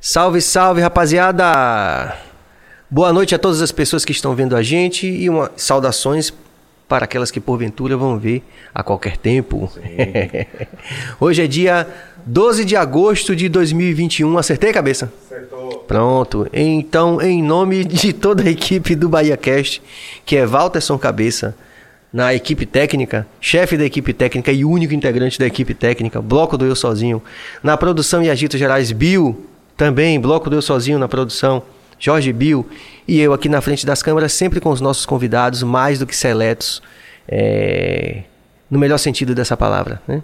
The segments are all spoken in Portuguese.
Salve, salve, rapaziada! Boa noite a todas as pessoas que estão vendo a gente e uma saudações para aquelas que porventura vão ver a qualquer tempo. Hoje é dia 12 de agosto de 2021. Acertei, cabeça? Acertou. Pronto. Então, em nome de toda a equipe do Bahia Cast, que é Walterson Cabeça, na equipe técnica, chefe da equipe técnica e único integrante da equipe técnica, bloco do Eu Sozinho, na produção e agitos gerais, Bill, também, bloco do Eu Sozinho na produção, Jorge Bill, e eu aqui na frente das câmeras, sempre com os nossos convidados, mais do que seletos, é, no melhor sentido dessa palavra, né?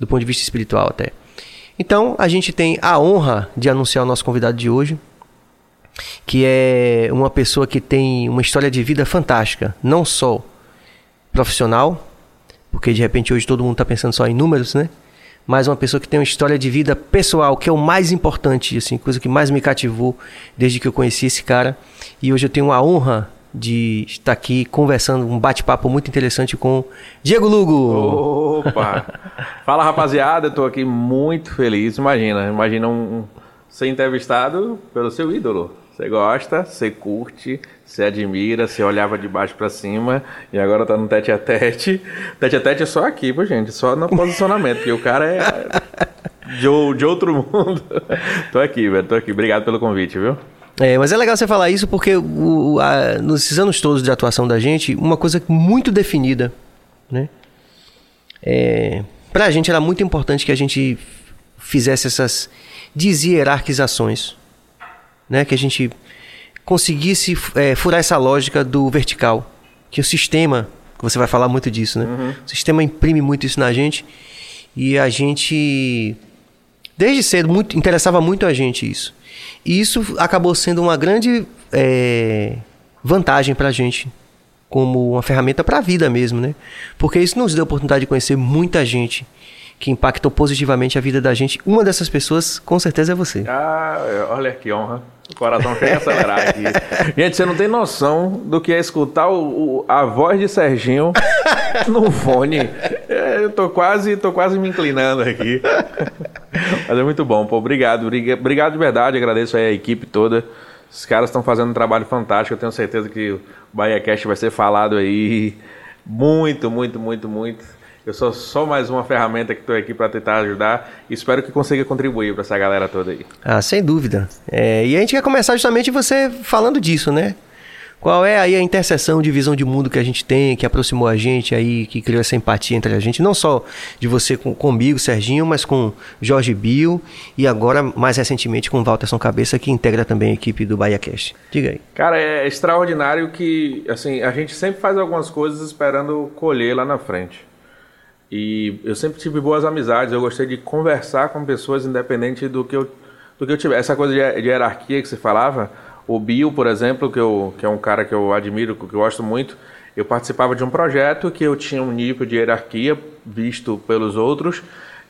do ponto de vista espiritual até. Então, a gente tem a honra de anunciar o nosso convidado de hoje, que é uma pessoa que tem uma história de vida fantástica, não só profissional, porque de repente hoje todo mundo está pensando só em números, né? Mas uma pessoa que tem uma história de vida pessoal, que é o mais importante, assim, coisa que mais me cativou desde que eu conheci esse cara. E hoje eu tenho a honra de estar aqui conversando, um bate-papo muito interessante com Diego Lugo. Opa! Fala rapaziada, eu tô aqui muito feliz. Imagina, imagina um, ser entrevistado pelo seu ídolo. Você gosta, você curte, você admira, você olhava de baixo para cima e agora tá no tete a tete. Tete a tete é só aqui, pô, gente, só no posicionamento, porque o cara é de, de outro mundo. tô aqui, velho, tô aqui. Obrigado pelo convite, viu? É, mas é legal você falar isso porque o, a, nesses anos todos de atuação da gente, uma coisa muito definida, né? É, pra gente era muito importante que a gente fizesse essas deshierarquizações, né? Que a gente conseguisse é, furar essa lógica do vertical, que o sistema, que você vai falar muito disso, né? Uhum. O sistema imprime muito isso na gente e a gente desde cedo muito interessava muito a gente isso. E isso acabou sendo uma grande é, vantagem para a gente como uma ferramenta para a vida mesmo, né? Porque isso nos deu a oportunidade de conhecer muita gente que impactou positivamente a vida da gente. Uma dessas pessoas, com certeza, é você. Ah, olha que honra. O coração quer acelerar aqui. Gente, você não tem noção do que é escutar o, o, a voz de Serginho no fone. É, eu tô quase, tô quase me inclinando aqui. Mas é muito bom, pô. Obrigado, obrigado de verdade. Agradeço aí a equipe toda. Os caras estão fazendo um trabalho fantástico. Eu tenho certeza que o Bahia Cast vai ser falado aí muito, muito, muito, muito. Eu sou só mais uma ferramenta que estou aqui para tentar ajudar e espero que consiga contribuir para essa galera toda aí. Ah, sem dúvida. É, e a gente quer começar justamente você falando disso, né? Qual é aí a interseção de visão de mundo que a gente tem, que aproximou a gente aí, que criou essa empatia entre a gente, não só de você com, comigo, Serginho, mas com Jorge Bill e agora, mais recentemente, com Walterson Cabeça, que integra também a equipe do Bahia Cast. Diga aí. Cara, é extraordinário que, assim, a gente sempre faz algumas coisas esperando colher lá na frente. E eu sempre tive boas amizades, eu gostei de conversar com pessoas independente do que eu, do que eu tiver. Essa coisa de, de hierarquia que você falava, o Bill, por exemplo, que, eu, que é um cara que eu admiro, que eu gosto muito, eu participava de um projeto que eu tinha um nível de hierarquia visto pelos outros,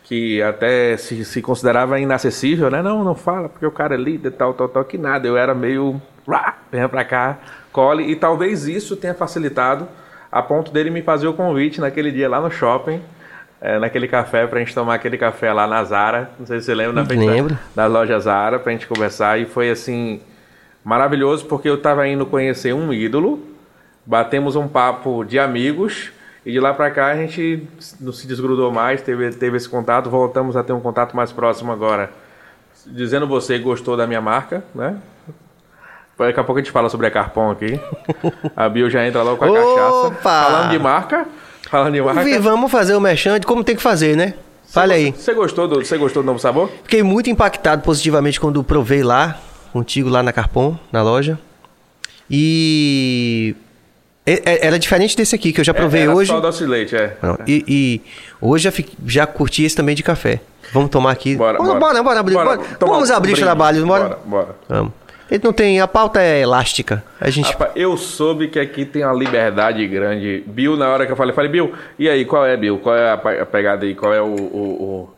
que até se, se considerava inacessível, né? Não, não fala, porque o cara é líder, tal, tal, tal, que nada. Eu era meio, venha pra cá, cole, e talvez isso tenha facilitado a ponto dele me fazer o convite naquele dia lá no shopping, é, naquele café, pra gente tomar aquele café lá na Zara. Não sei se você lembra, na frente Lembro. da, da loja Zara, pra gente conversar. E foi assim, maravilhoso, porque eu tava indo conhecer um ídolo, batemos um papo de amigos. E de lá para cá a gente não se desgrudou mais, teve, teve esse contato, voltamos a ter um contato mais próximo agora. Dizendo você gostou da minha marca, né? Daqui a pouco a gente fala sobre a Carpão aqui. A Bio já entra logo com a Opa! cachaça. Falando de marca. Falando de marca. Vi, vamos fazer o merchan de como tem que fazer, né? Fale aí. Você gostou, do, você gostou do novo sabor? Fiquei muito impactado positivamente quando provei lá, contigo lá na Carpon, na loja. E. Era diferente desse aqui que eu já provei É, Era hoje. Só doce de leite, é. Não, e, e hoje já, já curti esse também de café. Vamos tomar aqui. Bora, Vamos, bora. bora, bora. Bora, bora. tomar Vamos abrir o brinde. trabalho, bora. Bora, bora. Vamos. Ele não tem. A pauta é elástica. A gente. Rapaz, eu soube que aqui tem uma liberdade grande. Bill, na hora que eu falei, falei, Bill, e aí, qual é, Bill? Qual é a pe- a pegada aí? Qual é o, o,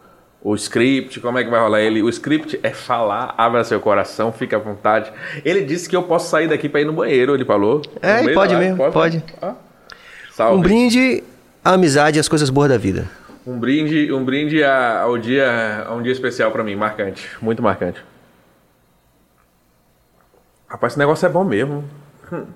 o, o script? Como é que vai rolar ele? O script é falar, abra seu coração, fica à vontade. Ele disse que eu posso sair daqui pra ir no banheiro, ele falou. É, pode mesmo, pode. Ah. Salve. um brinde à amizade e às coisas boas da vida. Um brinde, um brinde ao dia, a um dia especial pra mim, marcante, muito marcante. Rapaz, esse negócio é bom mesmo. Hum.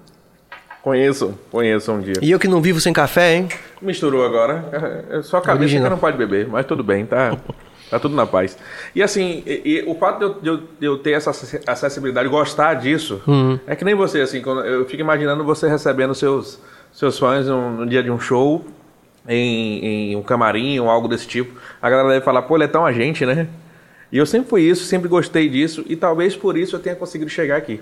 Conheço, conheço um dia. E eu que não vivo sem café, hein? Misturou agora. É só a cabeça Original. que não pode beber, mas tudo bem, tá? Tá tudo na paz. E assim, e- e o fato de eu, de eu- de eu ter essa acess- acessibilidade, gostar disso, é que nem você, assim, quando eu fico imaginando você recebendo seus, seus fãs no, no dia de um show, em, em um camarim ou algo desse tipo. A galera deve falar, pô, ele é tão agente, né? E eu sempre fui isso, sempre gostei disso, e talvez por isso eu tenha conseguido chegar aqui.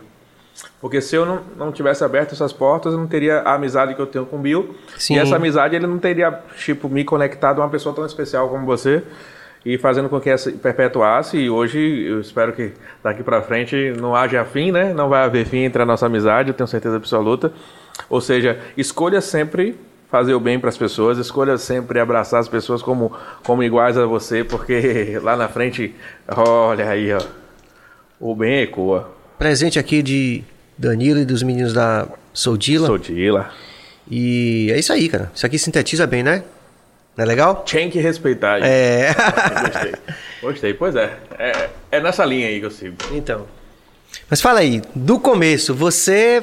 Porque se eu não, não tivesse aberto essas portas, eu não teria a amizade que eu tenho com o Bill. Sim. E essa amizade ele não teria, tipo, me conectado a uma pessoa tão especial como você e fazendo com que essa perpetuasse. E hoje eu espero que daqui pra frente não haja fim, né? Não vai haver fim entre a nossa amizade, eu tenho certeza absoluta. Ou seja, escolha sempre fazer o bem para as pessoas, escolha sempre abraçar as pessoas como, como iguais a você, porque lá na frente, olha aí, ó, o bem ecoa. Presente aqui de Danilo e dos meninos da Soldila. Sou Dila. E é isso aí, cara. Isso aqui sintetiza bem, né? Não é legal? Tinha que respeitar. isso. É. Gostei. Gostei, pois é. é. É nessa linha aí que eu sigo. então. Mas fala aí, do começo, você.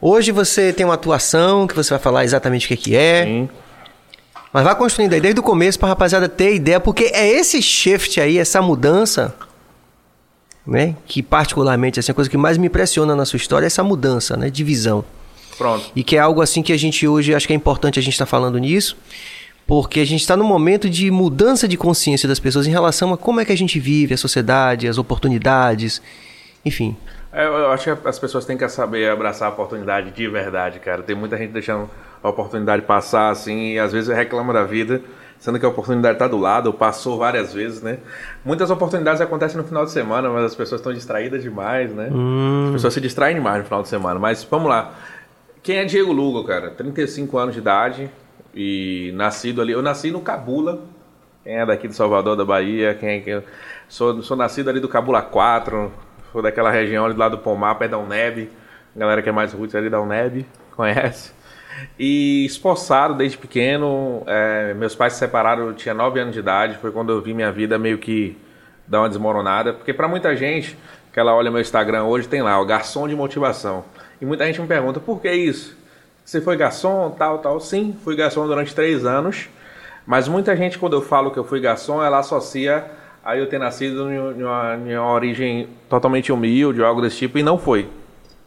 Hoje você tem uma atuação que você vai falar exatamente o que, que é. Sim. Mas vai construindo aí desde o começo pra rapaziada ter ideia, porque é esse shift aí, essa mudança, né? Que particularmente, assim, a coisa que mais me impressiona na sua história é essa mudança, né? De visão. Pronto. E que é algo assim que a gente hoje, acho que é importante a gente estar falando nisso, porque a gente está num momento de mudança de consciência das pessoas em relação a como é que a gente vive, a sociedade, as oportunidades, enfim. É, Eu acho que as pessoas têm que saber abraçar a oportunidade de verdade, cara. Tem muita gente deixando a oportunidade passar assim e às vezes reclama da vida, sendo que a oportunidade está do lado, ou passou várias vezes, né? Muitas oportunidades acontecem no final de semana, mas as pessoas estão distraídas demais, né? As pessoas se distraem demais no final de semana. Mas vamos lá. Quem é Diego Lugo, cara? 35 anos de idade e nascido ali. Eu nasci no Cabula. Quem é daqui de Salvador, da Bahia? Quem é que. Sou, sou nascido ali do Cabula 4. Sou daquela região ali do lado do Pomar, perto da Uneb. Galera que é mais roots ali da Uneb, conhece. E esforçado desde pequeno. é, meus pais se separaram, eu tinha 9 anos de idade. Foi quando eu vi minha vida meio que dar uma desmoronada. Porque para muita gente, que ela olha meu Instagram hoje, tem lá, o garçom de motivação. E muita gente me pergunta, por que isso? Você foi garçom, tal, tal? Sim, fui garçom durante três anos. Mas muita gente, quando eu falo que eu fui garçom, ela associa a eu ter nascido em uma, em uma origem totalmente humilde, algo desse tipo, e não foi.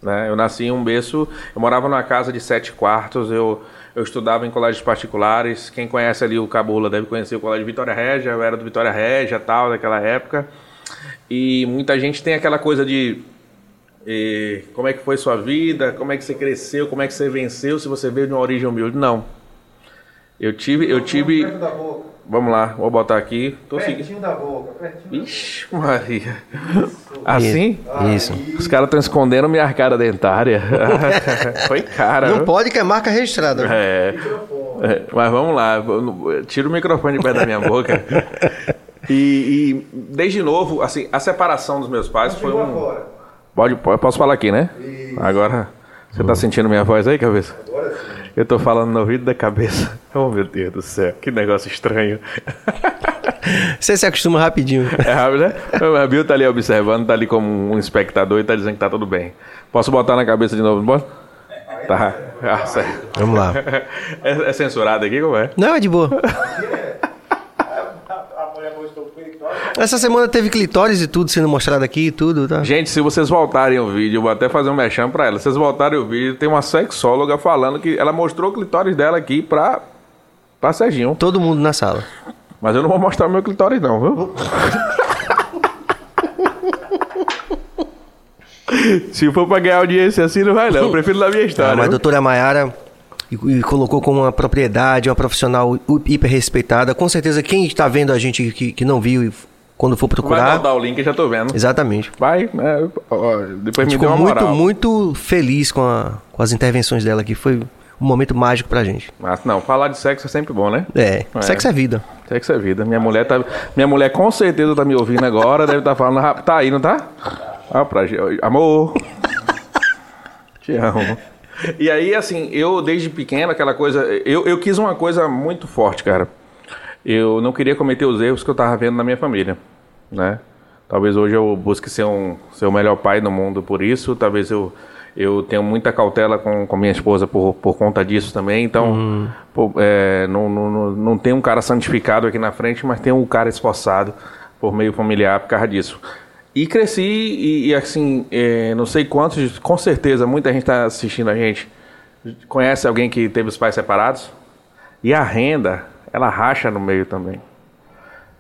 Né? Eu nasci em um berço, eu morava numa casa de sete quartos, eu, eu estudava em colégios particulares. Quem conhece ali o Cabula deve conhecer o colégio Vitória Régia, eu era do Vitória Régia, tal, daquela época. E muita gente tem aquela coisa de como é que foi sua vida, como é que você cresceu, como é que você venceu, se você veio de uma origem humilde. Não. Eu tive, eu tive. Vamos lá, vou botar aqui. Tô seguindo. Pertinho da boca. Pertinho Ixi, Maria. Assim? Isso. Os caras estão escondendo minha arcada dentária. Foi cara. Não viu? pode que é marca registrada. É. É, mas vamos lá, tira o microfone de perto da minha boca. E, e desde novo, assim, a separação dos meus pais foi um. fora. Pode, posso falar aqui, né? Agora, você tá sentindo minha voz aí, cabeça? Agora sim. Eu tô falando no ouvido da cabeça. Oh, meu Deus do céu, que negócio estranho. Você se acostuma rapidinho. É rápido, né? A Bill tá ali observando, tá ali como um espectador e tá dizendo que tá tudo bem. Posso botar na cabeça de novo, não posso? Tá. Ah. Vamos lá. É, é censurado aqui, como é? Não, é de boa. A mulher mostrou o peito. olha. Essa semana teve clitóris e tudo sendo mostrado aqui e tudo, tá? Gente, se vocês voltarem o vídeo, eu vou até fazer um mexão pra ela. Se vocês voltarem o vídeo, tem uma sexóloga falando que ela mostrou o clitóris dela aqui pra, pra Serginho. Todo mundo na sala. Mas eu não vou mostrar o meu clitóris, não, viu? Se for pra ganhar audiência assim, não vai não. Eu prefiro da minha história. Ah, mas a doutora Maiara e, e colocou como uma propriedade, uma profissional hiper respeitada. Com certeza, quem está vendo a gente que, que não viu, e quando for Vai procurar. dar o link, já tô vendo. Exatamente. Vai, é, ó, depois me deu Ficou uma muito, moral. muito feliz com, a- com as intervenções dela aqui. Foi um momento mágico pra gente. Mas não, falar de sexo é sempre bom, né? É, É. sexo é vida. Sexo é vida. Minha mulher tá. Minha mulher com certeza tá me ouvindo agora, deve estar falando, "Ah, tá aí, não tá? Ah, pra. Amor. Te amo. E aí, assim, eu desde pequeno, aquela coisa. Eu, eu quis uma coisa muito forte, cara. Eu não queria cometer os erros que eu tava vendo na minha família, né? Talvez hoje eu busque ser, um, ser o melhor pai do mundo por isso. Talvez eu, eu tenha muita cautela com, com minha esposa por, por conta disso também. Então, Uhum. pô, é, não, não, não, não tem um cara santificado aqui na frente, mas tem um cara esforçado por meio familiar por causa disso. E cresci e, e, assim, é, não sei quantos, com certeza, muita gente está assistindo a gente, conhece alguém que teve os pais separados. E a renda, ela racha no meio também.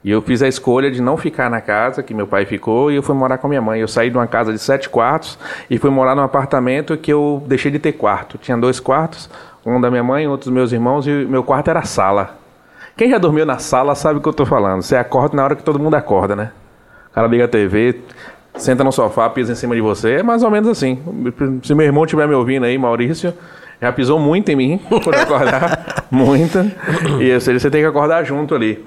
E eu fiz a escolha de não ficar na casa que meu pai ficou e eu fui morar com minha mãe. Eu saí de uma casa de sete quartos e fui morar num apartamento que eu deixei de ter quarto. Tinha dois quartos, um da minha mãe, outro dos meus irmãos, e meu quarto era sala. Quem já dormiu na sala sabe o que eu tô falando. Você acorda na hora que todo mundo acorda, né? O cara liga a TV, senta no sofá, pisa em cima de você. É mais ou menos assim. Se meu irmão estiver me ouvindo aí, Maurício, já pisou muito em mim por acordar. muita. E ou seja, você tem que acordar junto ali.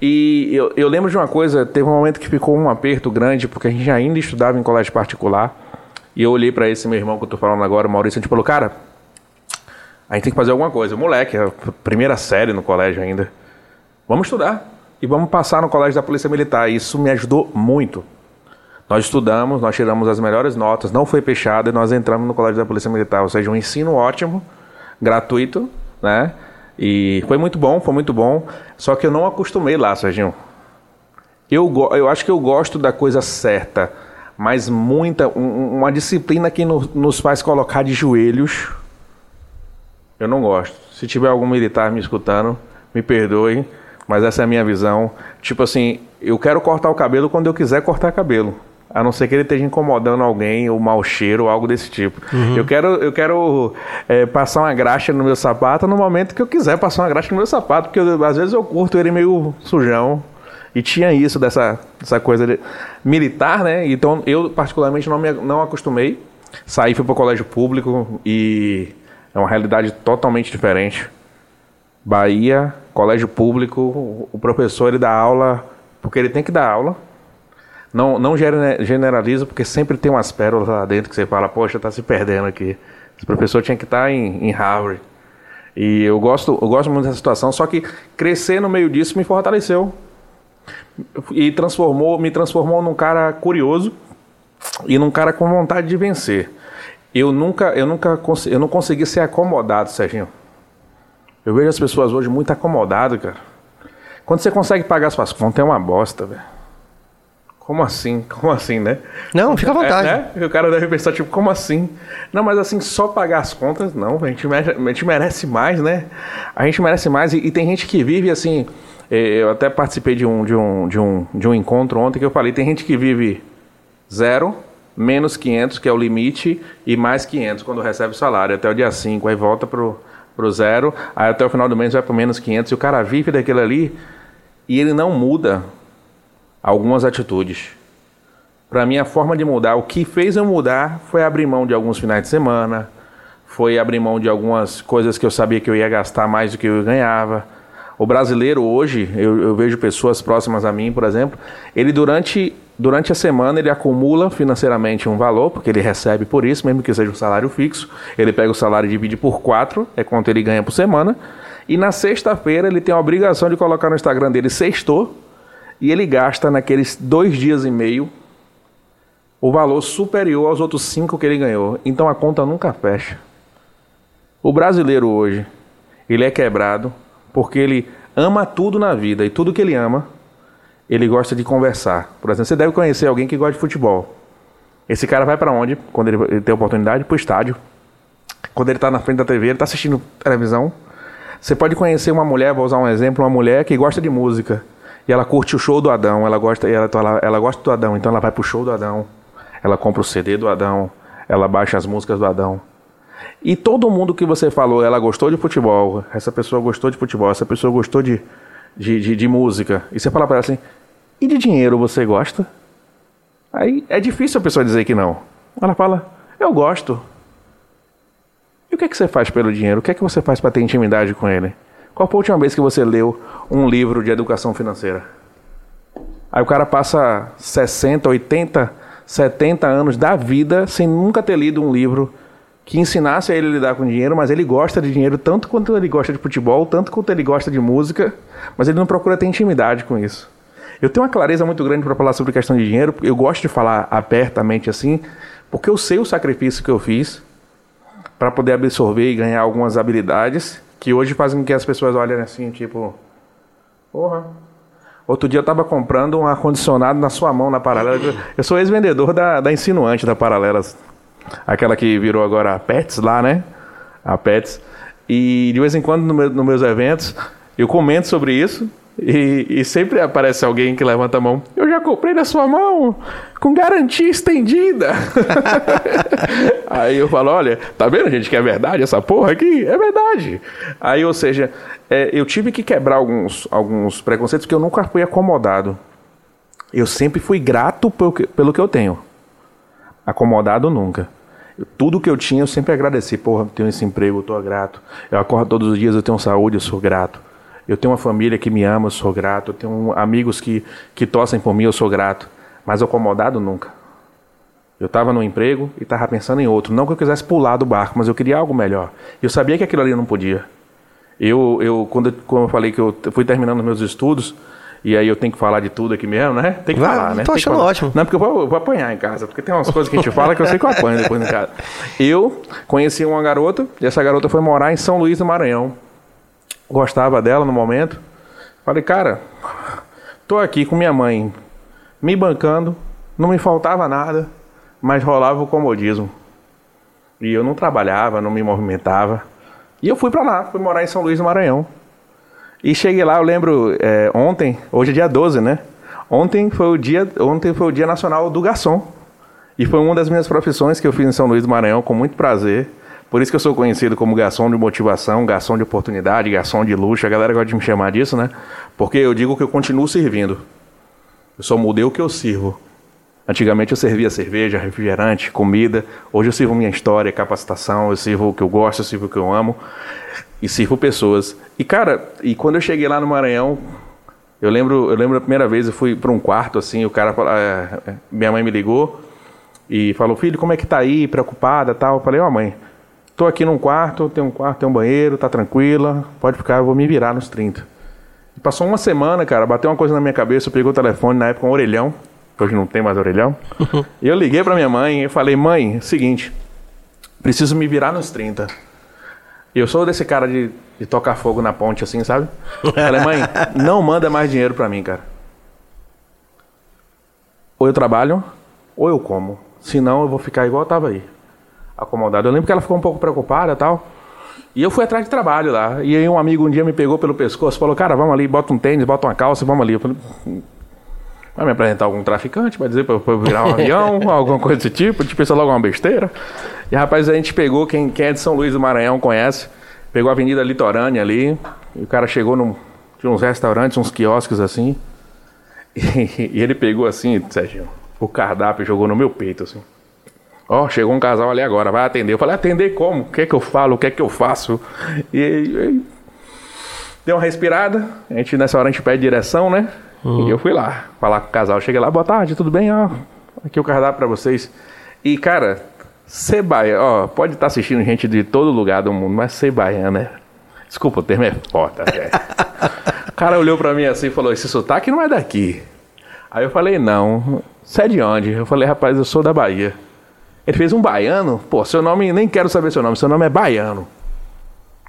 E eu, eu lembro de uma coisa, teve um momento que ficou um aperto grande, porque a gente ainda estudava em colégio particular. E eu olhei para esse meu irmão que eu tô falando agora, o Maurício, a gente falou, cara, a gente tem que fazer alguma coisa. Moleque, é primeira série no colégio ainda. Vamos estudar. E vamos passar no colégio da Polícia Militar. Isso me ajudou muito. Nós estudamos, nós tiramos as melhores notas, não foi fechado e nós entramos no colégio da Polícia Militar. Ou seja, um ensino ótimo, gratuito, né? E foi muito bom, foi muito bom. Só que eu não acostumei lá, Serginho. Eu, eu acho que eu gosto da coisa certa, mas muita. um- uma disciplina que no- nos faz colocar de joelhos. Eu não gosto. Se tiver algum militar me escutando, me perdoe, mas essa é a minha visão. Tipo assim, eu quero cortar o cabelo quando eu quiser cortar cabelo. A não ser que ele esteja incomodando alguém, ou mau cheiro, ou algo desse tipo. Eu quero, eu quero é, passar uma graxa no meu sapato no momento que eu quiser passar uma graxa no meu sapato, porque eu- às vezes eu curto ele meio sujão. E tinha isso dessa, dessa coisa de- militar, né? Então eu particularmente não me não acostumei. Saí fui para o colégio público e é uma realidade totalmente diferente. Bahia, colégio público, o- o professor ele dá aula porque ele tem que dar aula. Não, não gene- generaliza, porque sempre tem umas pérolas lá dentro que você fala, poxa, tá se perdendo aqui. Esse professor tinha que estar em, em Harvard. E eu gosto, eu gosto muito dessa situação, só que crescer no meio disso me fortaleceu. E transformou, me transformou num cara curioso e num cara com vontade de vencer. Eu nunca, eu nunca eu não consegui ser acomodado, Serginho. Eu vejo as pessoas hoje muito acomodadas, cara. Quando você consegue pagar suas contas, é uma bosta, velho. Como assim? Como assim, né? Não, fica à vontade. É, né? O cara deve pensar, tipo, como assim? Não, mas assim, só pagar as contas, não. A gente merece, a gente merece mais, né? A gente merece mais. E, e tem gente que vive assim. eh, Eu até participei de um, de, um, de, um, de um encontro ontem que eu falei: tem gente que vive zero, menos 500, que é o limite, e mais 500 quando recebe o salário, até o dia 5. Aí volta pro, pro zero, aí até o final do mês vai pro menos 500. E o cara vive daquilo ali e ele não muda algumas atitudes. Para mim, a forma de mudar, o que fez eu mudar foi abrir mão de alguns finais de semana, foi abrir mão de algumas coisas que eu sabia que eu ia gastar mais do que eu ganhava. O brasileiro hoje, eu, eu vejo pessoas próximas a mim, por exemplo, ele durante, durante a semana ele acumula financeiramente um valor, porque ele recebe por isso, mesmo que seja um salário fixo. Ele pega o salário e divide por quatro, é quanto ele ganha por semana. E na sexta-feira ele tem a obrigação de colocar no Instagram dele sextou, e ele gasta naqueles dois dias e meio o valor superior aos outros cinco que ele ganhou. Então a conta nunca fecha. O brasileiro hoje, ele é quebrado porque ele ama tudo na vida e tudo que ele ama, ele gosta de conversar. Por exemplo, você deve conhecer alguém que gosta de futebol. Esse cara vai para onde? Quando ele, tem oportunidade, para o estádio. Quando ele está na frente da TV, ele está assistindo televisão. Você pode conhecer uma mulher, vou usar um exemplo, uma mulher que gosta de música. E ela curte o show do Adão, ela gosta, ela, ela, ela gosta do Adão, então ela vai pro show do Adão. Ela compra o CD do Adão, ela baixa as músicas do Adão. E todo mundo que você falou, ela gostou de futebol, essa pessoa gostou de futebol, essa pessoa gostou de, de, de, de música. E você fala para ela assim, e de dinheiro você gosta? Aí é difícil a pessoa dizer que não. Ela fala, eu gosto. E o que, é que você faz pelo dinheiro? O que é que você faz para ter intimidade com ele? Qual foi a última vez que você leu um livro de educação financeira? Aí o cara passa 60, 80, 70 anos da vida sem nunca ter lido um livro que ensinasse a ele a lidar com dinheiro, mas ele gosta de dinheiro tanto quanto ele gosta de futebol, tanto quanto ele gosta de música, mas ele não procura ter intimidade com isso. Eu tenho uma clareza muito grande para falar sobre questão de dinheiro. Eu gosto de falar abertamente assim, porque eu sei o sacrifício que eu fiz para poder absorver e ganhar algumas habilidades que hoje fazem com que as pessoas olhem assim, tipo, porra. Outro dia eu tava comprando um ar-condicionado na sua mão na Paralela. Eu sou ex-vendedor da, da Insinuante da Paralelas. Aquela que virou agora a Pets lá, né? A Pets. E de vez em quando, no meu, nos meus eventos, eu comento sobre isso. E, e, sempre aparece alguém que levanta a mão. Eu já comprei na sua mão, com garantia estendida. Aí eu falo: olha, tá vendo, gente, que é verdade essa porra aqui? É verdade. Aí, ou seja, é, eu tive que quebrar alguns, alguns preconceitos que eu nunca fui acomodado. Eu sempre fui grato pelo que, pelo que eu tenho. Acomodado nunca. Tudo que eu tinha, eu sempre agradeci. Porra, tenho esse emprego, eu tô grato. Eu acordo todos os dias, eu tenho saúde, eu sou grato. Eu tenho uma família que me ama, eu sou grato. Eu tenho amigos que, que torcem por mim, eu sou grato. Mas acomodado nunca. Eu estava no emprego e estava pensando em outro. Não que eu quisesse pular do barco, mas eu queria algo melhor. Eu sabia que aquilo ali não podia. Eu, eu quando, quando eu falei que eu fui terminando meus estudos, e aí eu tenho que falar de tudo aqui mesmo, né? Tem que Vai, falar, né? tô que achando ótimo. Não, porque eu vou, eu vou apanhar em casa, porque tem umas coisas que a gente fala que eu sei que eu apanho depois em casa. Eu conheci uma garota, e essa garota foi morar em São Luís do Maranhão. Gostava dela no momento. Falei, cara, tô aqui com minha mãe me bancando, não me faltava nada, mas rolava o comodismo. E eu não trabalhava, não me movimentava. E eu fui pra lá, fui morar em São Luís do Maranhão. E cheguei lá, eu lembro, é, ontem, hoje é dia 12, né? Ontem foi o dia, ontem foi o dia nacional do garçom. E foi uma das minhas profissões que eu fiz em São Luís do Maranhão com muito prazer. Por isso que eu sou conhecido como garçom de motivação, garçom de oportunidade, garçom de luxo. A galera gosta de me chamar disso, né? Porque eu digo que eu continuo servindo. Eu só mudei o que eu sirvo. Antigamente eu servia cerveja, refrigerante, comida. Hoje eu sirvo minha história, capacitação, eu sirvo o que eu gosto, eu sirvo o que eu amo e sirvo pessoas. E cara, e quando eu cheguei lá no Maranhão, eu lembro, eu lembro a primeira vez eu fui para um quarto assim, o cara é, minha mãe me ligou e falou: "Filho, como é que tá aí? Preocupada, tal?" Eu falei: "Ó, mãe, tô aqui num quarto, tem um quarto, tem um banheiro, tá tranquila, pode ficar, eu vou me virar nos 30." E passou uma semana, cara, bateu uma coisa na minha cabeça, eu peguei o telefone na época um orelhão, hoje não tem mais orelhão. e eu liguei para minha mãe e falei: "Mãe, é seguinte, preciso me virar nos 30." Eu sou desse cara de, de tocar fogo na ponte, assim, sabe? Falei, mãe, não manda mais dinheiro pra mim, cara. Ou eu trabalho, ou eu como. Senão eu vou ficar igual eu tava aí. Acomodado. Eu lembro que ela ficou um pouco preocupada e tal. E eu fui atrás de trabalho lá. E aí um amigo um dia me pegou pelo pescoço e falou, cara, vamos ali, bota um tênis, bota uma calça, vamos ali. Eu falei, vai me apresentar algum traficante, vai dizer pra eu, virar um avião, alguma coisa desse tipo, a gente pensa logo uma besteira. E rapaz, a gente pegou, quem, quem é de São Luís do Maranhão conhece, pegou a Avenida Litorânea ali, e o cara chegou num. Tinha uns restaurantes, uns quiosques assim. E, e ele pegou assim, Serginho, o cardápio jogou no meu peito, assim. Ó, chegou um casal ali agora, vai atender. Eu falei, atender como? O que é que eu falo? O que é que eu faço? E, e deu uma respirada. A gente, nessa hora a gente pede direção, né? E eu fui lá falar com o casal. Cheguei lá, boa tarde, tudo bem? Ó, aqui o cardápio pra vocês. E, cara, ser baiano, ó, pode estar assistindo gente de todo lugar do mundo, mas ser baiano é. Desculpa, o termo é foda, velho. o cara olhou pra mim assim e falou: Esse sotaque não é daqui. Aí eu falei: Não. Você é de onde? Eu falei: Rapaz, eu sou da Bahia. Ele fez um baiano? Pô, seu nome, nem quero saber seu nome, seu nome é baiano.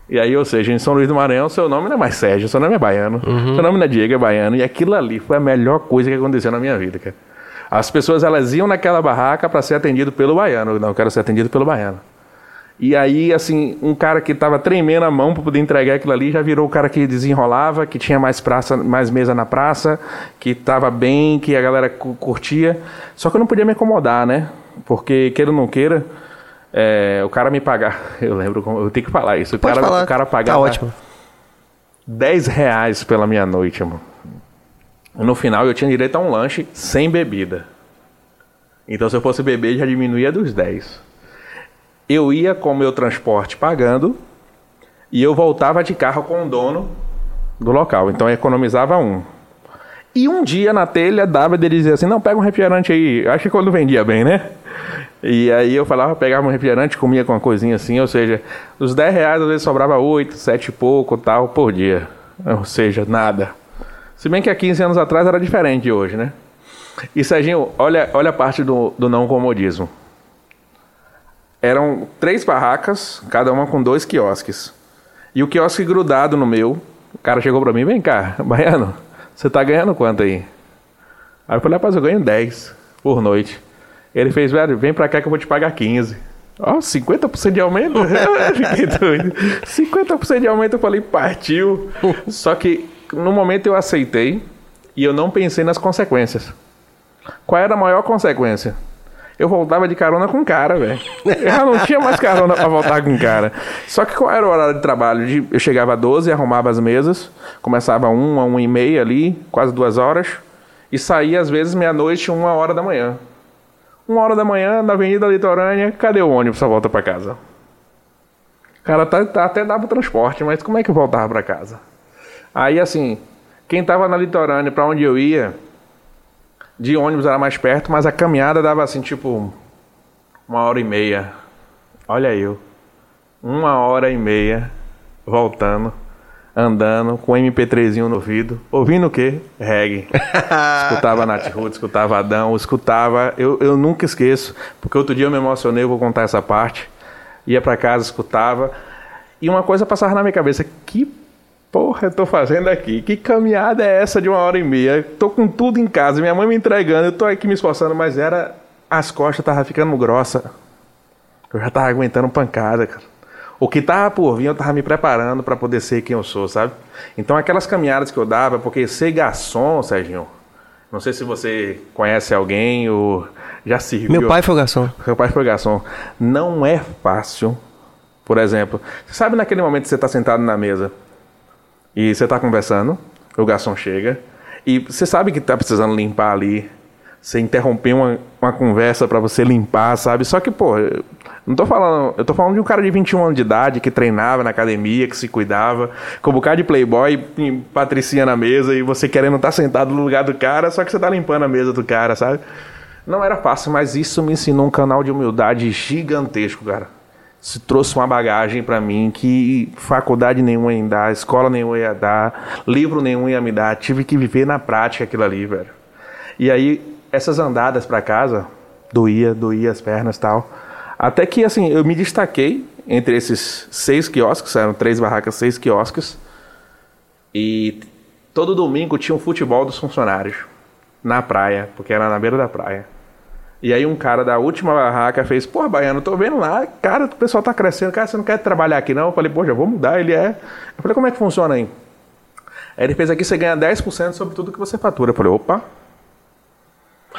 E aí, ou seja, em São Luís do Maranhão, seu nome não é mais Sérgio, seu nome é baiano. Seu nome não é Diego, é baiano. E aquilo ali foi a melhor coisa que aconteceu na minha vida, cara. As pessoas, elas iam naquela barraca para ser atendido pelo baiano. Não, eu quero ser atendido pelo baiano. E aí, assim, um cara que tava tremendo a mão para poder entregar aquilo ali, já virou o cara que desenrolava, que tinha mais praça, mais mesa na praça, que tava bem, que a galera cu- curtia. Só que eu não podia me acomodar, né? Porque, queira ou não queira, é, o cara me pagar. Eu lembro, como- eu tenho que falar isso. O Pode cara, falar. o cara Tá pagava ótimo. 10 reais pela minha noite, mano. No final eu tinha direito a um lanche sem bebida. Então se eu fosse beber já diminuía dos 10. Eu ia com o meu transporte pagando e eu voltava de carro com o dono do local. Então eu economizava um. E um dia na telha dava dele dizer assim: não, pega um refrigerante aí. Acho que quando vendia bem, né? E aí eu falava, pegava um refrigerante, comia com uma coisinha assim, ou seja, dos 10 reais às vezes sobrava 8, 7 e pouco tal por dia. Ou seja, nada. Se bem que há 15 anos atrás era diferente de hoje, né? E Serginho, olha, olha a parte do, do não comodismo. Eram três barracas, cada uma com dois quiosques. E o quiosque grudado no meu. O cara chegou pra mim, vem cá, Baiano, você tá ganhando quanto aí? Aí eu falei, rapaz, eu ganho 10 por noite. Ele fez, velho, vem pra cá que eu vou te pagar 15. Ó, 50% de aumento? Eu fiquei doido. 50% de aumento, eu falei, partiu. Só que no momento eu aceitei e eu não pensei nas consequências. Qual era a maior consequência? Eu voltava de carona com cara, velho. Eu não tinha mais carona pra voltar com cara. Só que qual era o horário de trabalho? Eu chegava às 12, arrumava as mesas, começava uma, uma e meia ali, quase duas horas, e saía às vezes meia-noite, uma hora da manhã. Uma hora da manhã, na Avenida Litorânea, cadê o ônibus pra volta pra casa? Cara, tá, tá- até dava transporte, mas como é que eu voltava pra casa? Aí, assim, quem tava na litorânea, pra onde eu ia, de ônibus era mais perto, mas a caminhada dava assim, tipo, uma hora e meia. Olha eu. Uma hora e meia voltando, andando, com MP3zinho no ouvido. Ouvindo o quê? Reggae. escutava Nat Roots, escutava Adão, escutava. Eu, eu nunca esqueço, porque outro dia eu me emocionei, eu vou contar essa parte. Ia pra casa, escutava. E uma coisa passava na minha cabeça: que porra eu tô fazendo aqui? Que caminhada é essa de uma hora e meia? Tô com tudo em casa, minha mãe me entregando, eu tô aqui me esforçando, mas era. As costas tava ficando grossa. Eu já tava aguentando pancada, cara. O que tava por vir, eu tava me preparando para poder ser quem eu sou, sabe? Então aquelas caminhadas que eu dava, porque ser garçom, Serginho, não sei se você conhece alguém ou já serviu. Meu pai foi garçom. Seu pai foi garçom. Não é fácil. Por exemplo, você sabe naquele momento que você está sentado na mesa e você está conversando, o garçom chega e você sabe que está precisando limpar ali. Você interromper uma, uma conversa para você limpar, sabe? Só que, pô, não tô falando. Eu tô falando de um cara de 21 anos de idade que treinava na academia, que se cuidava, com um bocado de playboy e patricinha na mesa e você querendo estar sentado no lugar do cara, só que você tá limpando a mesa do cara, sabe? Não era fácil, mas isso me ensinou um canal de humildade gigantesco, cara. Isso trouxe uma bagagem pra mim que faculdade nenhuma ia dar, escola nenhuma ia dar, livro nenhum ia me dar. Tive que viver na prática aquilo ali, velho. E aí, essas andadas pra casa, doía, doía as pernas tal. Até que, assim, eu me destaquei entre esses seis quiosques, eram três barracas, seis quiosques. E todo domingo tinha um futebol dos funcionários na praia, porque era na beira da praia. E aí um cara da última barraca fez, pô, Baiano, tô vendo lá, cara, o pessoal tá crescendo, cara, você não quer trabalhar aqui não? Eu falei, pô, já vou mudar, ele é. Eu falei, como é que funciona aí? Aí ele fez aqui, você ganha 10% sobre tudo que você fatura. Eu falei, opa.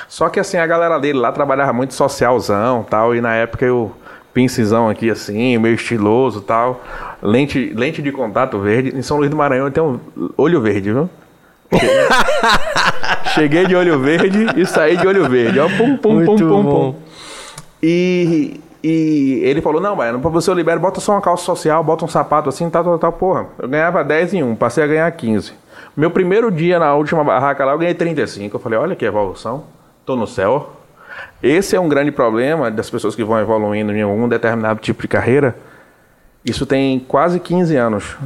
Só que assim, a galera dele lá trabalhava muito socialzão tal, e na época eu, pincezão aqui assim, meio estiloso tal, lente, lente de contato verde. Em São Luís do Maranhão tenho um olho verde, viu? Cheguei de olho verde e saí de olho verde. Ó, pum, pum, Muito pum, pum, bom. pum. E, e ele falou: Não, Baiano, pra você eu libero, bota só uma calça social, bota um sapato assim, tal, tal, tal. Porra, eu ganhava 10 em um, passei a ganhar 15. Meu primeiro dia na última barraca lá, eu ganhei 35. Eu falei: Olha que evolução, tô no céu. Esse é um grande problema das pessoas que vão evoluindo em algum determinado tipo de carreira. Isso tem quase 15 anos.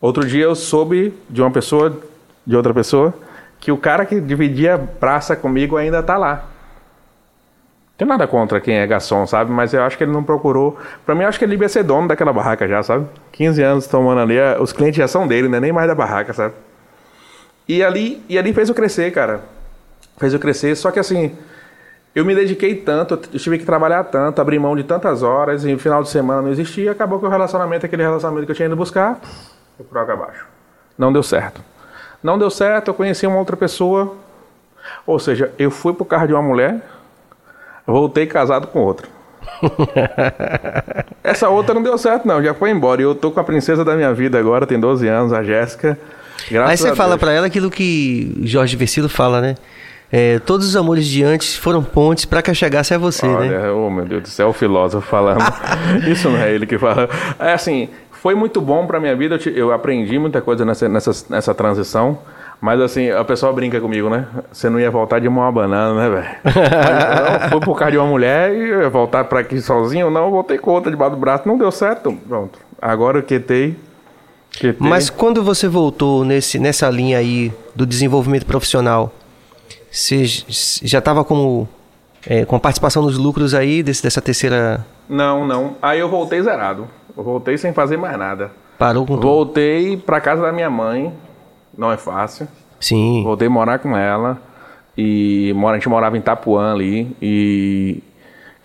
Outro dia eu soube de uma pessoa, de outra pessoa, que o cara que dividia praça comigo ainda tá lá. Tem nada contra quem é garçom, sabe? Mas eu acho que ele não procurou. Pra mim, eu acho que ele devia ser dono daquela barraca já, sabe? 15 anos tomando ali, eh, os clientes já são dele, né? Nem mais da barraca, sabe? E ali, e ali fez eu crescer, cara. Fez eu crescer, só que assim, eu me dediquei tanto, eu tive que trabalhar tanto, abrir mão de tantas horas, e no final de semana não existia, acabou que o relacionamento, aquele relacionamento que eu tinha ido buscar, foi por abaixo. Não deu certo. Não deu certo, eu conheci uma outra pessoa, ou seja, eu fui pro carro de uma mulher, voltei casado com outra. Essa outra não deu certo, não, já foi embora. E eu tô com a princesa da minha vida agora, tem 12 anos, a Jéssica. Aí você fala pra ela aquilo que Jorge Versilo fala, né? É, todos os amores de antes foram pontes pra que chegasse a você, né? Olha, oh meu Deus do céu, o filósofo falando. Isso não é ele que fala. É assim, foi muito bom pra minha vida, eu, te- eu aprendi muita coisa nessa, nessa, nessa transição. Mas assim, a pessoa brinca comigo, né? Você não ia voltar de mão a banana, né, velho? Foi por causa de uma mulher e eu ia voltar pra aqui sozinho. Não, eu voltei com outra debaixo do braço. Não deu certo. Pronto. Agora eu quetei. QT. Mas quando você voltou nesse, nessa linha aí do desenvolvimento profissional, você já estava como é, com a participação nos lucros aí desse, dessa terceira Não, não. Aí eu voltei zerado. Eu voltei sem fazer mais nada. parou com tudo? Voltei pra casa da minha mãe. Não é fácil. Sim. Voltei a morar com ela. E mora- a gente morava em Itapuã ali. E.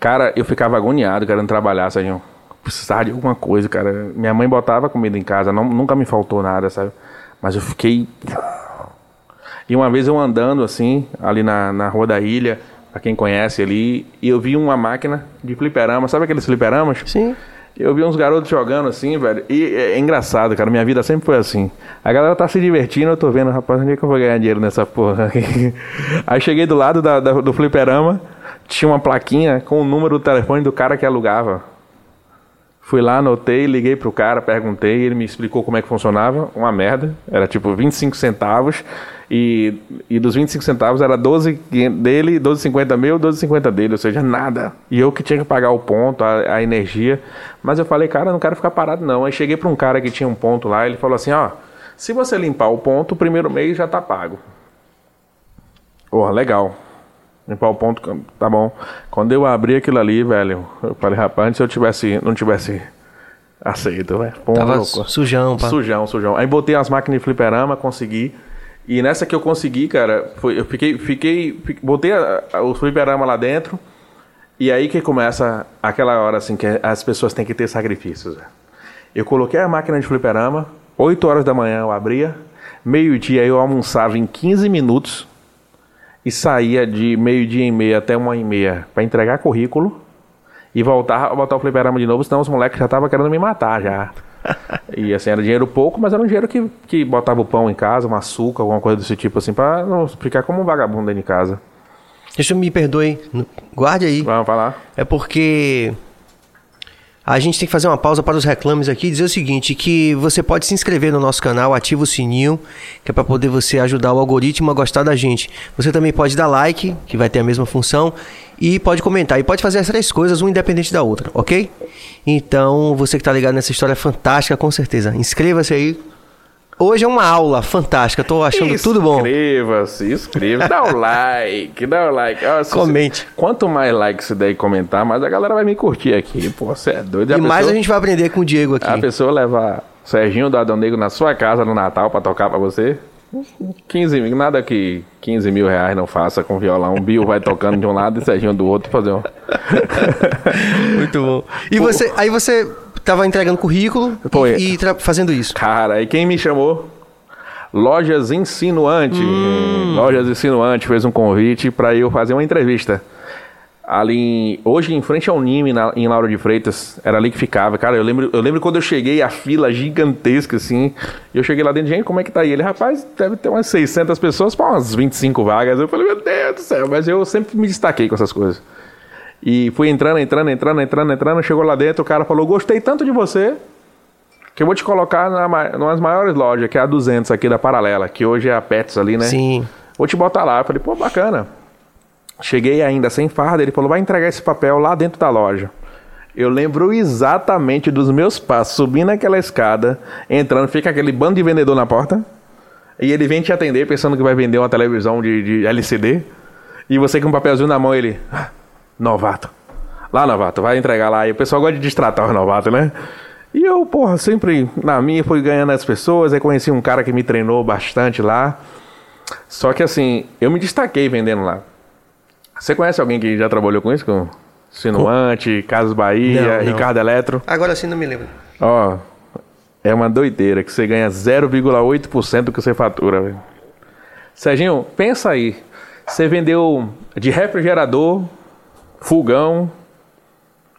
Cara, eu ficava agoniado querendo trabalhar, Sérgio. Precisava de alguma coisa, cara. Minha mãe botava comida em casa, não- nunca me faltou nada, sabe? Mas eu fiquei. E uma vez eu andando assim, ali na, na Rua da Ilha, pra quem conhece ali, e eu vi uma máquina de fliperama. Sabe aqueles fliperamas? Sim. Eu vi uns garotos jogando assim, velho. E é, é engraçado, cara. Minha vida sempre foi assim. A galera tá se divertindo, eu tô vendo, rapaz, onde é que eu vou ganhar dinheiro nessa porra aqui? Aí cheguei do lado da- da- do fliperama, tinha uma plaquinha com o número do telefone do cara que alugava. Fui lá, anotei, liguei pro cara, perguntei, ele me explicou como é que funcionava. Uma merda. Era tipo 25 centavos. E, e dos 25 centavos era 12 dele, 12,50 meu, 12,50 dele. Ou seja, nada. E eu que tinha que pagar o ponto, a, a energia. Mas eu falei, cara, não quero ficar parado não. Aí cheguei pra um cara que tinha um ponto lá, ele falou assim, ó... Se você limpar o ponto, o primeiro mês já tá pago. Porra, legal. Limpar o ponto, tá bom. Quando eu abri aquilo ali, velho, eu falei, rapaz, se eu tivesse, não tivesse aceito, velho. Pô, Tava louco. sujão, pá. Sujão, sujão. Aí botei as máquinas de fliperama, consegui. E nessa que eu consegui, cara, foi, eu fiquei, fiquei, fi- botei a- a- o fliperama lá dentro. E aí que começa aquela hora assim que as pessoas têm que ter sacrifícios. velho. Eu coloquei a máquina de fliperama, 8 horas da manhã eu abria, meio-dia eu almoçava em 15 minutos e saía de meio-dia e meia até uma e meia para entregar currículo e voltar a botar o fliperama de novo, senão os moleques já estavam querendo me matar já. E assim, era dinheiro pouco, mas era um dinheiro que, que botava o pão em casa, um açúcar, alguma coisa desse tipo assim, pra não ficar como um vagabundo dentro de casa. Deixa eu me perdoe. Guarde aí. Vamos falar? É porque a gente tem que fazer uma pausa para os reclames aqui e dizer o seguinte, que você pode se inscrever no nosso canal, ativa o sininho, que é para poder você ajudar o algoritmo a gostar da gente. Você também pode dar like, que vai ter a mesma função, e pode comentar. E pode fazer as três coisas, uma independente da outra, ok? Então, você que está ligado nessa história fantástica, com certeza. Inscreva-se aí. Hoje é uma aula fantástica, tô achando tudo bom. Inscreva-se, inscreva, dá o like, dá o like. Ó, se Comente. você- quanto mais like você der e comentar, mais a galera vai me curtir aqui. Pô, você é doido. E a mais pessoa, a gente vai aprender com o Diego aqui. A pessoa levar Serginho do Adão Negro na sua casa no Natal pra tocar pra você. 15 mil, nada que 15 mil reais não faça com violão. O Bill vai tocando de um lado e Serginho do outro fazer um. Muito bom. E você, aí você tava entregando currículo Pô, e, e fazendo isso. Cara, e quem me chamou? Lojas Insinuante. Lojas Insinuante fez um convite para eu fazer uma entrevista. Ali, hoje em frente ao Nime, na- em Lauro de Freitas, era ali que ficava. Cara, eu lembro, eu lembro quando eu cheguei, a fila gigantesca, assim. E eu cheguei lá dentro, gente, como é que tá aí? Ele, rapaz, deve ter umas 600 pessoas para umas 25 vagas. Eu falei, meu Deus do céu, mas eu sempre me destaquei com essas coisas. E fui entrando, entrando, entrando, entrando, entrando. Chegou lá dentro, o cara falou: Gostei tanto de você que eu vou te colocar na, das maiores lojas, que é a 200 aqui da Paralela, que hoje é a Pets ali, né? Sim. Vou te botar lá. Eu falei: Pô, bacana. Cheguei ainda sem farda. Ele falou: Vai entregar esse papel lá dentro da loja. Eu lembro exatamente dos meus passos, subindo aquela escada, entrando, fica aquele bando de vendedor na porta. E ele vem te atender pensando que vai vender uma televisão de, de LCD. E você com um papelzinho na mão, ele. "Ah, Novato. Lá, novato, vai entregar lá. E o pessoal gosta de destratar os novatos, né? E eu, porra, sempre na minha fui ganhando as pessoas. Aí conheci um cara que me treinou bastante lá. Só que assim, eu me destaquei vendendo lá. Você conhece alguém que já trabalhou com isso? Com Sinuante, Casas Bahia, Não, não. Ricardo Eletro? Agora sim não me lembro. Ó, é uma doideira que você ganha 0,8% do que você fatura, velho. Serginho, pensa aí. Você vendeu de refrigerador, fogão,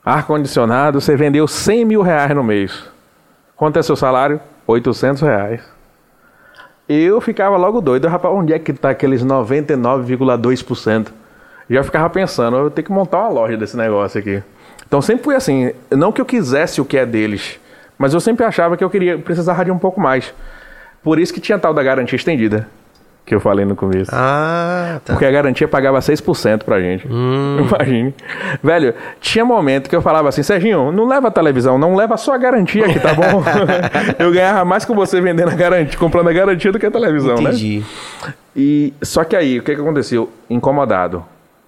ar-condicionado, você vendeu 100 mil reais no mês. Quanto é seu salário? 800 reais. Eu ficava logo doido, rapaz, onde é que tá aqueles 99,2%? Já ficava pensando, eu tenho que montar uma loja desse negócio aqui. Então sempre fui assim, não que eu quisesse o que é deles, mas eu sempre achava que eu queria precisava de um pouco mais. Por isso que tinha tal da garantia estendida. que eu falei no começo. Ah, tá. Porque a garantia pagava 6% pra gente. Imagine. Velho, tinha momento que eu falava assim, Serginho, não leva a televisão, não leva só a garantia aqui, tá bom? eu ganhava mais com você vendendo a garantia, comprando a garantia do que a televisão, né? Entendi. E só que aí, o que, que aconteceu? Incomodado.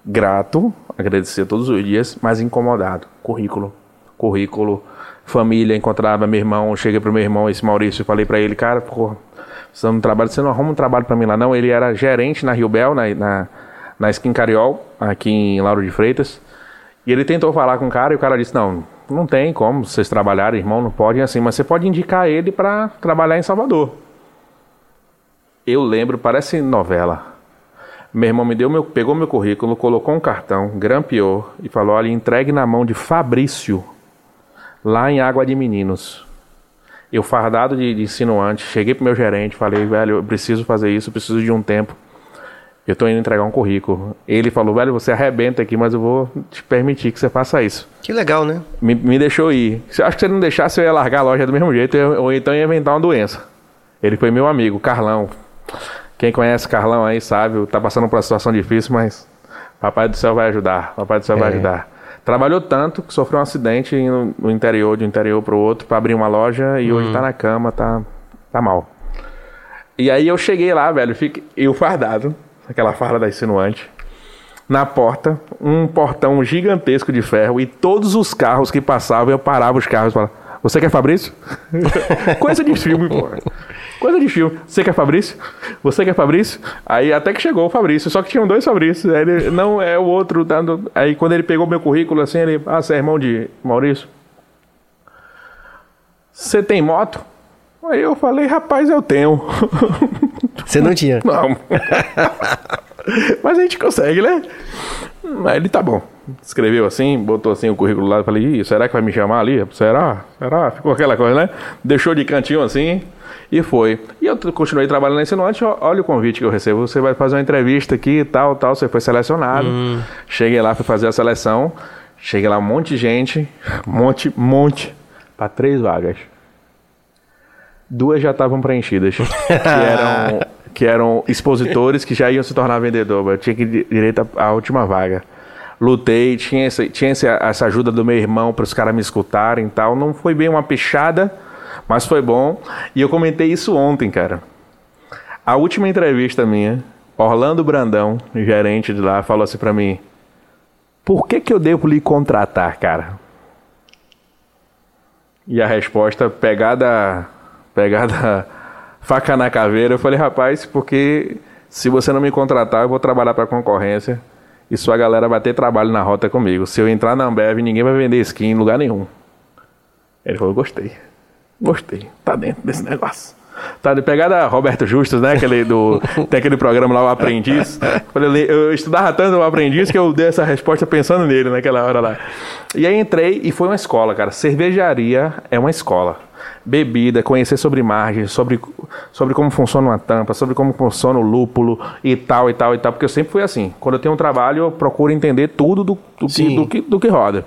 Grato, agradecer todos os dias, mas incomodado. Currículo. Currículo. Família, encontrava meu irmão, cheguei pro meu irmão, esse Maurício, falei pra ele, cara, porra, precisando de um trabalho, você não arruma um trabalho pra mim lá, não. Ele era gerente na Rio Bel, na, na, na Skin Cariol, aqui em Lauro de Freitas. E ele tentou falar com o cara e o cara disse, não, não tem como vocês trabalharem, irmão, não podem assim, mas você pode indicar ele pra trabalhar em Salvador. Eu lembro, parece novela. Meu irmão me deu meu, pegou meu currículo, colocou um cartão, grampeou e falou: olha, entregue na mão de Fabrício, lá em Água de Meninos. Eu, fardado de, de insinuante, cheguei pro meu gerente, falei, velho, eu preciso fazer isso, preciso de um tempo. Eu tô indo entregar um currículo. Ele falou, velho, você arrebenta aqui, mas eu vou te permitir que você faça isso. Que legal, né? Me, me deixou ir. Se- Acho que se ele não deixasse, eu ia largar a loja do mesmo jeito, ou então ia inventar uma doença. Ele foi meu amigo, Carlão. Quem conhece Carlão aí sabe, tá passando por uma situação difícil, mas Papai do Céu vai ajudar. Papai do Céu vai É. ajudar. Trabalhou tanto que sofreu um acidente no, interior, de um interior pro outro, para abrir uma loja e hoje tá na cama, tá, tá mal. E aí eu cheguei lá, velho, fiquei, eu fardado, aquela farda da insinuante, na porta, um portão gigantesco de ferro e todos os carros que passavam, eu parava os carros e falava, você quer Fabrício? Coisa de filme, pô. Coisa de filme. Você quer Fabrício? Você quer Fabrício? Aí até que chegou o Fabrício, só que tinham dois Fabrícios. Aí ele, não, é o outro. tá no- Aí quando ele pegou meu currículo assim, ele, ah, você é irmão de Maurício? Você tem moto? Aí eu falei, rapaz, eu tenho. Você não tinha. Não. Mas a gente consegue, né? Aí ele tá bom. Escreveu assim, botou assim o currículo lá. Falei, Ih, será que vai me chamar ali? Será? Será? Ficou aquela coisa, né? Deixou de cantinho assim e foi. E eu continuei trabalhando nesse noite. Olha o convite que eu recebo. Você vai fazer uma entrevista aqui e tal, tal. Você foi selecionado. Cheguei lá, fui fazer a seleção. Cheguei lá, um monte de gente. Monte, monte. Pra três vagas. Duas já estavam preenchidas. que eram que eram expositores que já iam se tornar vendedor. Eu tinha que ir direito à última vaga. Lutei, tinha, esse, tinha essa ajuda do meu irmão para os caras me escutarem e tal. Não foi bem uma pichada, mas foi bom. E eu comentei isso ontem, cara. A última entrevista minha, Orlando Brandão, gerente de lá, falou assim para mim: Por que, que eu devo lhe contratar, cara? E a resposta, pegada, pegada faca na caveira, eu falei, rapaz, porque se você não me contratar, eu vou trabalhar para concorrência e sua galera vai ter trabalho na rota comigo. Se eu entrar na Ambev, ninguém vai vender skin em lugar nenhum. Ele falou, gostei. Gostei. Tá dentro desse negócio. Tá de pegada Roberto Justus, né? Aquele do, tem aquele programa lá, o Aprendiz. Li- eu estudava tanto o Aprendiz que eu dei essa resposta pensando nele naquela hora lá. E aí entrei e foi uma escola, cara. Cervejaria é uma escola. Bebida, conhecer sobre margem, sobre, sobre como funciona uma tampa, sobre como funciona o lúpulo e tal e tal e tal. Porque eu sempre fui assim. Quando eu tenho um trabalho, eu procuro entender tudo do, do, que, do, que, do que roda.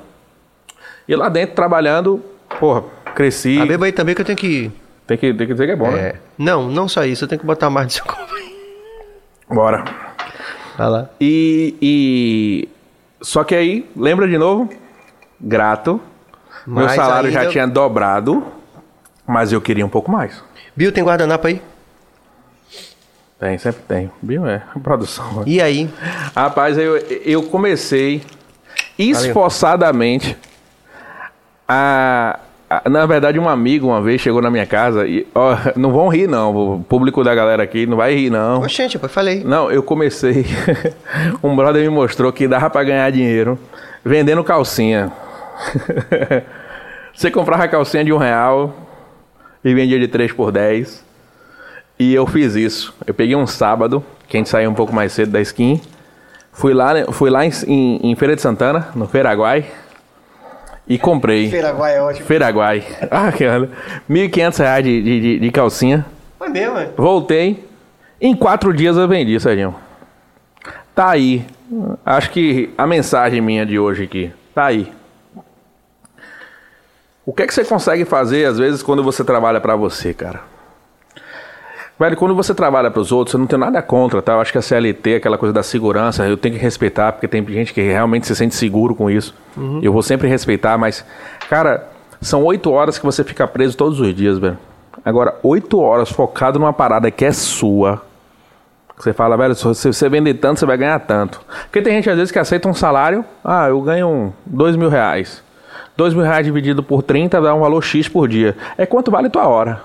E lá dentro, trabalhando, porra, cresci. A beba aí também que eu tenho que. Tem que, tem que dizer que é bom, né? É. Não, não só isso, eu tenho que botar mais copo. Bora. Vai lá. E, e. Só que aí, lembra de novo? Grato. Meu salário já tinha dobrado, mas eu queria um pouco mais. Bill, tem guardanapo aí? Tem, sempre tem. Viu? É, produção. E aí? Rapaz, eu, eu comecei esforçadamente a, a- Na verdade, um amigo uma vez chegou na minha casa e. Ó, não vão rir, não. O público da galera aqui não vai rir, não. Oxente, eu falei. Não, eu comecei. um brother me mostrou que dava pra ganhar dinheiro vendendo calcinha. Você comprava calcinha de um real e vendia de 3 por 10. E eu fiz isso. Eu peguei um sábado, que a gente saiu um pouco mais cedo da skin. Fui lá, né, fui lá em, em, em Feira de Santana, no Feiraguai, e comprei. Feiraguai é ótimo. Feiraguai. Ah, que. 1.500 reais de, de, de- de calcinha. Foi mesmo, é? Voltei. Em quatro dias eu vendi, Serginho. Tá aí. Acho que a mensagem minha de hoje aqui. Tá aí. O que é que você consegue fazer, às vezes, quando você trabalha pra você, cara? Velho, quando você trabalha para os outros, eu não tenho nada contra, tá? Eu acho que a CLT, aquela coisa da segurança, eu tenho que respeitar, porque tem gente que realmente se sente seguro com isso. Eu vou sempre respeitar, mas, cara, são oito horas que você fica preso todos os dias, velho. Agora, oito horas focado numa parada que é sua. Você fala, velho, se você vender tanto, você vai ganhar tanto. Porque tem gente, às vezes, que aceita um salário, ah, eu ganho dois mil reais. Dois mil reais dividido por 30 dá um valor X por dia. É quanto vale tua hora.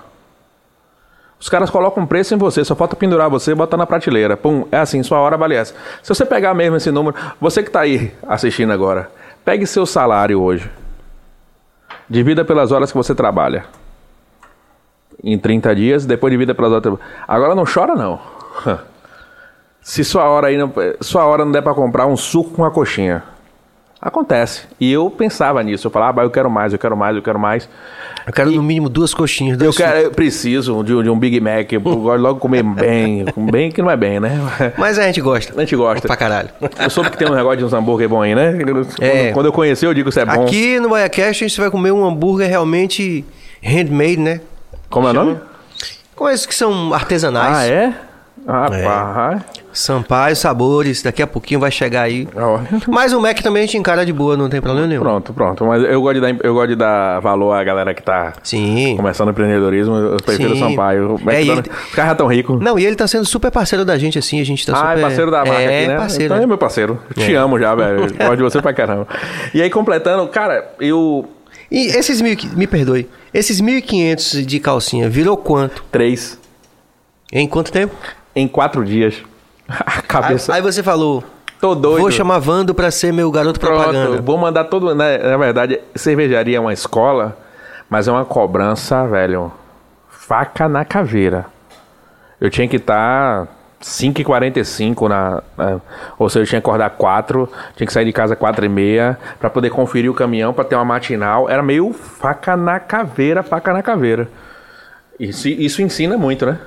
Os caras colocam um preço em você, só falta pendurar você e botar na prateleira. Pum, é assim, sua hora vale essa. Se você pegar mesmo esse número, você que está aí assistindo agora, pegue seu salário hoje. Divida pelas horas que você trabalha. Em 30 dias, depois divida pelas horas. Agora não chora não. Se sua hora aí não, sua hora não der para comprar um suco com uma coxinha. Acontece. E eu pensava nisso. Eu falava, ah, eu quero mais, eu quero mais, eu quero mais. Eu quero no mínimo duas coxinhas. Eu, quero, eu preciso de, um- de um Big Mac. Eu gosto logo comer bem. Bem que não é bem, né? Mas a gente gosta. A gente gosta. Pra caralho. Eu soube que tem um negócio de uns hambúrguer bom aí, né? Quando, É. quando eu conheci, eu digo que isso é bom. Aqui no BaiaCast a gente vai comer um hambúrguer realmente handmade, né? Como é o nome? Com esses que são artesanais. Ah, é? Rapaz. Sampaio, sabores. Daqui a pouquinho vai chegar aí. Ó. Mas o Mac também a gente encara de boa, não tem problema nenhum. Pronto, pronto. Mas eu gosto, de dar, eu gosto de dar valor à galera que tá Sim. começando o empreendedorismo. Eu prefiro o Sim. Sampaio. O É, e McDonald's- ele- Os caras já tão ricos. Não, e ele tá sendo super parceiro da gente, assim, a gente tá Ah, super... é parceiro da marca é, aqui, né? parceiro. Então é meu parceiro. Te amo já, velho. Gosto de você pra caramba. E aí, completando, cara, eu... E esses mil... Me perdoe. Esses 1.500 de calcinha virou quanto? Três Em quanto tempo? em quatro dias. A Aí, cabeça... aí você falou, Tô doido. vou chamar Vando pra ser meu garoto Pronto, propaganda. vou mandar todo. Na, na verdade, cervejaria é uma escola, mas é uma cobrança, velho. Faca na caveira. Eu tinha que estar 5h45 na, na- Ou seja, eu tinha que acordar 4, tinha que sair de casa 4 e meia pra poder conferir o caminhão pra ter uma matinal. Era meio faca na caveira, faca na caveira. Isso, isso ensina muito, né?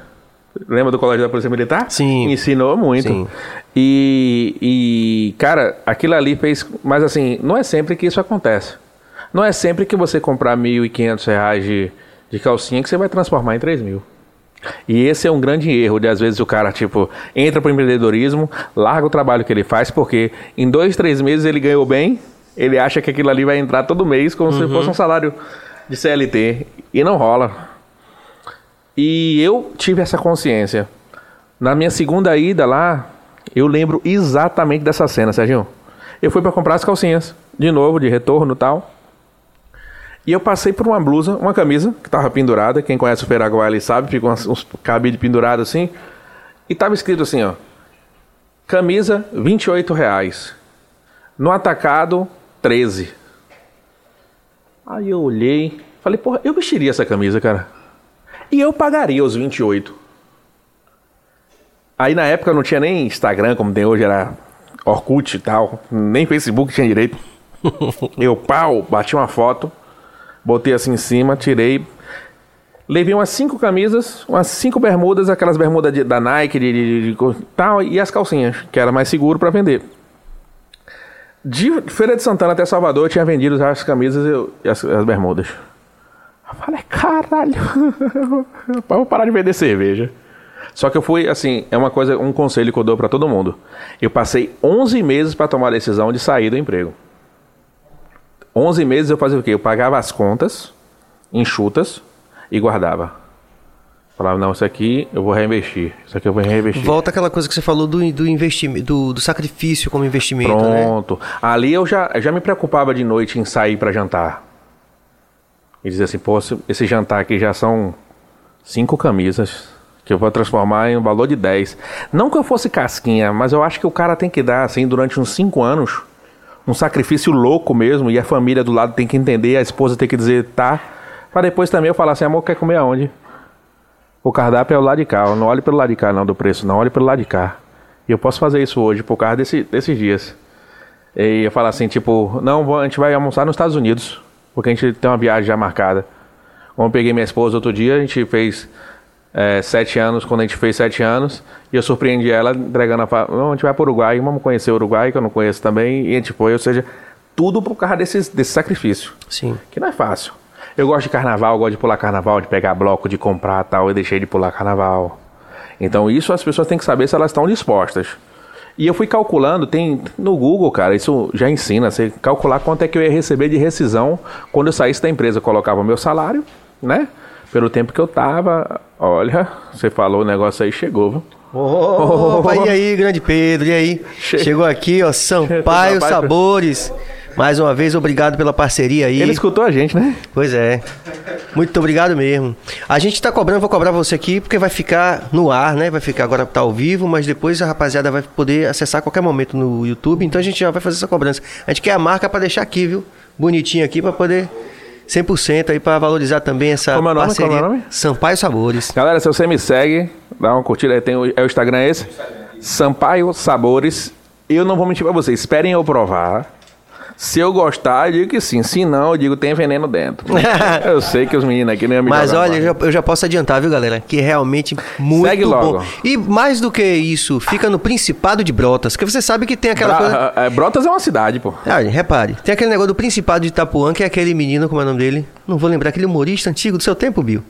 Lembra do colégio da Polícia Militar? Sim. Ensinou muito. Sim. E, e, cara, aquilo ali fez. Mas assim, não é sempre que isso acontece. Não é sempre que você comprar 1.500 reais de, de calcinha que você vai transformar em 3 mil. E esse é um grande erro de às vezes o cara, tipo, entra pro empreendedorismo, larga o trabalho que ele faz, porque em dois, três meses ele ganhou bem, ele acha que aquilo ali vai entrar todo mês como se fosse um salário de CLT. E não rola. E eu tive essa consciência. Na minha segunda ida lá, eu lembro exatamente dessa cena, Serginho. Eu fui para comprar as calcinhas, de novo, de retorno tal. E eu passei por uma blusa, uma camisa, que tava pendurada. Quem conhece o Peraguai ali sabe, fica uns, cabides pendurados assim. E tava escrito assim, ó. Camisa, 28 reais. No atacado, 13. Aí eu olhei, falei, porra, eu vestiria essa camisa, cara. E eu pagaria os 28. Aí na época não tinha nem Instagram como tem hoje, era Orkut e tal, nem Facebook tinha direito. eu, pau, bati uma foto, botei assim em cima, tirei. Levei umas cinco camisas, umas cinco bermudas, aquelas bermudas de- da Nike, de, de- de- tal, e as calcinhas, que era mais seguro para vender. De Feira de Santana até Salvador, eu tinha vendido as camisas e e as, as bermudas. Eu falei, caralho, vou parar de vender cerveja. Só que eu fui, assim, é uma coisa, um conselho que eu dou pra todo mundo. Eu passei 11 meses pra tomar a decisão de sair do emprego. 11 meses eu fazia o quê? Eu pagava as contas, enxutas, e guardava. Falava, não, isso aqui eu vou reinvestir. Isso aqui eu vou reinvestir. Volta aquela coisa que você falou do, do investimento, do, do sacrifício como investimento, né? Pronto. Ali eu já, já me preocupava de noite em sair pra jantar. E dizer assim, pô, esse- jantar aqui já são cinco camisas que eu vou transformar em um valor de 10. Não que eu fosse casquinha, mas eu acho que o cara tem que dar, assim, durante uns cinco anos, um sacrifício louco mesmo, e a família do lado tem que entender, a esposa tem que dizer tá, pra depois também eu falar assim, amor, quer comer aonde? O cardápio é o lado de cá, não olhe pelo lado de cá não do preço, não olhe pelo lado de cá. E eu posso fazer isso hoje por causa desse, desses dias. E eu falo assim, tipo, não, a gente vai almoçar nos Estados Unidos, porque a gente tem uma viagem já marcada. Como eu peguei minha esposa outro dia, a gente fez é, sete anos, quando a gente fez sete anos, e eu surpreendi ela entregando a fa- não, a gente vai para o Uruguai, vamos conhecer o Uruguai, que eu não conheço também, e a gente foi, ou seja, tudo por causa desses, desse sacrifício, Sim. que não é fácil. Eu gosto de carnaval, gosto de pular carnaval, de pegar bloco, de comprar tal, eu deixei de pular carnaval. Então isso as pessoas têm que saber se elas estão dispostas. E eu fui calculando, tem no Google, cara, isso já ensina, você calcular quanto é que eu ia receber de rescisão quando eu saísse da empresa. Eu colocava meu salário, né? Pelo tempo que eu tava. Olha, você falou o negócio aí, chegou, viu? Opa, e aí, grande Pedro, e aí? Che- Chegou aqui, ó, Sampaio. Sabores. Mais uma vez, obrigado pela parceria aí. Ele escutou a gente, né? Pois é. Muito obrigado mesmo. A gente tá cobrando, vou cobrar você aqui, porque vai ficar no ar, né? Vai ficar agora tá ao vivo, mas depois a rapaziada vai poder acessar a qualquer momento no YouTube. Então a gente já vai fazer essa cobrança. A gente quer a marca pra deixar aqui, viu? Bonitinho aqui pra poder 100% aí pra valorizar também essa Como é nome? parceria. Como é o nome? Sampaio Sabores. Galera, se você me segue, dá uma curtida aí, tem o, é o Instagram esse? Sampaio Sabores. Eu não vou mentir pra vocês, esperem eu provar. Se eu gostar, eu digo que sim. Se não, eu digo tem veneno dentro. eu sei que os meninos aqui não iam me Mas olha, eu já, eu já posso adiantar, viu, galera? Que é realmente muito Segue logo. bom. E mais do que isso, fica no Principado de Brotas, porque você sabe que tem aquela coisa. Bra- é, Brotas é uma cidade, pô. Ah, repare, tem aquele negócio do Principado de Itapuã, que é aquele menino, como é o nome dele? Não vou lembrar, aquele humorista antigo do seu tempo, Bill.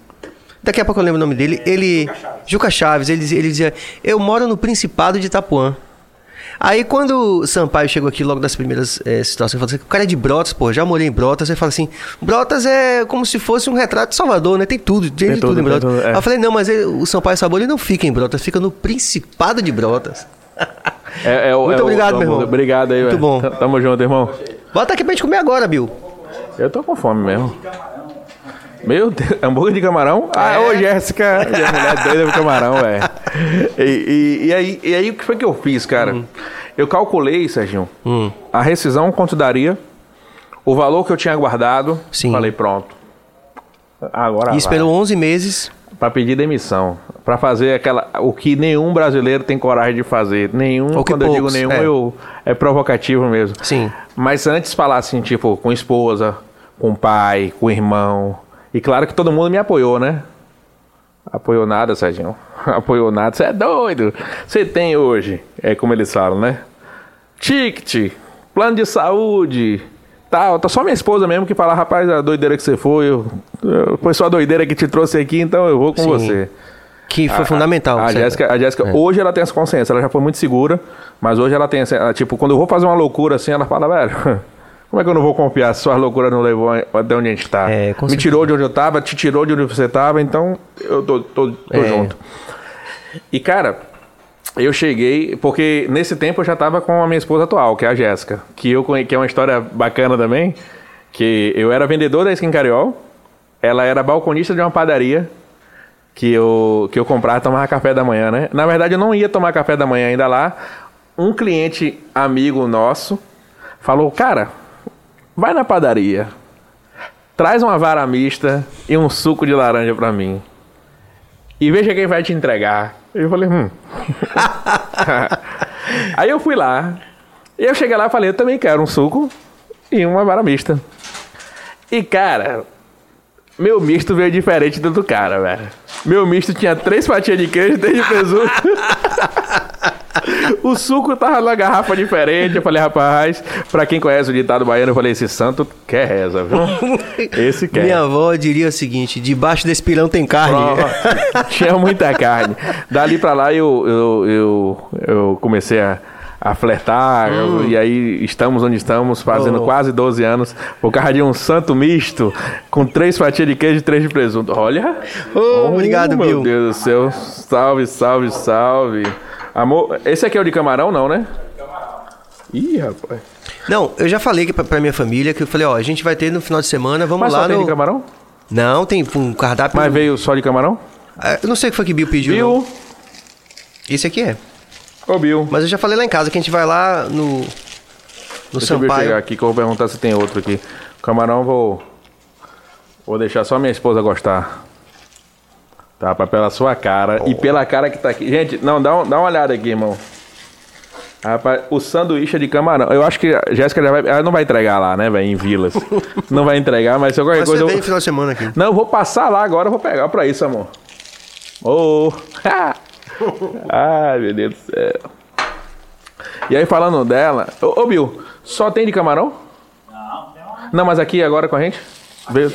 Daqui a pouco eu lembro o nome dele. Ele. Juca Chaves, ele, dizia- ele dizia: Eu moro no Principado de Itapuã. Aí quando o Sampaio chegou aqui logo das primeiras eh, situações, ele falou assim: o cara é de Brotas, pô, já morei em Brotas. Você fala assim: Brotas é como se fosse um retrato de Salvador, né? Tem tudo, tem, Tem de tudo, tudo, em Brotas. tudo, é. Aí eu falei: não, mas ele- o Sampaio Sabor ele não fica em Brotas, fica no Principado de Brotas. É, é Muito é obrigado, é o- meu irmão. Obrigado aí, Muito velho. bom. Tamo junto, irmão. Bota aqui pra gente comer agora, Bill. Eu tô com fome mesmo. Meu Deus, hambúrguer de camarão? Ah, ô Jéssica, minha mulher doida pro camarão, velho. E, e- e aí, e aí, o que foi que eu fiz, cara? Eu calculei, Serginho, a rescisão quanto daria, o valor que eu tinha guardado. Sim. Falei, pronto. Agora E vai. esperou 11 meses. Pra pedir demissão. Pra fazer aquela. O que nenhum brasileiro tem coragem de fazer. Nenhum, quando eu poucos, digo nenhum, é. eu, é provocativo mesmo. Sim. Mas antes falar assim, tipo, com esposa, com pai, com irmão. E claro que todo mundo me apoiou, né? Apoiou nada, Serginho. Apoiou nada. Você é doido. Você tem hoje, é como eles falam, né? Ticket, plano de saúde, tal. Tá só minha esposa mesmo que fala, rapaz, a doideira que você foi, eu, eu- foi só a doideira que te trouxe aqui, então eu vou com Sim. você. Que foi fundamental. A certo? Jéssica, a Jéssica hoje ela tem essa consciência, ela já foi muito segura, mas hoje ela tem essa, tipo, quando eu vou fazer uma loucura assim, ela fala, velho, como é que eu não vou confiar se suas loucuras não levou até onde a gente tá? É, Me tirou de onde eu tava, te tirou de onde você tava, então eu tô, tô, tô É. junto. E cara, eu cheguei, porque nesse tempo eu já tava com a minha esposa atual, que é a Jéssica, que eu que é uma história bacana também, que eu era vendedor da Skin Cariol, ela era balconista de uma padaria que eu, que eu comprava tomava café da manhã, né? Na verdade, eu não ia tomar café da manhã ainda lá. Um cliente amigo nosso falou, cara, vai na padaria, traz uma vara mista e um suco de laranja pra mim. E veja quem vai te entregar. Eu falei, hum. Aí eu fui lá. E eu cheguei lá e falei, eu também quero um suco e uma vara mista. E, cara, meu misto veio diferente do do cara, velho. Meu misto tinha três fatias de queijo e três de presunto. o suco tava numa garrafa diferente. Eu falei, rapaz, pra quem conhece o ditado baiano, eu falei, esse santo quer reza, viu? Esse quer. Minha avó diria o seguinte: debaixo desse pirão tem carne. Tinha muita carne. Dali pra lá eu, eu, eu, eu comecei a, a flertar. eu- e aí estamos onde estamos, fazendo Oh. quase 12 anos. Por causa de um santo misto com três fatias de queijo e três de presunto. Olha! Ô, obrigado, meu Bill. Deus do céu. Salve, salve, salve. Amor, esse aqui é o de camarão, não, né? Ih, rapaz. Não, eu já falei pra, pra minha família que eu falei: ó, a gente vai ter no final de semana, vamos Mas lá só tem no. de camarão? Não, tem um cardápio. Mas veio só de camarão? Ah, Eu não sei o que foi que Bill pediu. não. Bill. Esse aqui é. Ô, Bill. Mas eu já falei lá em casa que a gente vai lá no. No Deixa eu ver chegar Sampaio. aqui que eu vou perguntar se tem outro aqui. Camarão eu vou. Vou deixar só minha esposa gostar. Tá? Pra pela sua cara e pela cara que tá aqui. Gente, não, dá, um- dá uma olhada aqui, irmão. Rapaz, o sanduíche é de camarão. Eu acho que a Jéssica já vai. Ela não vai entregar lá, né, velho? Em vilas. não vai entregar, mas se eu qualquer Mas coisa. você Eu... vem no final de semana aqui. Não, eu vou passar lá agora, eu vou pegar pra isso, amor. Ô! Ai, meu Deus do céu. E aí, falando dela. Ô, ô, Bill, só tem de camarão? Não, não. mas aqui agora com a gente? Veio.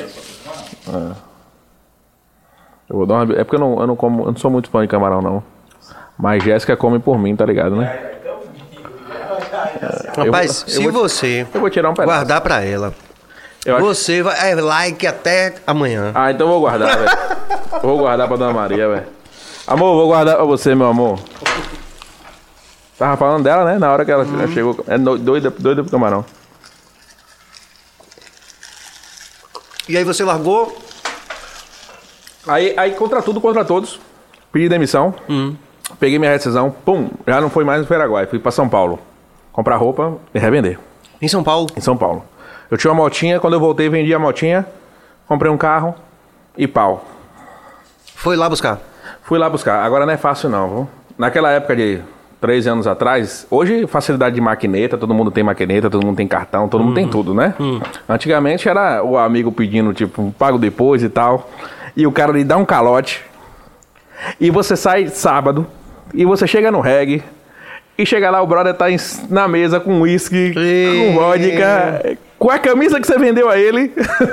Ah. Eu vou dar uma. É porque eu não, eu não como. Eu não sou muito fã de camarão, não. Mas Jéssica come por mim, tá ligado, né? Rapaz, eu se vou- você Eu vou tirar um pedaço. guardar pra ela, Eu acho- você vai. É like até amanhã. Ah, então eu vou guardar, velho. Vou guardar pra Dona Maria, velho. Amor, vou guardar pra você, meu amor. Tava falando dela, né? Na hora que ela Uhum. chegou. É no- doida, doida pro camarão. E aí você largou. Aí, aí, contra tudo, contra todos, pedi demissão. Hum. Peguei minha rescisão, pum, já não foi mais no Paraguai, fui pra São Paulo. Comprar roupa e revender. Em São Paulo. em São Paulo. Eu tinha uma motinha, quando eu voltei, vendi a motinha, comprei um carro e pau. Foi lá buscar. Fui lá buscar. Agora não é fácil não, viu? Naquela época de três anos atrás, hoje facilidade de maquineta, todo mundo tem maquineta, todo mundo tem cartão, todo mundo tem tudo, né? Antigamente era o amigo pedindo, tipo, pago depois e tal. E o cara lhe dá um calote. E você sai sábado, e você chega no reggae, e chega lá, o brother tá na mesa com uísque, com vodka, com a camisa que você vendeu a ele.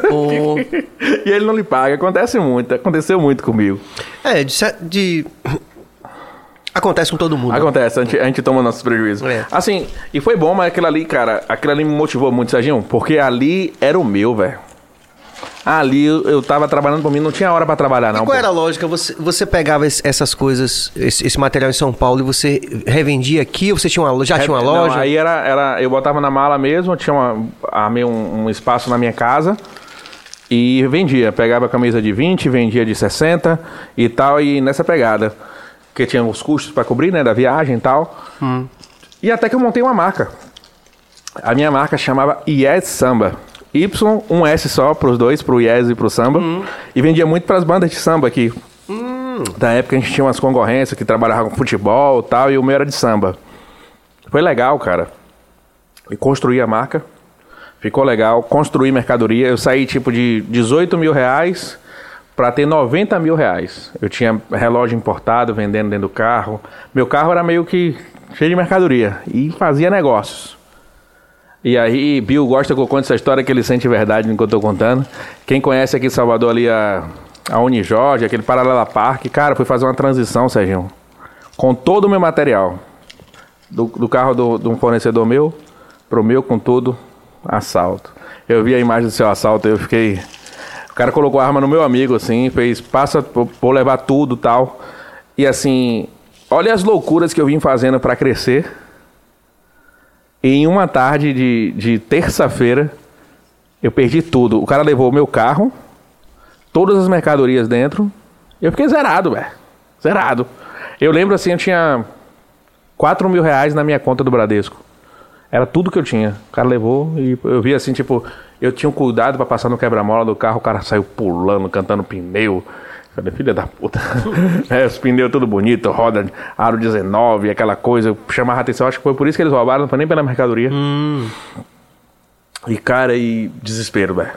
Pô. e ele não lhe paga. Acontece muito, aconteceu muito comigo. É, de, de- Acontece com todo mundo. Acontece, a gente, a gente toma nossos prejuízos. É. Assim, e foi bom, mas aquilo ali, cara, aquilo ali me motivou muito, Serginho, porque ali era o meu, velho. Ali eu, eu tava trabalhando por mim, não tinha hora pra trabalhar, não. E qual pô. era a lógica? Você, você pegava es- essas coisas, esse, esse material em São Paulo e você revendia aqui ou você tinha uma, já tinha uma É, Não, loja? aí era, era. Eu botava na mala mesmo, tinha uma, armei um, um espaço na minha casa e vendia. Pegava camisa de 20, vendia de 60 e tal, e nessa pegada. Porque tinha os custos pra cobrir, né? Da viagem e tal. E até que eu montei uma marca. A minha marca chamava Yes Samba. Y, um S só pros dois, pro Yes e pro Samba. E vendia muito pras bandas de samba aqui. Da época a gente tinha umas concorrências que trabalhavam com futebol e tal, e o meu era de samba. Foi legal, cara. E construí a marca. Ficou legal. Construí mercadoria. Eu saí tipo de 18 mil reais para ter 90 mil reais. Eu tinha relógio importado vendendo dentro do carro. Meu carro era meio que cheio de mercadoria. E fazia negócios. E aí, Bill gosta que eu conte essa história que ele sente verdade que eu tô contando. Quem conhece aqui em Salvador ali a, a Unijorge, aquele Paralela Park, cara, fui fazer uma transição, Serginho. Com todo o meu material do, do carro do, de um fornecedor meu pro meu com tudo, assalto. Eu vi a imagem do seu assalto, eu fiquei. O cara colocou a arma no meu amigo, assim, fez, passa, vou levar tudo tal. E assim, olha as loucuras que eu vim fazendo para crescer. E em uma tarde de, de terça-feira, eu perdi tudo. O cara levou o meu carro, todas as mercadorias dentro, eu fiquei zerado, velho. Zerado. Eu lembro assim, eu tinha 4 mil reais na minha conta do Bradesco. Era tudo que eu tinha. O cara levou e eu vi assim, tipo, eu tinha um cuidado pra passar no quebra-mola do carro, o cara saiu pulando, cantando pneu. Falei, filha da puta. é, os pneus tudo bonito, roda aro 19, aquela coisa. Chamava a atenção, acho que foi por isso que eles roubaram, não foi nem pela mercadoria. E cara, e desespero, velho.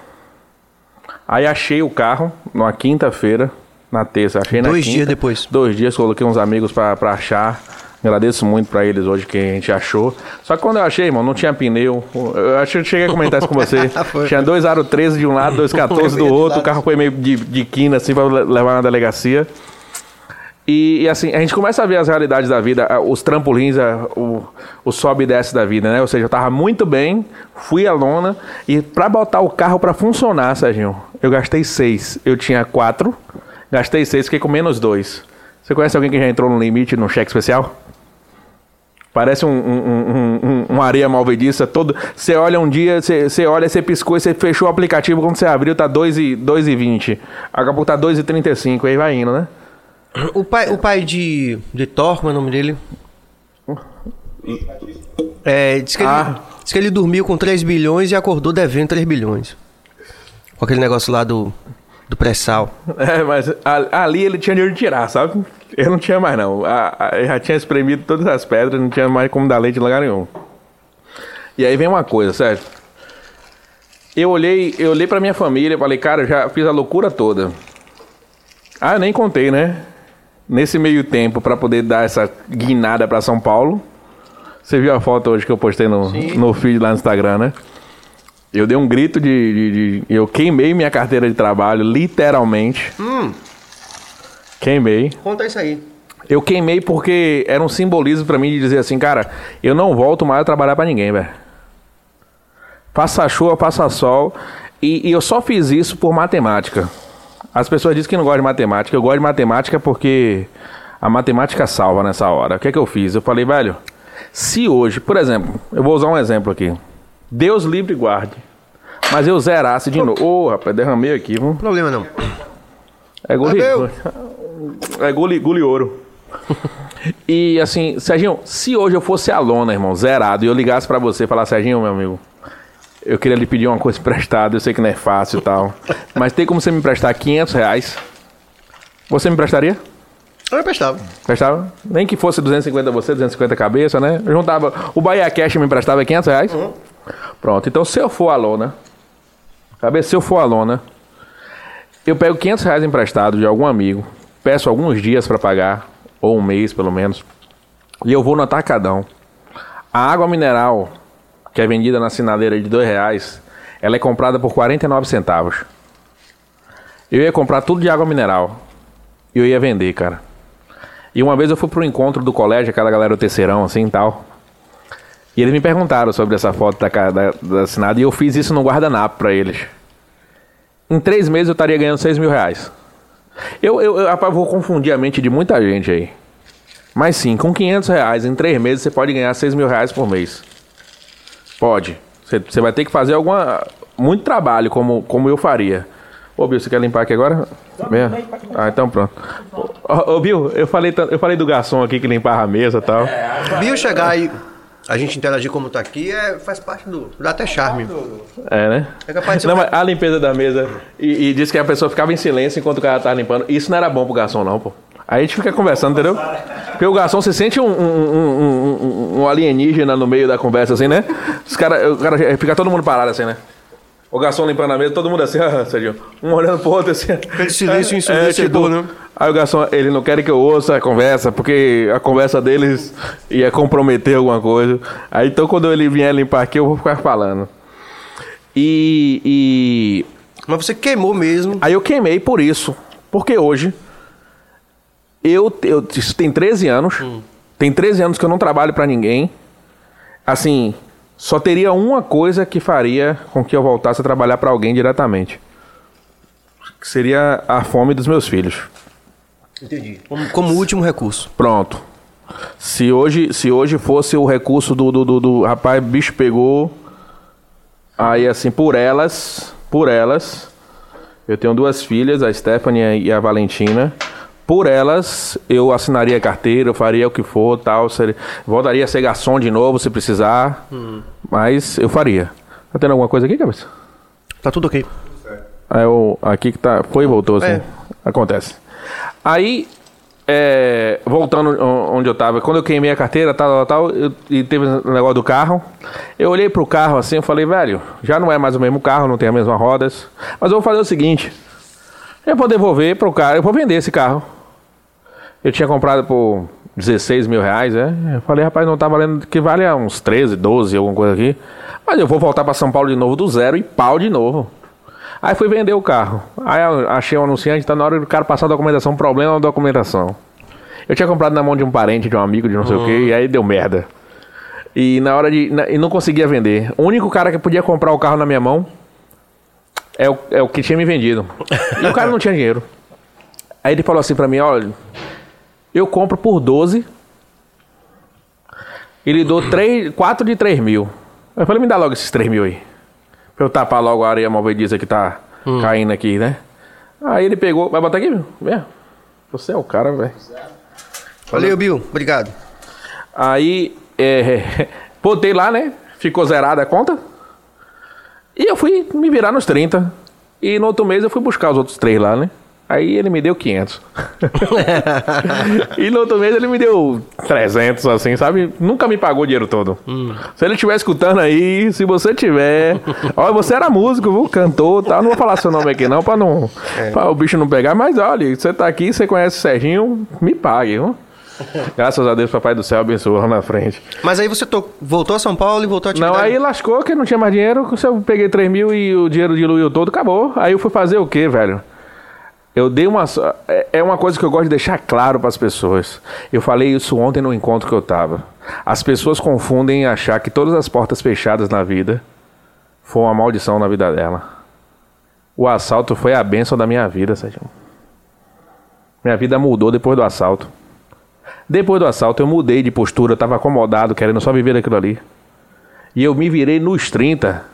Aí achei o carro numa quinta-feira, na terça, achei na Dois quinta. dias depois. Dois dias, coloquei uns amigos pra, pra achar. Agradeço muito pra eles hoje que a gente achou. Só que quando eu achei, irmão, não tinha pneu. Eu acho que eu cheguei a comentar isso com você. Tinha dois aro 13 de um lado, dois 14 do outro. O carro foi meio de, de quina assim pra le- levar na delegacia. E, e, assim, a gente começa a ver as realidades da vida, a- os trampolins, a- o, o sobe e desce da vida, né? Ou seja, eu tava muito bem, fui à lona, e pra botar o carro pra funcionar, Serginho, eu gastei seis. Eu tinha quatro, gastei seis, fiquei com menos dois. Você conhece alguém que já entrou no limite no cheque especial? Parece um, um, um, um, areia malvediça todo. Você olha um dia, você, você olha, você piscou e você fechou o aplicativo. Quando você abriu, tá 2,20. Daqui a pouco tá 2,35. Aí vai indo, né? O pai, o pai de, de Thor, como é o nome dele? É, diz que, ele, Ah. diz que ele dormiu com 3 bilhões e acordou devendo 3 bilhões. Com aquele negócio lá do, do pré-sal. É, mas ali ele tinha dinheiro de tirar, sabe? Eu não tinha mais, não. Eu já tinha espremido todas as pedras, não tinha mais como dar leite em lugar nenhum. E aí vem uma coisa, sério. Eu olhei, eu olhei pra minha família e falei, cara, já fiz a loucura toda. Ah, eu nem contei, né? Nesse meio tempo, pra poder dar essa guinada pra São Paulo. Você viu a foto hoje que eu postei no, no feed lá no Instagram, né? Eu dei um grito de, de- de- Eu queimei minha carteira de trabalho, literalmente. Hum, Queimei. conta isso aí. Eu queimei porque era um simbolismo pra mim de dizer assim, cara, eu não volto mais a trabalhar pra ninguém, velho. Passa chuva, passa sol. E, e eu só fiz isso por matemática. As pessoas dizem que não gostam de matemática. Eu gosto de matemática porque a matemática salva nessa hora. O que é que eu fiz? Eu falei, velho, se hoje, por exemplo, eu vou usar um exemplo aqui. Deus livre e guarde. Mas eu zerasse de novo. Ô, rapaz, derramei aqui, viu? Problema não. É Valeu. é gole, gole ouro. E assim, Serginho, se hoje eu fosse aluna, irmão, zerado, e eu ligasse pra você e falasse, Serginho, meu amigo, eu queria lhe pedir uma coisa emprestada, eu sei que não é fácil e tal, mas tem como você me emprestar 500 reais? Você me emprestaria? Eu emprestava. Emprestava? Nem que fosse 250 você, 250 cabeça, né? Eu juntava, o Bahia Cash me emprestava 500 reais? Pronto, então se eu for aluna, cabeça, se eu for aluna, eu pego 500 reais emprestado de algum amigo, peço alguns dias pra pagar, ou um mês pelo menos, e eu vou no atacadão. A água mineral, que é vendida na sinaleira de dois reais, ela é comprada por 49 centavos. Eu ia comprar tudo de água mineral. E eu ia vender, cara. E uma vez eu fui pro encontro do colégio, aquela galera do terceirão, assim e tal. E eles me perguntaram sobre essa foto da, da, da assinada e eu fiz isso no guardanapo pra eles. Em três meses eu estaria ganhando 6 mil reais. Eu, eu, eu rapaz, vou confundir a mente de muita gente aí. Mas sim, com 500 reais em três meses você pode ganhar 6 mil reais por mês. Pode. Você vai ter que fazer alguma, muito trabalho, como, como eu faria. Ô, Bill, você quer limpar aqui agora? Mesmo? Ah, então pronto. Ô, ô, Bill, eu falei, eu falei do garçom aqui que limpava a mesa e tal. Bill chegar e a gente interagir como tá aqui é, faz parte do. dá até charme. É, né? É capaz de Não, mas a limpeza da mesa. E, e disse que a pessoa ficava em silêncio enquanto o cara tava limpando. Isso não era bom pro garçom, não, pô. Aí a gente fica conversando, entendeu? Porque o garçom se sente um, um, um- um- um alienígena no meio da conversa, assim, né? Os cara, o cara fica todo mundo parado assim, né? O garçom limpando a mesa, todo mundo assim, ah, Serginho, um olhando pro outro assim. Aquele silêncio ensurdecedor, né? Aí o garçom, ele não quer que eu ouça a conversa, porque a conversa deles ia comprometer alguma coisa. Aí então quando ele vier limpar aqui, eu vou ficar falando. E, e Mas você queimou mesmo. aí eu queimei por isso. Porque hoje, eu, eu isso tem 13 anos, tem 13 anos que eu não trabalho pra ninguém. Assim, só teria uma coisa que faria com que eu voltasse a trabalhar pra alguém diretamente. Que seria a fome dos meus filhos. Entendi. Como, como último recurso. Pronto. Se hoje, se hoje fosse o recurso do, do, do, do- rapaz, bicho pegou. Aí assim, por elas, por elas, eu tenho duas filhas, a Stephanie e a Valentina. Por elas, eu assinaria a carteira, eu faria o que for, tal, seria- voltaria a ser garçom de novo se precisar. Mas eu faria. Tá tendo alguma coisa aqui, cabeça? Tá tudo ok. Aí eu, aqui que tá. Foi e voltou, assim. É. Acontece. Aí, é, voltando o- onde eu tava, quando eu queimei a carteira, tal, tal, tal, eu- e teve o negócio do carro, eu olhei pro carro assim, eu falei, velho, já não é mais o mesmo carro, não tem as mesmas rodas, mas eu vou fazer o seguinte, eu vou devolver pro cara, eu vou vender esse carro. Eu tinha comprado por 16 mil reais, é? Eu falei, rapaz, não tá valendo, que vale a uns 13, 12, alguma coisa aqui. Mas eu vou voltar pra São Paulo de novo do zero e pau de novo. Aí fui vender o carro. Aí achei um anunciante, tá na hora do cara passar a documentação, problema na documentação. Eu tinha comprado na mão de um parente, de um amigo, de não sei o quê, e aí deu merda. E na hora de. na- E não conseguia vender. O único cara que podia comprar o carro na minha mão é o, é o que tinha me vendido. E o cara não tinha dinheiro. Aí ele falou assim pra mim, olha, eu compro por 12 e lhe dou 3, 4 de 3 mil. Eu falei, me dá logo esses 3 mil aí. Pra eu tapar logo a areia movediça que tá caindo aqui, né? Aí ele pegou, vai botar aqui, meu? Vem. Você é o cara, velho. Valeu, Bill. Obrigado. Aí, é, botei lá, né? Ficou zerada a conta. E eu fui me virar nos 30. E no outro mês eu fui buscar os outros três lá, né? Aí ele me deu 500. e no outro mês ele me deu 300, assim, sabe? Nunca me pagou o dinheiro todo. Se ele estiver escutando aí, se você tiver... Olha, você era músico, viu? Cantor, tá? Não vou falar seu nome aqui não, pra, não, pra o bicho não pegar. Mas olha, você tá aqui, você conhece o Serginho, me pague, viu? Graças a Deus, Papai do Céu abençoou na frente. Mas aí você to- voltou a São Paulo e voltou a Não, atividade. aí lascou que não tinha mais dinheiro. Se eu peguei 3 mil e o dinheiro diluiu todo, acabou. Aí eu fui fazer o quê, velho? Eu dei uma. é- É uma coisa que eu gosto de deixar claro para as pessoas. Eu falei isso ontem no encontro que eu tava. As pessoas confundem em achar que todas as portas fechadas na vida foi uma maldição na vida dela. O assalto foi a bênção da minha vida, Sérgio. Minha vida mudou depois do assalto. Depois do assalto, eu mudei de postura, eu tava acomodado, querendo só viver aquilo ali. E eu me virei nos 30.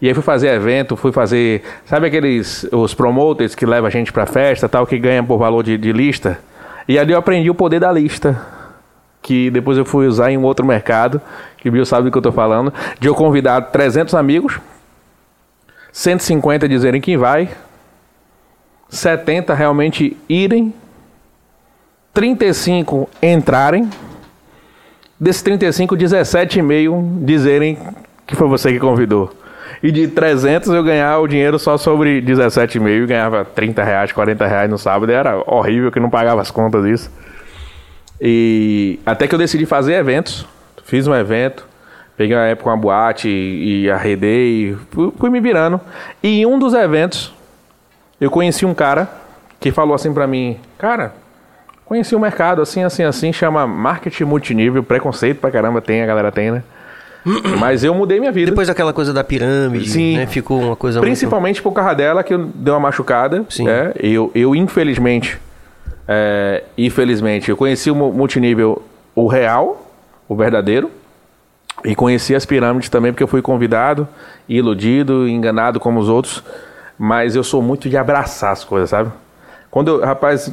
E aí fui fazer evento, fui fazer. Sabe aqueles. Os promoters que levam a gente pra festa tal, que ganham por valor de, de lista? E ali eu aprendi o poder da lista. Que depois eu fui usar em um outro mercado, que o Bill sabe do que eu tô falando. De eu convidar 300 amigos, 150 dizerem que vai, 70 realmente irem, 35 entrarem, desses 35, 17,5 dizerem que foi você que convidou. E de 300 eu ganhava o dinheiro só sobre 17,5 e ganhava 30 reais, 40 reais no sábado. Era horrível que não pagava as contas disso. E até que eu decidi fazer eventos. Fiz um evento, peguei uma época uma boate e, e arredei, fui, fui me virando. E em um dos eventos, eu conheci um cara que falou assim pra mim: Cara, conheci o mercado assim, assim, assim, chama marketing multinível, preconceito pra caramba tem, a galera tem, né? Mas eu mudei minha vida. Depois daquela coisa da pirâmide, Sim. né? Ficou uma coisa Principalmente por causa dela, que eu dei uma machucada. Sim. né? Eu, eu, infelizmente, é, infelizmente, eu conheci o mu- multinível, o real, o verdadeiro. E conheci as pirâmides também, porque eu fui convidado, iludido, enganado como os outros. Mas eu sou muito de abraçar as coisas, sabe? Quando eu, rapaz,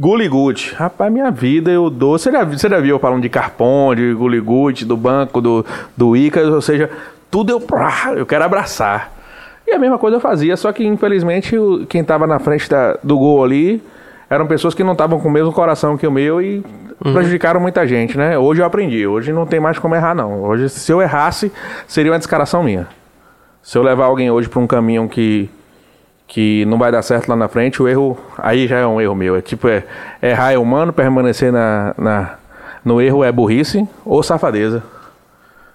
Good, rapaz, minha vida eu dou. Você já, você já viu eu falando de Carpon, de Good, do banco, do, do Icas, ou seja, tudo eu, eu quero abraçar. E a mesma coisa eu fazia, só que infelizmente quem estava na frente da- do gol ali eram pessoas que não estavam com o mesmo coração que o meu e prejudicaram muita gente, né? Hoje eu aprendi, hoje não tem mais como errar, não. Hoje, se eu errasse, seria uma descaração minha. Se eu levar alguém hoje para um caminho que, que não vai dar certo lá na frente, o erro aí já é um erro meu. É tipo, é, errar é humano, permanecer na, na, no erro é burrice ou safadeza.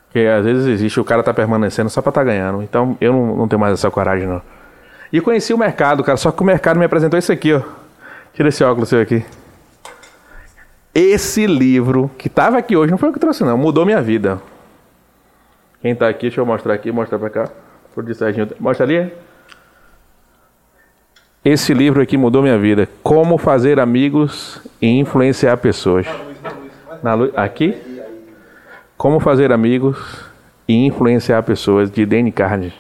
Porque às vezes existe, o cara tá permanecendo só pra tá ganhando. Então eu não, não tenho mais essa coragem, não. E conheci o mercado, cara, só que o mercado me apresentou isso aqui, ó. Tira esse óculos seu aqui. Esse livro, que tava aqui hoje, não foi eu que trouxe, não. Mudou minha vida. Quem tá aqui, deixa eu mostrar aqui, mostrar pra cá. Por de Serginho. Mostra ali. Esse livro aqui mudou minha vida. Como fazer amigos e influenciar pessoas. Na luz, aqui? Como fazer amigos e influenciar pessoas, de Danny Carnegie.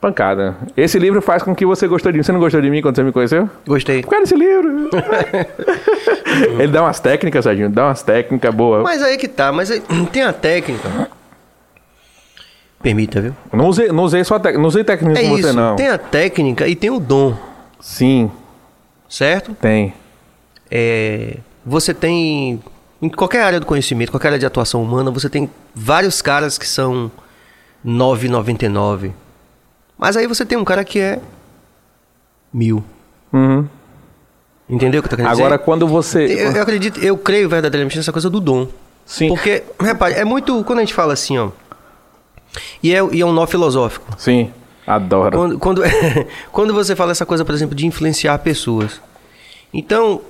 Pancada. Esse livro faz com que você gostou de mim. Você não gostou de mim quando você me conheceu? Gostei. Por causa desse livro. Ele dá umas técnicas, Serginho. Dá umas técnicas boas. Mas aí que tá, mas aí, tem a técnica. Permita, viu? Não usei, não usei só técnica. Não usei técnica É com você, não. Tem a técnica e tem o dom, Sim, certo? tem. É, você tem em qualquer área do conhecimento, qualquer área de atuação humana, você tem vários caras que são 9,99. Mas aí você tem um cara que é mil. Uhum. Entendeu o que eu tô querendo Agora, dizer? quando você. Eu, eu acredito, eu creio verdadeiramente nessa coisa do dom. Sim. Porque, repare, é muito. Quando a gente fala assim, ó. E é, e é um nó filosófico. Sim, adoro. Quando, quando, quando você fala essa coisa, por exemplo, de influenciar pessoas. Então,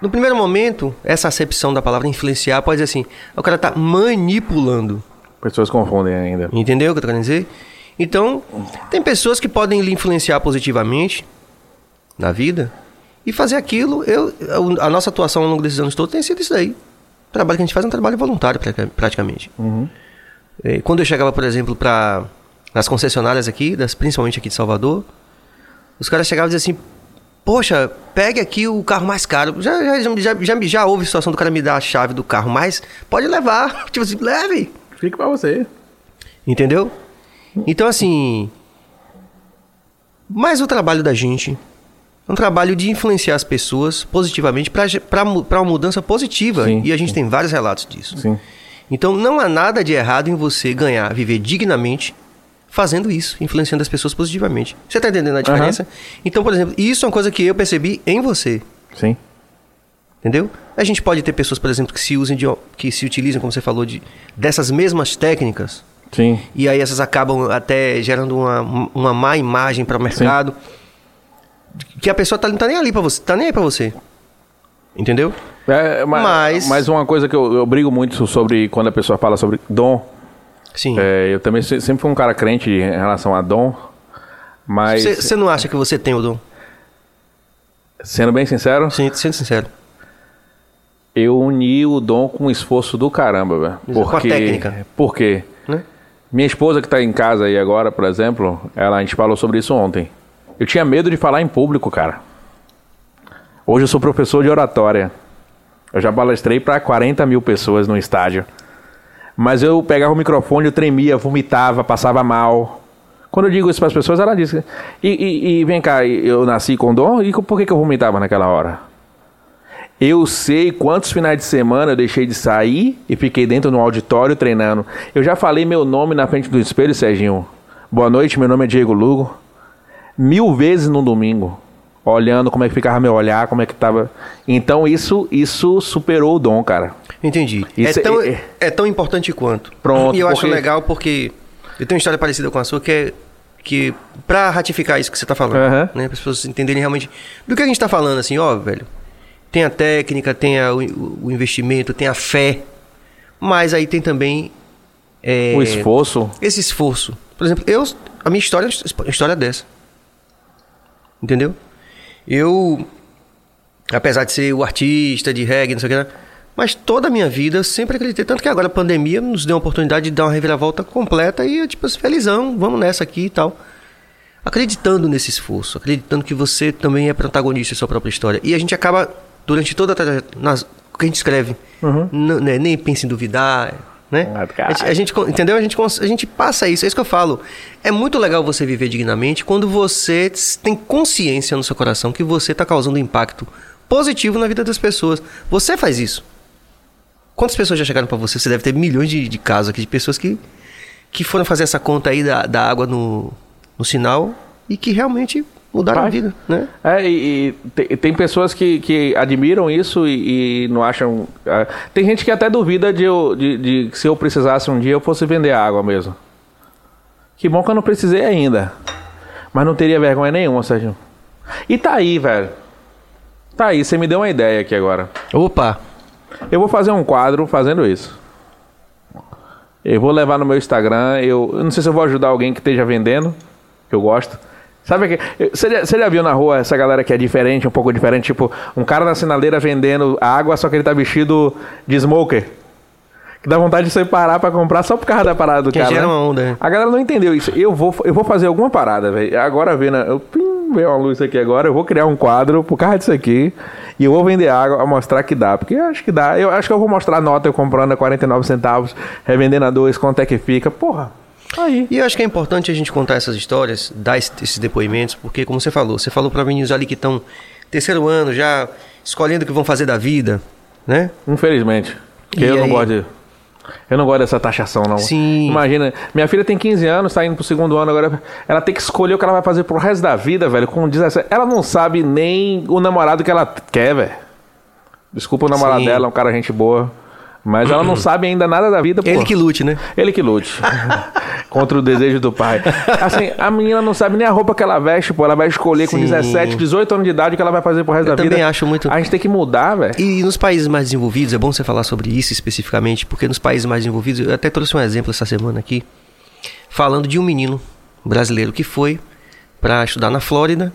no primeiro momento, essa acepção da palavra influenciar pode dizer assim: o cara tá manipulando. Pessoas confundem ainda. Entendeu o que eu tô querendo dizer? Então, tem pessoas que podem lhe influenciar positivamente na vida e fazer aquilo. Eu, a nossa atuação ao longo desses anos todos tem sido isso daí. O trabalho que a gente faz é um trabalho voluntário, pratica- praticamente. Eh, Quando eu chegava, por exemplo, para nas concessionárias aqui, das, principalmente aqui de Salvador, os caras chegavam e diziam assim: Poxa, pegue aqui o carro mais caro. Já, já, já, já, já houve situação do cara me dar a chave do carro, mas pode levar. Tipo assim, leve. Fica pra você. Entendeu? Então, assim. Mas o trabalho da gente é um trabalho de influenciar as pessoas positivamente para uma mudança positiva. Sim, e a gente tem vários relatos disso. Sim. Então, não há nada de errado em você ganhar, viver dignamente fazendo isso, influenciando as pessoas positivamente. Você está entendendo a diferença? Então, por exemplo, isso é uma coisa que eu percebi em você. Sim. Entendeu? A gente pode ter pessoas, por exemplo, que se usem de, que se utilizam, como você falou, de dessas mesmas técnicas Sim. e aí essas acabam até gerando uma, uma má imagem para o mercado. que a pessoa tá, não tá nem ali pra você, tá nem aí pra você. Entendeu? É, mas, Mas- mas uma coisa que eu, eu brigo muito sobre quando a pessoa fala sobre dom. Sim. é, eu também se- sempre fui um cara crente em relação a dom. Mas, Você não acha que você tem o dom? sendo bem sincero, Sim, sendo sincero. eu uni o dom com o esforço do caramba, velho. Com a Porque, técnica. Por quê? Né? Minha esposa que tá em casa aí agora, por exemplo, ela, a gente falou sobre isso ontem. Eu tinha medo de falar em público, cara. Hoje eu sou professor de oratória. Eu já palestrei para 40 mil pessoas no estádio. Mas eu pegava o microfone, eu tremia, vomitava, passava mal. Quando eu digo isso para as pessoas, ela diz: e, e- e vem cá, eu nasci com dom, e por que, que eu vomitava naquela hora? Eu sei quantos finais de semana eu deixei de sair e fiquei dentro no auditório treinando. Eu já falei meu nome na frente do espelho, Serginho. Boa noite, meu nome é Diego Lugo. Mil vezes no domingo. Olhando como é que ficava meu olhar, como é que tava. Então isso, isso superou o dom, cara. Entendi. Isso é, tão, é- é tão importante quanto. Pronto, E eu acho porque- legal porque eu tenho uma história parecida com a sua que é que para ratificar isso que você tá falando, Aham. né, para as pessoas entenderem realmente do que a gente tá falando assim, ó, velho. Tem a técnica, tem a- o, o investimento, tem a fé, mas aí tem também é, O esforço. esse esforço. Por exemplo, eu a minha história é história dessa. Entendeu? Eu apesar de ser o artista de reggae, não sei o que, mas toda a minha vida eu sempre acreditei, tanto que agora a pandemia nos deu a oportunidade de dar uma reviravolta completa e eu, tipo, assim, felizão, vamos nessa aqui e tal. Acreditando nesse esforço, acreditando que você também é protagonista da sua própria história. E a gente acaba, durante toda a trajetória, o que a gente escreve, n- né, nem pensa em duvidar, né? Ah, A gente, a gente entendeu? A gente, a gente passa isso, é isso que eu falo. É muito legal você viver dignamente quando você tem consciência no seu coração que você está causando impacto positivo na vida das pessoas. Você faz isso. Quantas pessoas já chegaram para você? Você deve ter milhões de, de casos aqui de pessoas que, que foram fazer essa conta aí da, da água no, no sinal e que realmente mudaram a Vai. vida, né? É, e, e tem, tem pessoas que, que admiram isso e, e não acham. ah, tem gente que até duvida de, eu, de, de que se eu precisasse um dia eu fosse vender água mesmo. Que bom que eu não precisei ainda. Mas não teria vergonha nenhuma, Sérgio. E tá aí, velho. Tá aí, você me deu uma ideia aqui agora. Opa! Eu vou fazer um quadro fazendo isso. Eu vou levar no meu Instagram. Eu, eu não sei se eu vou ajudar alguém que esteja vendendo, que eu gosto. Sabe que você já, você já viu na rua essa galera que é diferente, um pouco diferente, tipo um cara na sinaleira vendendo água, só que ele tá vestido de smoker. Que dá vontade de você parar pra comprar só por causa da parada do Que cara. gera né? uma onda, é. A galera não entendeu isso. Eu vou, eu vou fazer alguma parada, velho. Agora vendo, eu pim, veio uma luz aqui agora, eu vou criar um quadro por causa disso aqui e eu vou vender água a mostrar que dá, porque eu acho que dá. Eu acho que eu vou mostrar a nota eu comprando a 49 centavos, revendendo a 2, quanto é que fica. Porra. Aí. E eu acho que é importante a gente contar essas histórias, dar esse- esses depoimentos, porque, como você falou, você falou para meninos ali que estão terceiro ano, já escolhendo o que vão fazer da vida, né? Infelizmente. Porque E eu não aí? gosto de. Eu não gosto dessa taxação, não. Sim. Imagina, minha filha tem 15 anos, tá indo pro segundo ano agora. Ela tem que escolher o que ela vai fazer pro resto da vida, velho. Com 17. Ela não sabe nem o namorado que ela quer, velho. Desculpa o namorado Sim. dela, é um cara gente boa. Mas ela não sabe ainda nada da vida, pô. Ele que lute, né? Ele que lute. Contra o desejo do pai. Assim, a menina não sabe nem a roupa que ela veste, pô. Ela vai escolher com Sim. 17, 18 anos de idade o que ela vai fazer pro resto Eu da vida. também acho muito- A gente tem que mudar, velho. E nos países mais desenvolvidos, é bom você falar sobre isso especificamente, porque nos países mais desenvolvidos, eu até trouxe um exemplo essa semana aqui, falando de um menino brasileiro que foi para estudar na Flórida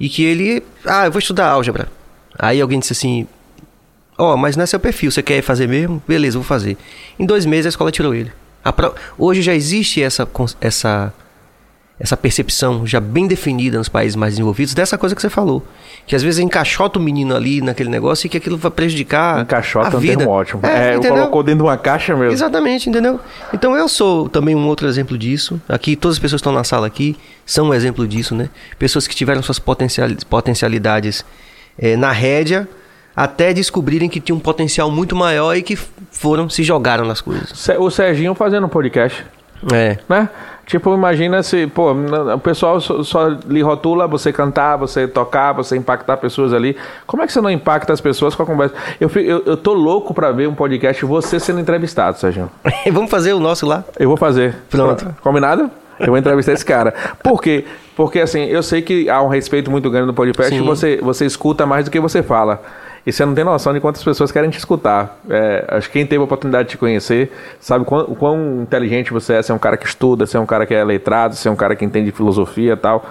e que ele, ah, eu vou estudar álgebra. Aí alguém disse assim, ó, mas não é seu perfil, você quer fazer mesmo? Beleza, vou fazer. Em dois meses a escola tirou ele. A pro- Hoje já existe essa, essa, essa percepção já bem definida nos países mais desenvolvidos dessa coisa que você falou. Que às vezes encaixota o menino ali naquele negócio e que aquilo vai prejudicar Encaixota a é um vida. termo ótimo. É, É, colocou dentro de uma caixa mesmo. Exatamente, entendeu? Então eu sou também um outro exemplo disso. Aqui, todas as pessoas que estão na sala aqui são um exemplo disso, né? Pessoas que tiveram suas potenciali- potencialidades eh, na rédea até descobrirem que tinham um potencial muito maior e que foram, se jogaram nas coisas. O Serginho fazendo um podcast, É. né? Tipo, imagina se, pô, o pessoal só, só lhe rotula você cantar, você tocar, você impactar pessoas ali. Como é que você não impacta as pessoas com a conversa? Eu, eu, eu tô louco pra ver um podcast você sendo entrevistado, Serginho. Vamos fazer o nosso lá? Eu vou fazer. Pronto. Combinado? Eu vou entrevistar esse cara. Por quê? Porque, assim, eu sei que há um respeito muito grande no podcast Sim. você, você escuta mais do que você fala. E você não tem noção de quantas pessoas querem te escutar. É, acho que quem teve a oportunidade de te conhecer sabe quão, o quão inteligente você é. Você é um cara que estuda, você é um cara que é letrado, você é um cara que entende filosofia e tal.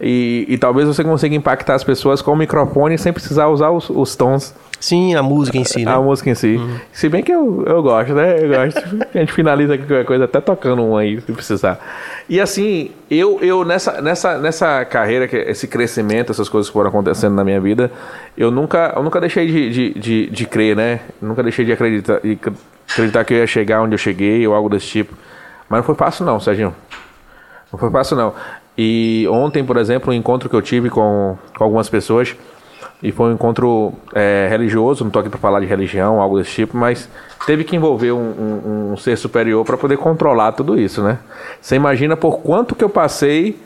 E, e talvez você consiga impactar as pessoas com o microfone sem precisar usar os, os tons Sim, a música em si, né? a música em si. Se bem que eu, eu gosto, né? Eu gosto. A gente finaliza aqui qualquer coisa, até tocando um aí, se precisar. E assim, eu, eu nessa, nessa, nessa carreira, que esse crescimento, essas coisas que foram acontecendo na minha vida, eu nunca, eu nunca deixei de, de, de, de crer, né? Nunca deixei de acreditar, de acreditar que eu ia chegar onde eu cheguei ou algo desse tipo. Mas não foi fácil não, Serginho. Não foi fácil não. E ontem, por exemplo, um encontro que eu tive com, com algumas pessoas, e foi um encontro é, religioso, não estou aqui para falar de religião, algo desse tipo, mas teve que envolver um, um- um ser superior para poder controlar tudo isso, né? Você imagina por quanto que eu passei,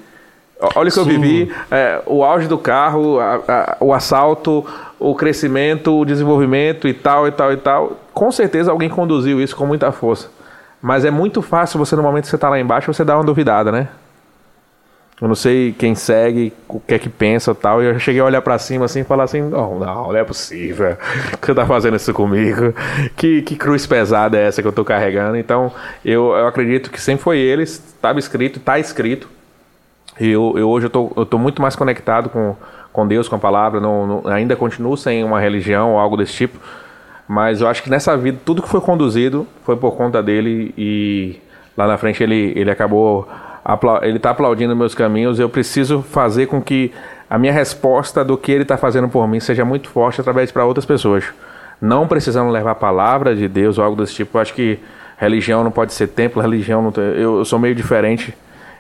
olha o que eu Sim. vivi, é, o auge do carro, a- a- o assalto, o crescimento, o desenvolvimento e tal, e tal, e tal. Com certeza alguém conduziu isso com muita força. Mas é muito fácil você, no momento que você está lá embaixo, você dar uma duvidada, né? Eu não sei quem segue, o que é que pensa tal. E eu cheguei a olhar pra cima assim e falar assim: não, não, não é possível. que você tá fazendo isso comigo? Que, que cruz pesada é essa que eu tô carregando? Então, eu, eu acredito que sempre foi ele, estava escrito, tá escrito. E eu, eu hoje eu tô, eu tô muito mais conectado com, com Deus, com a palavra. Não, não- ainda continuo sem uma religião ou algo desse tipo. Mas eu acho que nessa vida, tudo que foi conduzido foi por conta dele. E lá na frente ele, ele acabou. Ele tá aplaudindo meus caminhos. Eu preciso fazer com que a minha resposta do que ele está fazendo por mim seja muito forte através para outras pessoas. Não precisando levar a palavra de Deus ou algo desse tipo. Eu acho que religião não pode ser templo, religião não tem, eu, sou meio diferente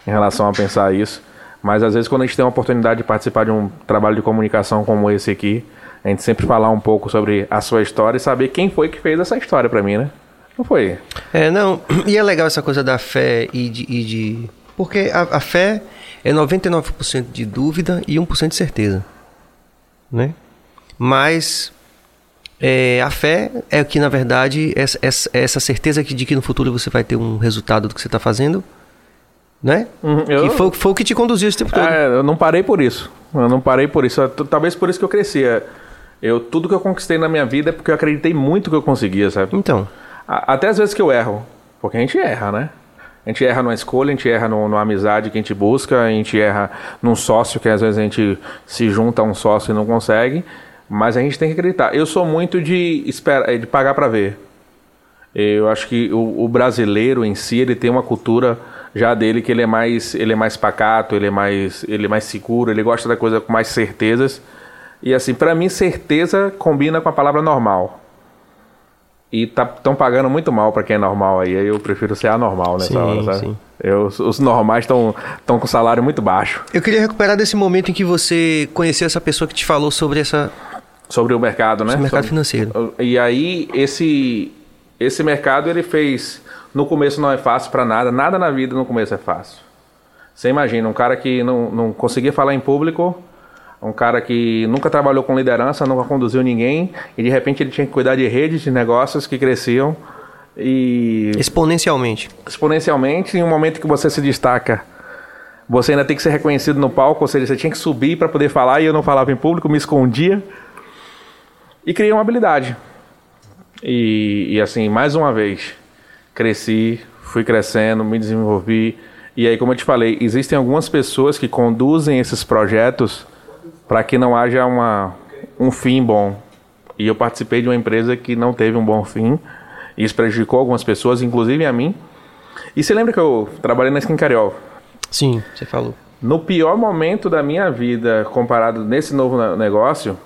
em relação a pensar isso. Mas às vezes quando a gente tem uma oportunidade de participar de um trabalho de comunicação como esse aqui, a gente sempre falar um pouco sobre a sua história e saber quem foi que fez essa história pra mim, né? Não foi? É, não, e é legal essa coisa da fé e de. e de- porque a, a fé é 99% de dúvida e 1% de certeza. Né? Mas é, a fé é que, na verdade, essa, essa, essa certeza que- de que no futuro você vai ter um resultado do que você está fazendo. Né? Uhum, eu- Que foi, foi o que te conduziu esse tempo todo. É, eu não parei por isso. Eu não parei por isso. Talvez por isso que eu cresci. É, Eu, tudo que eu conquistei na minha vida é porque eu acreditei muito que eu conseguia, sabe? Então, A- Até às vezes que eu erro. Porque a gente erra, né? A gente erra numa escolha, a gente erra no- numa amizade que a gente busca, a gente erra num sócio que às vezes a gente se junta a um sócio e não consegue. Mas a gente tem que acreditar. Eu sou muito de, espera, de pagar pra ver. Eu acho que o, o brasileiro em si ele tem uma cultura já dele que ele é mais ele é mais pacato, ele é mais ele é mais seguro, ele gosta da coisa com mais certezas. E assim, pra mim certeza combina com a palavra normal. E estão pagando muito mal pra quem é normal aí. Aí eu prefiro ser anormal nessa Sim, hora, sabe? sim. Eu, os normais estão com salário muito baixo eu queria recuperar desse momento em que você conheceu essa pessoa que te falou sobre essa, sobre o mercado, né? esse mercado Sobre- financeiro. E aí esse esse mercado ele fez no começo não é fácil pra nada, nada na vida no começo é fácil. Você imagina um cara que não, não conseguia falar em público, um cara que nunca trabalhou com liderança, nunca conduziu ninguém e de repente ele tinha que cuidar de redes de negócios que cresciam e Exponencialmente. exponencialmente em um momento que você se destaca. Você ainda tem que ser reconhecido no palco, ou seja, você tinha que subir para poder falar e eu não falava em público, me escondia. E criei uma habilidade. E, e assim, mais uma vez, cresci, fui crescendo, me desenvolvi. E aí, como eu te falei, existem algumas pessoas que conduzem esses projetos para que não haja uma, um fim bom. E eu participei de uma empresa que não teve um bom fim. E isso prejudicou algumas pessoas, inclusive a mim. E você lembra que eu trabalhei na Skin Cariol? Sim, você falou. No pior momento da minha vida, comparado nesse novo ne- negócio,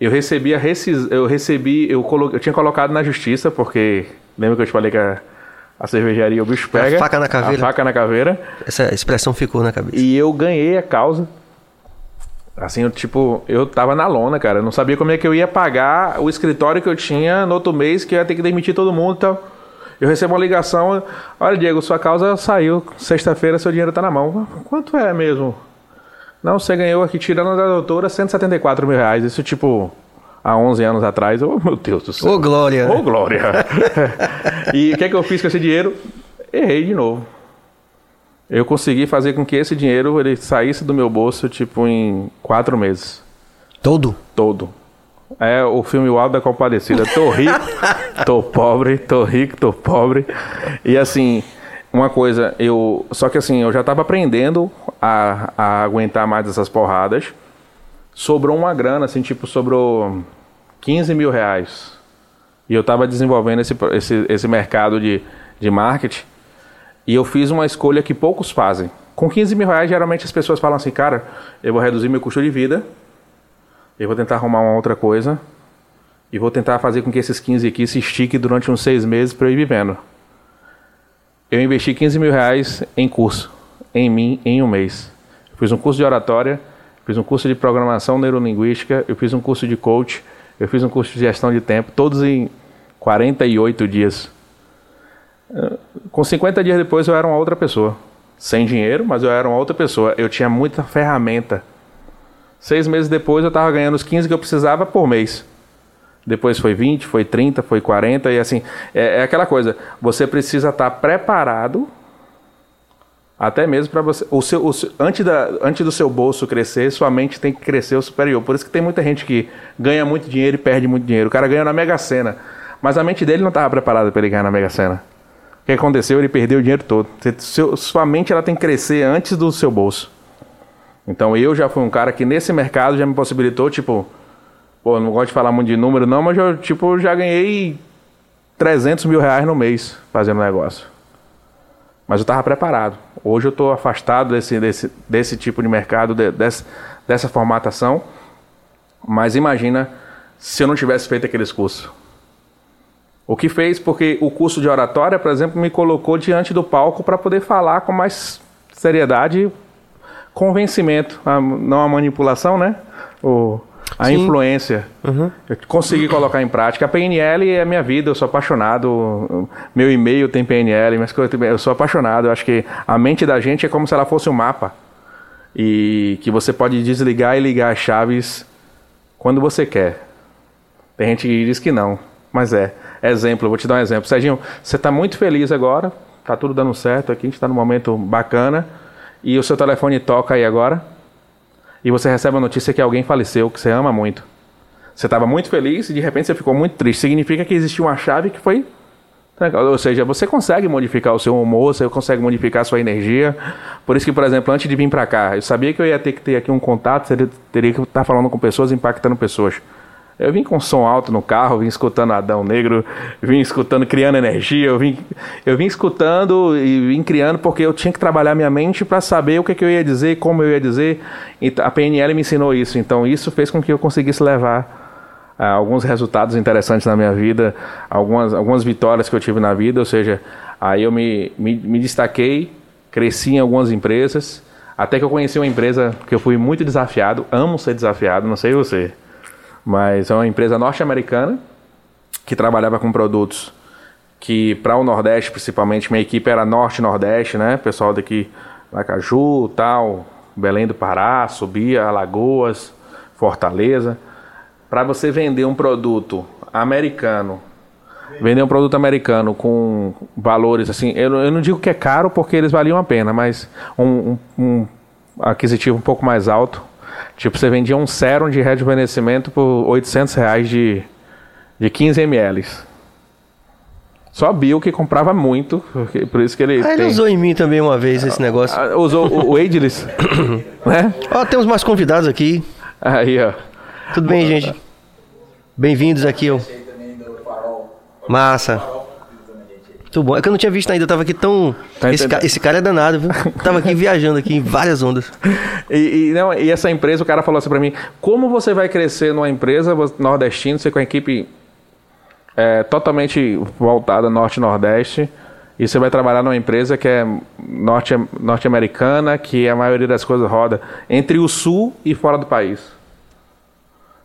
eu recebi a rescis... eu recebi, eu, colo... eu tinha colocado na justiça, porque lembra que eu te falei que a, a cervejaria o bicho pega? faca na caveira. A faca na caveira. Essa expressão ficou na cabeça. E eu ganhei a causa. Assim, eu, tipo, eu tava na lona, cara. Eu não sabia como é que eu ia pagar o escritório que eu tinha no outro mês, que eu ia ter que demitir todo mundo e tal. Eu recebo uma ligação, olha, Diego, sua causa saiu, sexta-feira seu dinheiro tá na mão. Quanto é mesmo? Não, você ganhou aqui, tirando da doutora, 174 mil reais. Isso, tipo, há 11 anos atrás. Oh, meu Deus do céu. Ô, Glória! Ô, Glória! e o que é que eu fiz com esse dinheiro? Errei de novo. Eu consegui fazer com que esse dinheiro ele saísse do meu bolso, tipo, em quatro meses. Todo? Todo. É o filme O Alto da Compadecida. Tô rico, tô pobre, tô rico, tô pobre. E assim, uma coisa, eu. Só que assim, eu já tava aprendendo a, a aguentar mais essas porradas. Sobrou uma grana, assim, tipo, sobrou 15 mil reais. E eu tava desenvolvendo esse, esse, esse mercado de, de marketing. E eu fiz uma escolha que poucos fazem. Com 15 mil reais, geralmente as pessoas falam assim, cara, eu vou reduzir meu custo de vida, eu vou tentar arrumar uma outra coisa, e vou tentar fazer com que esses 15 aqui se estique durante uns seis meses para eu ir vivendo. Eu investi 15 mil reais em curso, em mim, em um mês. Eu fiz um curso de oratória, fiz um curso de programação neurolinguística, eu fiz um curso de coach, eu fiz um curso de gestão de tempo, todos em 48 dias. Com 50 dias depois eu era uma outra pessoa. Sem dinheiro, mas eu era uma outra pessoa. Eu tinha muita ferramenta. Seis meses depois eu estava ganhando os 15 que eu precisava por mês. Depois foi 20, foi 30, foi 40 e assim. É, é aquela coisa. Você precisa estar tá preparado até mesmo para você. O seu, o seu, antes, da, antes do seu bolso crescer, sua mente tem que crescer o superior. Por isso que tem muita gente que ganha muito dinheiro e perde muito dinheiro. O cara ganha na Mega Sena. Mas a mente dele não estava preparada para ele ganhar na Mega Sena. O que aconteceu? Ele perdeu o dinheiro todo. Seu, sua mente ela tem que crescer antes do seu bolso. Então eu já fui um cara que nesse mercado já me possibilitou, tipo, pô, não gosto de falar muito de número não, mas eu, tipo, já ganhei 300 mil reais no mês fazendo negócio. Mas eu estava preparado. Hoje eu estou afastado desse, desse, desse tipo de mercado, de, desse, dessa formatação. Mas imagina se eu não tivesse feito aqueles cursos. O que fez, porque o curso de oratória, por exemplo, me colocou diante do palco para poder falar com mais seriedade, convencimento, a, não a manipulação, né? O, a Sim. influência. Uhum. Eu consegui colocar em prática. A PNL é minha vida, eu sou apaixonado. Meu e-mail tem PNL, mas eu sou apaixonado. Eu acho que a mente da gente é como se ela fosse um mapa. E que você pode desligar e ligar as chaves quando você quer. Tem gente que diz que não, mas é. Exemplo, vou te dar um exemplo. Serginho, você está muito feliz agora, está tudo dando certo aqui, a gente está num momento bacana, e o seu telefone toca aí agora, e você recebe a notícia que alguém faleceu, que você ama muito. Você estava muito feliz e de repente você ficou muito triste. Significa que existiu uma chave que foi ou seja, você consegue modificar o seu humor, você consegue modificar a sua energia. Por isso que, por exemplo, antes de vir para cá, eu sabia que eu ia ter que ter aqui um contato, teria que estar falando com pessoas, impactando pessoas. Eu vim com som alto no carro, vim escutando Adão Negro, vim escutando Criando Energia, eu vim, eu vim escutando e vim criando porque eu tinha que trabalhar minha mente para saber o que, que eu ia dizer, como eu ia dizer. E a PNL me ensinou isso, então isso fez com que eu conseguisse levar uh, alguns resultados interessantes na minha vida, algumas, algumas vitórias que eu tive na vida, ou seja, aí eu me, me, me destaquei, cresci em algumas empresas, até que eu conheci uma empresa que eu fui muito desafiado, amo ser desafiado, não sei você. Mas é uma empresa norte-americana que trabalhava com produtos que para o Nordeste, principalmente, minha equipe era Norte-Nordeste, né? Pessoal daqui, Lacaju, tal, Belém do Pará, Subia, Alagoas, Fortaleza. Para você vender um produto americano, vender um produto americano com valores assim, eu, eu não digo que é caro porque eles valiam a pena, mas um, um, um aquisitivo um pouco mais alto Tipo, você vendia um sérum de rejuvenescimento por 800 reais de, de 15 ml. Só Bill que comprava muito, por isso que ele. Ah, ele tem... usou em mim também uma vez esse negócio. Ah, usou o, o Ageless, né? Ó, temos mais convidados aqui. Aí, ó. Tudo bem, gente? Bem-vindos aqui, ó. Massa. Muito bom. É que eu não tinha visto ainda, eu tava aqui tão. Tá esse, ca... esse, cara é danado, viu? tava aqui viajando aqui em várias ondas. E, e, não, e essa empresa, o cara falou assim pra mim: como você vai crescer numa empresa nordestina, você com a equipe é, totalmente voltada norte-nordeste, e você vai trabalhar numa empresa que é norte, norte-americana, que a maioria das coisas roda entre o sul e fora do país.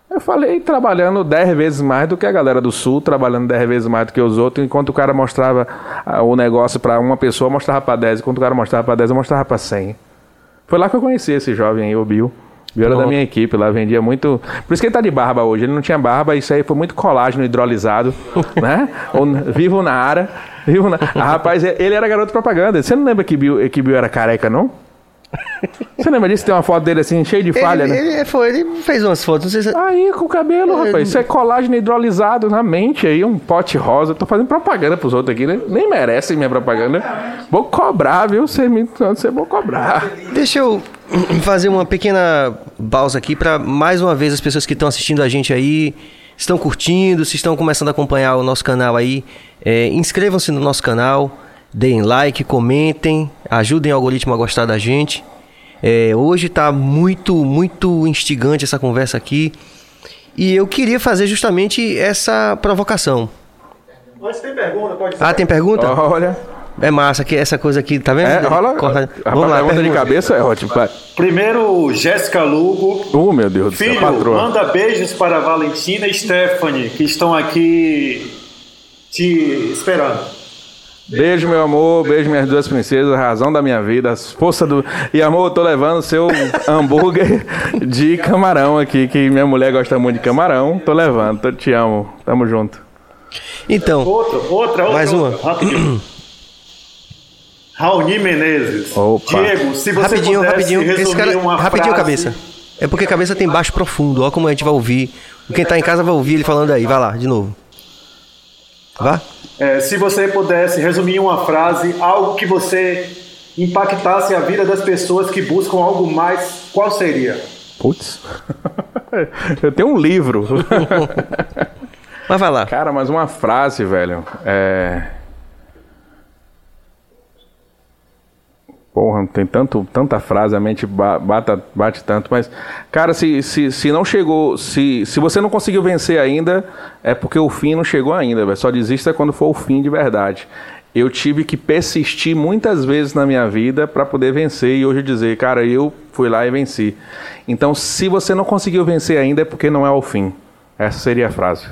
Eu falei trabalhando 10 vezes mais do que a galera do Sul, trabalhando 10 vezes mais do que os outros, enquanto o cara mostrava ah, o negócio para uma pessoa, mostrava para 10, enquanto o cara mostrava para 10, eu mostrava para 100. Foi lá que eu conheci esse jovem aí, o Bill. Bill era da minha equipe, lá vendia muito. Por isso que ele tá de barba hoje. Ele não tinha barba, isso aí foi muito colágeno hidrolisado, né? Vivo na área. Viu? né? Ah, rapaz, ele era garoto propaganda. Você não lembra que Bill, que Bill era careca, não? Você lembra disso? Tem uma foto dele assim, cheio de falha, ele, né? ele, foi, ele fez umas fotos, não sei se... Aí, com o cabelo, rapaz. Isso é colágeno hidrolisado na mente aí, um pote rosa. Tô fazendo propaganda pros outros aqui, né? Nem merecem minha propaganda. Vou cobrar, viu? Você me você vou cobrar. Deixa eu fazer uma pequena pausa aqui para mais uma vez as pessoas que estão assistindo a gente aí, estão curtindo, se estão começando a acompanhar o nosso canal aí, é, inscrevam-se no nosso canal, deem like, comentem, ajudem o algoritmo a gostar da gente. É, hoje está muito, muito instigante essa conversa aqui e eu queria fazer justamente essa provocação. Antes tem pergunta, pode ser. Ah, tem pergunta? Olha. É massa que essa coisa aqui, tá vendo? É, rola. Corta- Rapaz, Vamos lá, pergunta de cabeça é ótimo. Vai. Primeiro, Jéssica Lugo. Oh, meu Deus do céu, Filho, patroa. manda beijos para Valentina e Stephanie, que estão aqui te esperando. Beijo, meu amor. Beijo, minhas duas princesas. a Razão da minha vida. As forças do. E, amor, eu tô levando seu hambúrguer de camarão aqui, que minha mulher gosta muito de camarão. Tô levando. Tô- te amo. Tamo junto. Então, Outra, outra, outra. Mais uma. Raoni Menezes. Opa. Diego, se você rapidinho, pudesse rapidinho. resumir Esse cara, uma rapidinho, frase... cabeça. É porque cabeça tem baixo profundo. Olha como a gente vai ouvir. Quem tá em casa vai ouvir ele falando aí. Vai lá, de novo. Vá. É, se você pudesse resumir em uma frase algo que você impactasse a vida das pessoas que buscam algo mais, qual seria? Putz. eu tenho um livro. Mas vai lá. Cara, mas uma frase, velho. É. Porra, tem tanto, tanta frase, a mente ba- bata, bate tanto, mas, cara, se, se, se não chegou, se, se você não conseguiu vencer ainda, é porque o fim não chegou ainda, velho. Só desista quando for o fim de verdade. Eu tive que persistir muitas vezes na minha vida para poder vencer e hoje dizer, cara, eu fui lá e venci. Então, se você não conseguiu vencer ainda, é porque não é o fim. Essa seria a frase.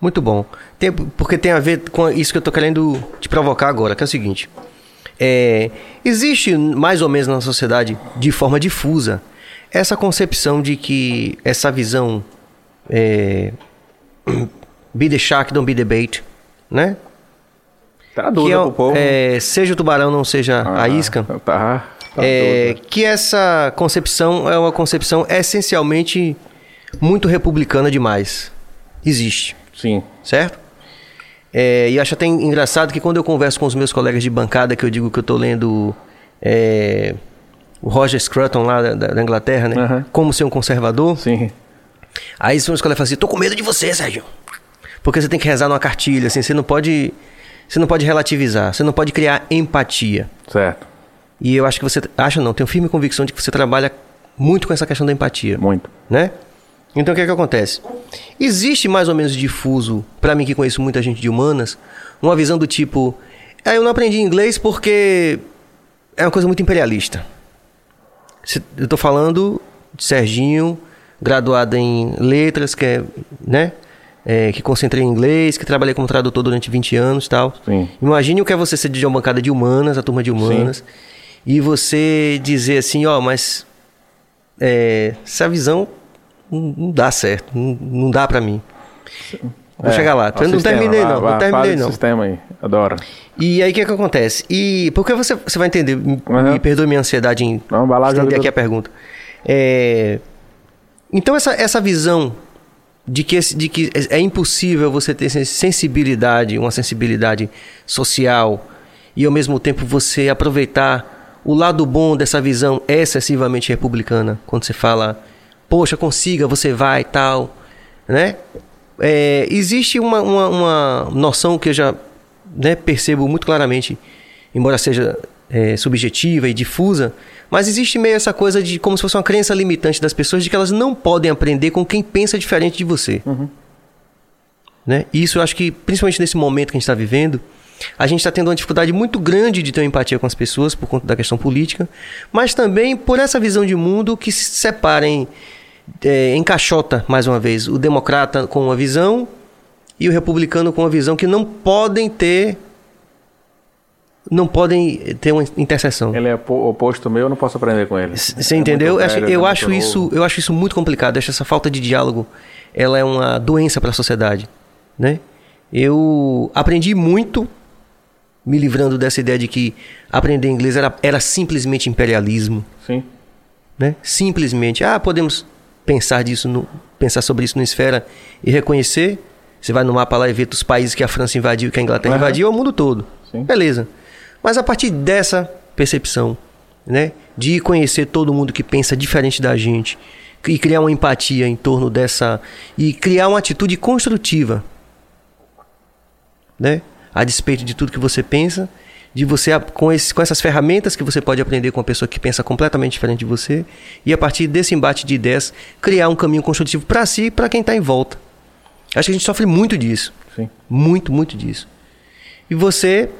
Muito bom. Tem- porque tem a ver com isso que eu tô querendo te provocar agora, que é o seguinte. É, existe mais ou menos na sociedade, de forma difusa, essa concepção de que essa visão é, be the shark, don't be the bait, né? Tá dúvida é, pro povo. é, seja o tubarão, não seja a Ah, isca. Tá, tá É, que essa concepção é uma concepção essencialmente muito republicana demais. Existe, Sim. certo? É, e acho até engraçado que quando eu converso com os meus colegas de bancada, que eu digo que eu tô lendo é, o Roger Scruton lá da, da Inglaterra, né? Aham. Como ser um conservador. Sim. Aí os meus colegas falam assim, tô com medo de você, Sérgio. Porque você tem que rezar numa cartilha, assim, você não pode. Você não pode relativizar, você não pode criar empatia. Certo. E eu acho que você. Acho não, tenho firme convicção de que você trabalha muito com essa questão da empatia. Muito. Né? Então o que é que acontece? Existe mais ou menos difuso, pra mim que conheço muita gente de humanas, uma visão do tipo. Ah, eu não aprendi inglês porque é uma coisa muito imperialista. Eu tô falando de Serginho, graduado em letras, que é, né? É, que concentrei em inglês, que trabalhei como tradutor durante 20 anos e tal. Sim. Imagine o que é você ser de uma bancada de humanas, a turma de humanas, e você dizer assim, ó, mas é, essa visão não, não dá certo, não, não dá pra mim. Vou É, chegar lá. Eu não sistema, terminei não, vá, não terminei não. sistema aí. Adoro. E aí o que, que acontece? E porque você, você vai entender, me, Uhum. me perdoe minha ansiedade em Não, vai lá, estender aqui do- a pergunta. É, então essa, essa visão de que, esse- de que é é impossível você ter sen- sensibilidade, uma sensibilidade social e ao mesmo tempo você aproveitar o lado bom dessa visão excessivamente republicana, quando você fala, poxa, consiga, você vai e tal, né? É, existe uma, uma, uma noção que eu já né, percebo muito claramente, embora seja é, subjetiva e difusa, mas existe meio essa coisa de como se fosse uma crença limitante das pessoas de que elas não podem aprender com quem pensa diferente de você. Né? E isso eu acho que, principalmente nesse momento que a gente está vivendo, a gente está tendo uma dificuldade muito grande de ter empatia com as pessoas por conta da questão política, mas também por essa visão de mundo que se separa em, é, encaixota, mais uma vez, o democrata com uma visão e o republicano com uma visão que não podem ter não podem ter uma interseção. Ele é po- oposto meu, eu não posso aprender com ele. Você É entendeu? muito Eu acho- velho, eu, é acho isso, novo. eu acho isso muito complicado. Acho essa falta de diálogo, ela é uma doença para a sociedade, né? Eu aprendi muito me livrando dessa ideia de que aprender inglês era, era simplesmente imperialismo. Sim. Né? Simplesmente, ah, podemos pensar disso no, pensar sobre isso na esfera e reconhecer. Você vai no mapa lá e vê os países que a França invadiu, que a Inglaterra Uhum. invadiu, é o mundo todo. Sim. Beleza. Mas a partir dessa percepção, né, de conhecer todo mundo que pensa diferente da gente e criar uma empatia em torno dessa e criar uma atitude construtiva, né, a despeito de tudo que você pensa, de você com, esse, com essas ferramentas que você pode aprender com uma pessoa que pensa completamente diferente de você e a partir desse embate de ideias criar um caminho construtivo para si e para quem está em volta. Acho que a gente sofre muito disso. Sim. Muito, muito disso. E você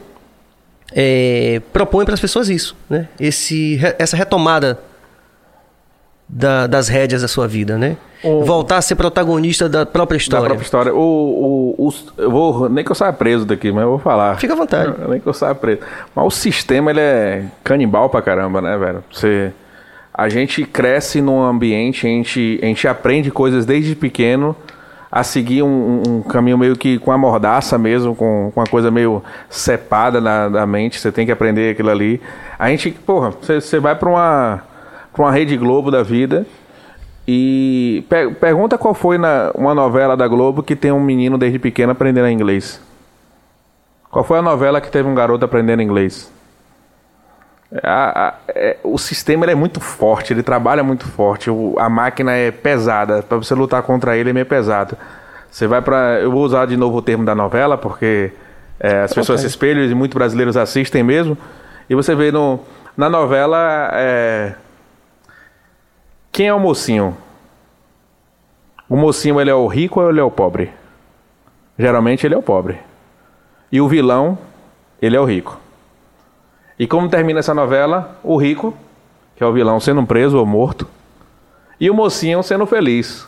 é, propõe para as pessoas isso, né? Esse, essa retomada da- das rédeas da sua vida, né? O- Voltar a ser protagonista da própria Da história. própria história. O, o, o- eu vou, nem que eu saia preso daqui, mas eu vou falar. Fica à vontade. Nem que eu saia preso. Mas o sistema, ele é canibal pra caramba, né, velho? Você, a gente cresce num ambiente, a gente, a gente aprende coisas desde pequeno a seguir um, um- caminho meio que com a mordaça mesmo, com, com uma coisa meio cepada na, na mente. Você tem que aprender aquilo ali. A gente, porra, você, você vai pra uma, pra uma Rede Globo da vida... E per- pergunta qual foi na, uma novela da Globo que tem um menino desde pequeno aprendendo inglês. Qual foi a novela que teve um garoto aprendendo inglês? A- a- é- o sistema é muito forte, ele trabalha muito forte. o- a máquina é pesada. Para você lutar contra ele é meio pesado. Você vai para. Eu vou usar de novo o termo da novela, porque é, as pessoas se espelham e muitos brasileiros assistem mesmo. E você vê no, na novela. é, quem é o mocinho? O mocinho ele é o rico ou ele é o pobre? Geralmente ele é o pobre. E o vilão, ele é o rico. E como termina essa novela? O rico, que é o vilão, sendo preso ou morto. E o mocinho sendo feliz.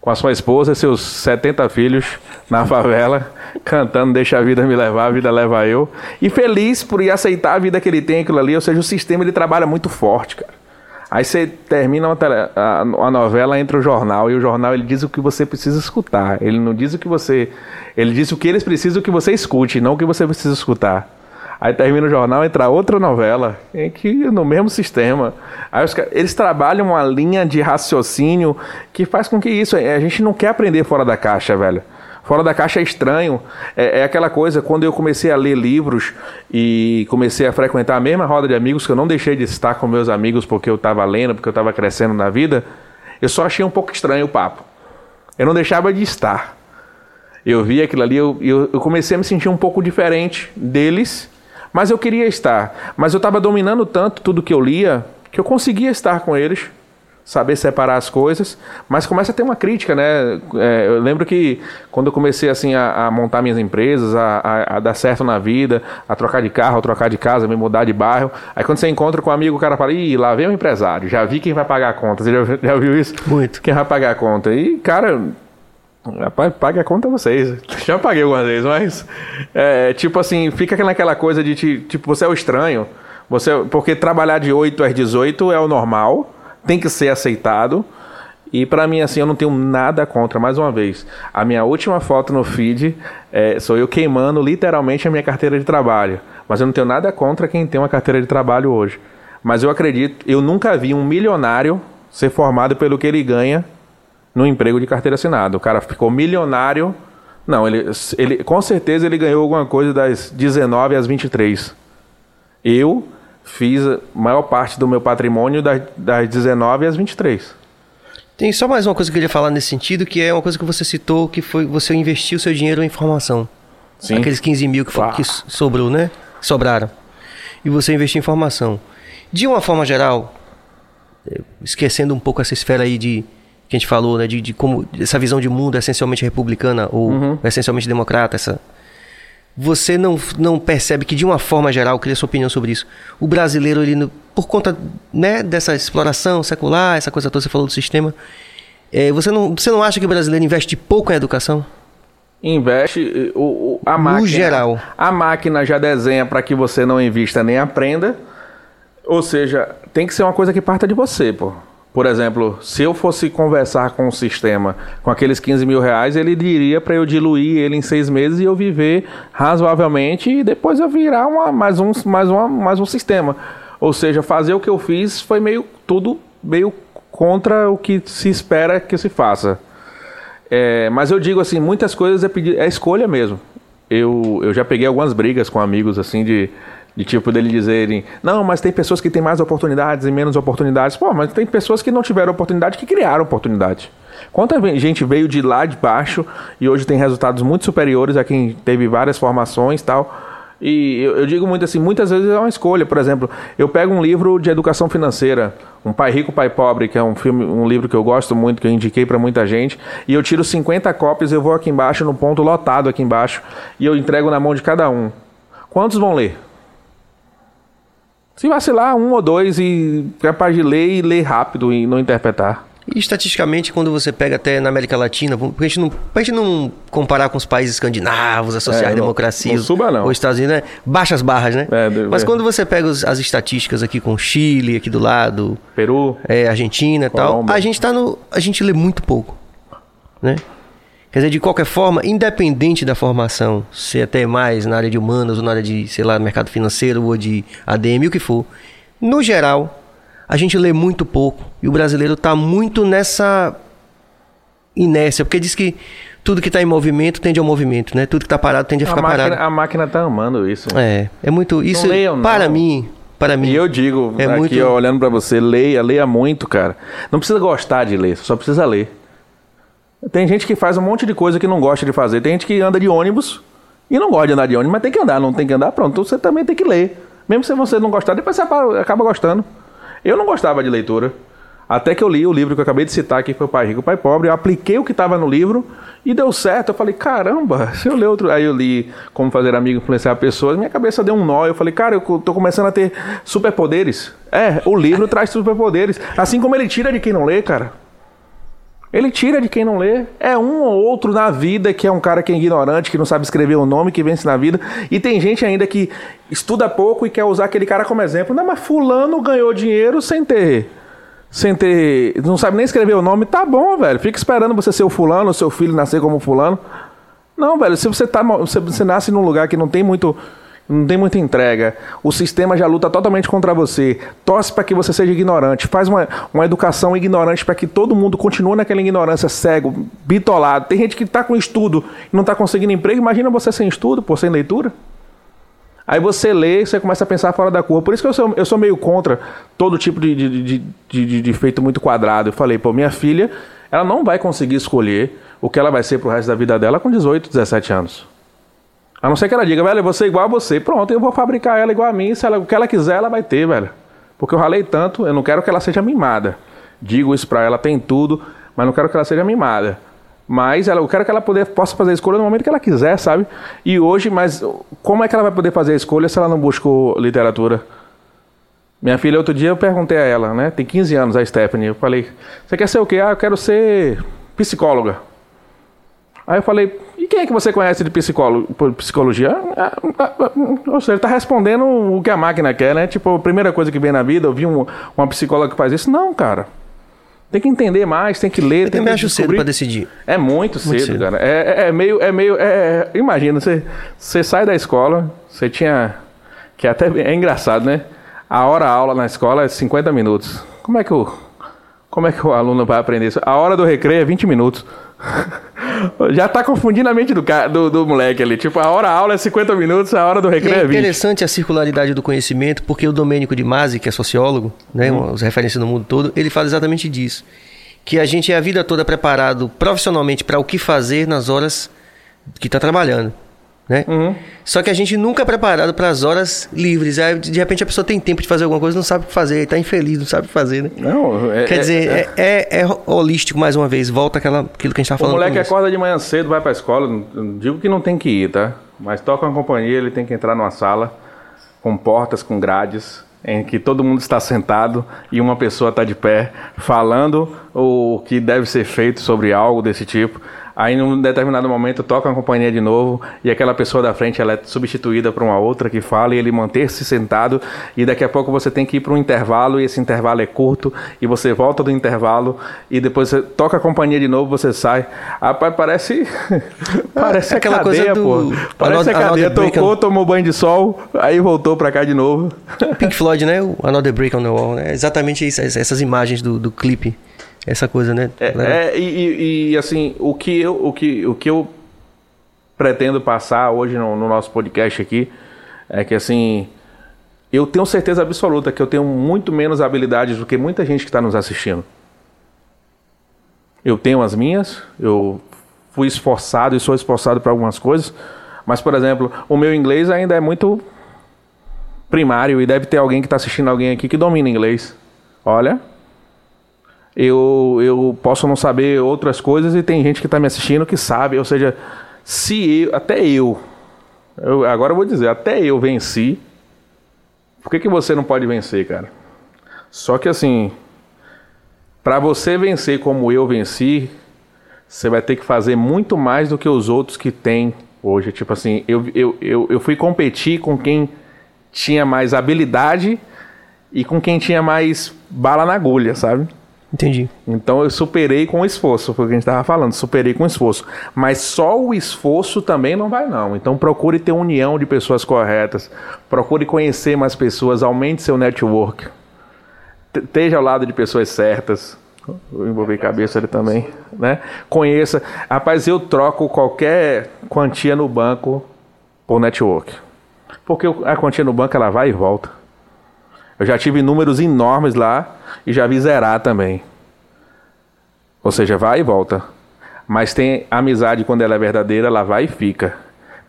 Com a sua esposa e seus 70 filhos na favela, cantando Deixa a vida me levar, a vida leva eu. E feliz por ir aceitar a vida que ele tem, aquilo ali. Ou seja, o sistema ele trabalha muito forte, cara. Aí você termina tele- a, a novela, entra o jornal, e o jornal ele diz o que você precisa escutar. Ele não diz o que você. Ele diz o que eles precisam que você escute, não o que você precisa escutar. Aí termina o jornal, entra outra novela, em que no mesmo sistema. Aí os, eles trabalham uma linha de raciocínio que faz com que isso. A gente não quer aprender fora da caixa, velho. Fora da caixa é estranho. É, é aquela coisa, quando eu comecei a ler livros e comecei a frequentar a mesma roda de amigos, que eu não deixei de estar com meus amigos porque eu estava lendo, porque eu estava crescendo na vida, eu só achei um pouco estranho o papo. Eu não deixava de estar. Eu vi aquilo ali, eu, eu, eu comecei a me sentir um pouco diferente deles, mas eu queria estar. Mas eu estava dominando tanto tudo que eu lia que eu conseguia estar com eles, saber separar as coisas, mas começa a ter uma crítica, né? É, eu lembro que quando eu comecei assim a, a montar minhas empresas, a, a- a dar certo na vida, a trocar de carro, a trocar de casa, me mudar de bairro, aí quando você encontra com um amigo, o cara fala, ih, lá vem o empresário, já vi quem vai pagar a conta. Você já, já viu isso? Muito. Quem vai pagar a conta? E, cara, Rapaz, paga a conta vocês. Já paguei algumas vezes, mas. É, tipo assim, fica naquela coisa de ti- tipo, você é o estranho. Você, porque trabalhar de 8 às 18 é o normal, tem que ser aceitado. E pra mim, assim, eu não tenho nada contra, mais uma vez. A minha última foto no feed é, sou eu queimando literalmente a minha carteira de trabalho. Mas eu não tenho nada contra quem tem uma carteira de trabalho hoje. Mas eu acredito, eu nunca vi um milionário ser formado pelo que ele ganha no emprego de carteira assinada. O cara ficou milionário. Não, ele, ele com certeza ele ganhou alguma coisa das 19 às 23. Eu fiz a maior parte do meu patrimônio das, das 19 às 23. Tem só mais uma coisa que eu queria falar nesse sentido, que é uma coisa que você citou, que foi você investiu seu dinheiro em informação. Sim. Aqueles 15 mil que, que sobrou, né? Sobraram. E você investiu em informação. De uma forma geral, eh, esquecendo um pouco essa esfera aí de que a gente falou, né? De, de como essa visão de mundo essencialmente republicana ou Uhum. essencialmente democrata, essa. Você não, não percebe que, de uma forma geral, eu queria sua opinião sobre isso. O brasileiro, ele, no- por conta né, dessa exploração secular, essa coisa toda, você falou do sistema, eh, você, não, você não acha que o brasileiro investe pouco em educação? Investe o, o- a No máquina. geral. A máquina já desenha para que você não invista nem aprenda. Ou seja, tem que ser uma coisa que parta de você, pô. Por exemplo, se eu fosse conversar com o sistema com aqueles 15 mil reais, ele diria para eu diluir ele em seis meses e eu viver razoavelmente e depois eu virar uma, mais, um, mais, uma, mais um sistema. Ou seja, fazer o que eu fiz foi meio tudo meio contra o que se espera que se faça. É, mas eu digo assim, muitas coisas é, é escolha mesmo. Eu, eu já peguei algumas brigas com amigos assim de de tipo dele dizerem, não, mas tem pessoas que têm mais oportunidades e menos oportunidades. Pô, mas tem pessoas que não tiveram oportunidade que criaram oportunidade. Quanta gente veio de lá de baixo e hoje tem resultados muito superiores a quem teve várias formações tal. E eu, eu, digo muito assim, muitas vezes é uma escolha. Por exemplo, eu pego um livro de educação financeira, Um Pai Rico, Pai Pobre, que é um filme, um livro que eu gosto muito, que eu indiquei para muita gente, e eu tiro 50 cópias, eu vou aqui embaixo, no ponto lotado aqui embaixo, e eu entrego na mão de cada um. Quantos vão ler? Se vacilar, um ou dois e capaz de ler e ler rápido e não interpretar. E estatisticamente, quando você pega até na América Latina, a gente não, pra gente não comparar com os países escandinavos, a social-democracia, é, não, suba não. os Estados Unidos, né? baixas barras, né? É, Mas quando você pega os, as estatísticas aqui com Chile, aqui do lado, Peru, é, Argentina e tal, a gente tá no, a gente lê muito pouco, né? Quer dizer, de qualquer forma, independente da formação, se até mais na área de humanas ou na área de, sei lá, mercado financeiro ou de ADM, o que for, no geral, a gente lê muito pouco e o brasileiro está muito nessa inércia, porque diz que tudo que está em movimento tende ao movimento, né? Tudo que está parado tende a ficar a máquina, parado. A máquina está amando isso. É, é muito isso. Não leiam, para não. mim, para mim. E eu digo, é aqui muito... olhando para você, leia, leia muito, cara. Não precisa gostar de ler, só precisa ler. Tem gente que faz um monte de coisa que não gosta de fazer. Tem gente que anda de ônibus e não gosta de andar de ônibus, mas tem que andar, não tem que andar, pronto. Então você também tem que ler. Mesmo se você não gostar, depois você acaba gostando. Eu não gostava de leitura. Até que eu li o livro que eu acabei de citar aqui, foi o Pai Rico, o Pai Pobre. Eu apliquei o que estava no livro e deu certo. Eu falei, caramba, se eu ler outro. Aí eu li Como Fazer Amigo Influenciar Pessoas, minha cabeça deu um nó. Eu falei, cara, eu tô começando a ter superpoderes. É, o livro traz superpoderes. Assim como ele tira de quem não lê, cara. Ele tira de quem não lê. É um ou outro na vida que é um cara que é ignorante, que não sabe escrever o nome, que vence na vida. E tem gente ainda que estuda pouco e quer usar aquele cara como exemplo. Não, mas fulano ganhou dinheiro sem ter. Sem ter. Não sabe nem escrever o nome. Tá bom, velho. Fica esperando você ser o fulano, seu filho nascer como fulano. Não, velho. Se você, tá, você, você nasce num lugar que não tem muito não tem muita entrega, o sistema já luta totalmente contra você, torce para que você seja ignorante, faz uma, uma educação ignorante para que todo mundo continue naquela ignorância cego, bitolado. Tem gente que está com estudo e não está conseguindo emprego, imagina você sem estudo, por sem leitura. Aí você lê, você começa a pensar fora da curva. Por isso que eu sou, eu sou meio contra todo tipo de, de, de, de, feito muito quadrado. Eu falei, pô, minha filha, ela não vai conseguir escolher o que ela vai ser pro resto da vida dela com 18, 17 anos. A não ser que ela diga, velho, eu vou ser igual a você. Pronto, eu vou fabricar ela igual a mim. Se ela, o que ela quiser, ela vai ter, velho. Porque eu ralei tanto, eu não quero que ela seja mimada. Digo isso pra ela, tem tudo, mas não quero que ela seja mimada. Mas ela, eu quero que ela poder, possa fazer a escolha no momento que ela quiser, sabe? E hoje, mas como é que ela vai poder fazer a escolha se ela não buscou literatura? Minha filha, outro dia eu perguntei a ela, né? Tem 15 anos, a Stephanie. Eu falei, você quer ser o quê? Ah, eu quero ser psicóloga. Aí eu falei, e quem é que você conhece de psicólogo, psicologia? Ah, ah, ah, ou seja, ele está respondendo o que a máquina quer, né? Tipo, a primeira coisa que vem na vida, eu vi um, uma psicóloga que faz isso. Não, cara. Tem que entender mais, tem que ler. Eu tem também acho cedo para decidir. É muito, muito cedo, cedo, cara. É, é, é, meio. É meio é, imagina, você, você sai da escola, você tinha. Que até é engraçado, né? A hora aula na escola é 50 minutos. Como é que o. Como é que o aluno vai aprender isso? A hora do recreio é 20 minutos. Já tá confundindo a mente do, do, do, moleque ali. Tipo, a hora aula é 50 minutos, a hora do recreio é 20. É interessante a circularidade do conhecimento, porque o Domênico de Masi, que é sociólogo, né, hum. as referências no mundo todo, ele fala exatamente disso. Que a gente é a vida toda preparado profissionalmente para o que fazer nas horas que está trabalhando né? Uhum. Só que a gente nunca é preparado para as horas livres. Aí, de repente a pessoa tem tempo de fazer alguma coisa, não sabe o que fazer, está infeliz, não sabe o que fazer, né? Não, é, Quer dizer, é, é, é, é, holístico mais uma vez, volta aquela, aquilo que a gente está falando. O moleque acorda de manhã cedo, vai para a escola, não digo que não tem que ir, tá? Mas toca uma companhia, ele tem que entrar numa sala com portas, com grades, em que todo mundo está sentado e uma pessoa está de pé falando o que deve ser feito sobre algo desse tipo. Aí, num determinado momento, toca a companhia de novo e aquela pessoa da frente ela é substituída por uma outra que fala e ele manter-se sentado. E daqui a pouco você tem que ir para um intervalo e esse intervalo é curto e você volta do intervalo e depois você toca a companhia de novo, você sai. Rapaz, parece. parece aquela cadeia, coisa do... pô. Parece a cadeia. Tocou, tomou banho de sol, aí voltou para cá de novo. Pink Floyd, né? O Another Break on the Wall, né? Exatamente isso, essas imagens do, do clipe essa coisa, né? É, é e, e, assim, o que, eu, o, que, o que eu pretendo passar hoje no, no, nosso podcast aqui é que, assim, eu tenho certeza absoluta que eu tenho muito menos habilidades do que muita gente que está nos assistindo. Eu tenho as minhas, eu fui esforçado e sou esforçado para algumas coisas, mas, por exemplo, o meu inglês ainda é muito primário e deve ter alguém que está assistindo alguém aqui que domina inglês. Olha, eu, eu posso não saber outras coisas e tem gente que está me assistindo que sabe. Ou seja, se eu, até eu, eu, agora eu vou dizer, até eu venci, por que, que você não pode vencer, cara? Só que assim, para você vencer como eu venci, você vai ter que fazer muito mais do que os outros que têm hoje. Tipo assim, eu, eu, eu, eu fui competir com quem tinha mais habilidade e com quem tinha mais bala na agulha, sabe? Entendi. Então eu superei com esforço, foi o que a gente estava falando, superei com esforço. Mas só o esforço também não vai não. Então procure ter união de pessoas corretas, procure conhecer mais pessoas, aumente seu network. Esteja ao lado de pessoas certas. Vou envolver cabeça ali também, né? Conheça. Rapaz, eu troco qualquer quantia no banco por network. Porque a quantia no banco ela vai e volta. Eu já tive números enormes lá e já vi zerar também. Ou seja, vai e volta. Mas tem amizade quando ela é verdadeira, ela vai e fica.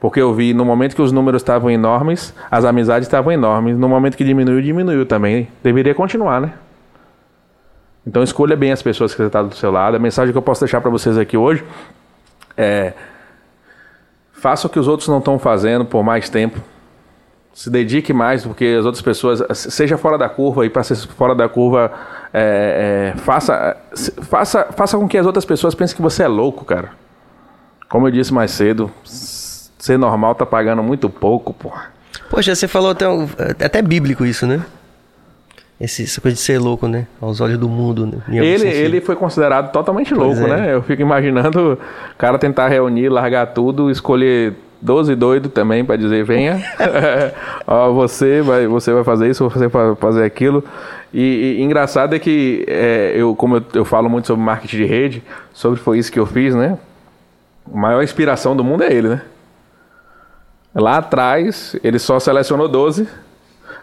Porque eu vi no momento que os números estavam enormes, as amizades estavam enormes. No momento que diminuiu, diminuiu também. Deveria continuar, né? Então escolha bem as pessoas que você está do seu lado. A mensagem que eu posso deixar para vocês aqui hoje é: faça o que os outros não estão fazendo por mais tempo se dedique mais, porque as outras pessoas, seja fora da curva, e para ser fora da curva, é, é, faça, faça, faça com que as outras pessoas pensem que você é louco, cara. Como eu disse mais cedo, ser normal tá pagando muito pouco, porra. Poxa, você falou até, é até bíblico isso, né? Esse, essa coisa de ser louco, né? Aos olhos do mundo, né? Ele, ele foi considerado totalmente louco, é. né? Eu fico imaginando o cara tentar reunir, largar tudo, escolher 12 doido também para dizer venha. Você vai, você vai fazer isso, você vai fazer aquilo. E, e engraçado é que é, eu, como eu, eu, falo muito sobre marketing de rede, sobre foi isso que eu fiz, né? A maior inspiração do mundo é ele, né? Lá atrás, ele só selecionou 12.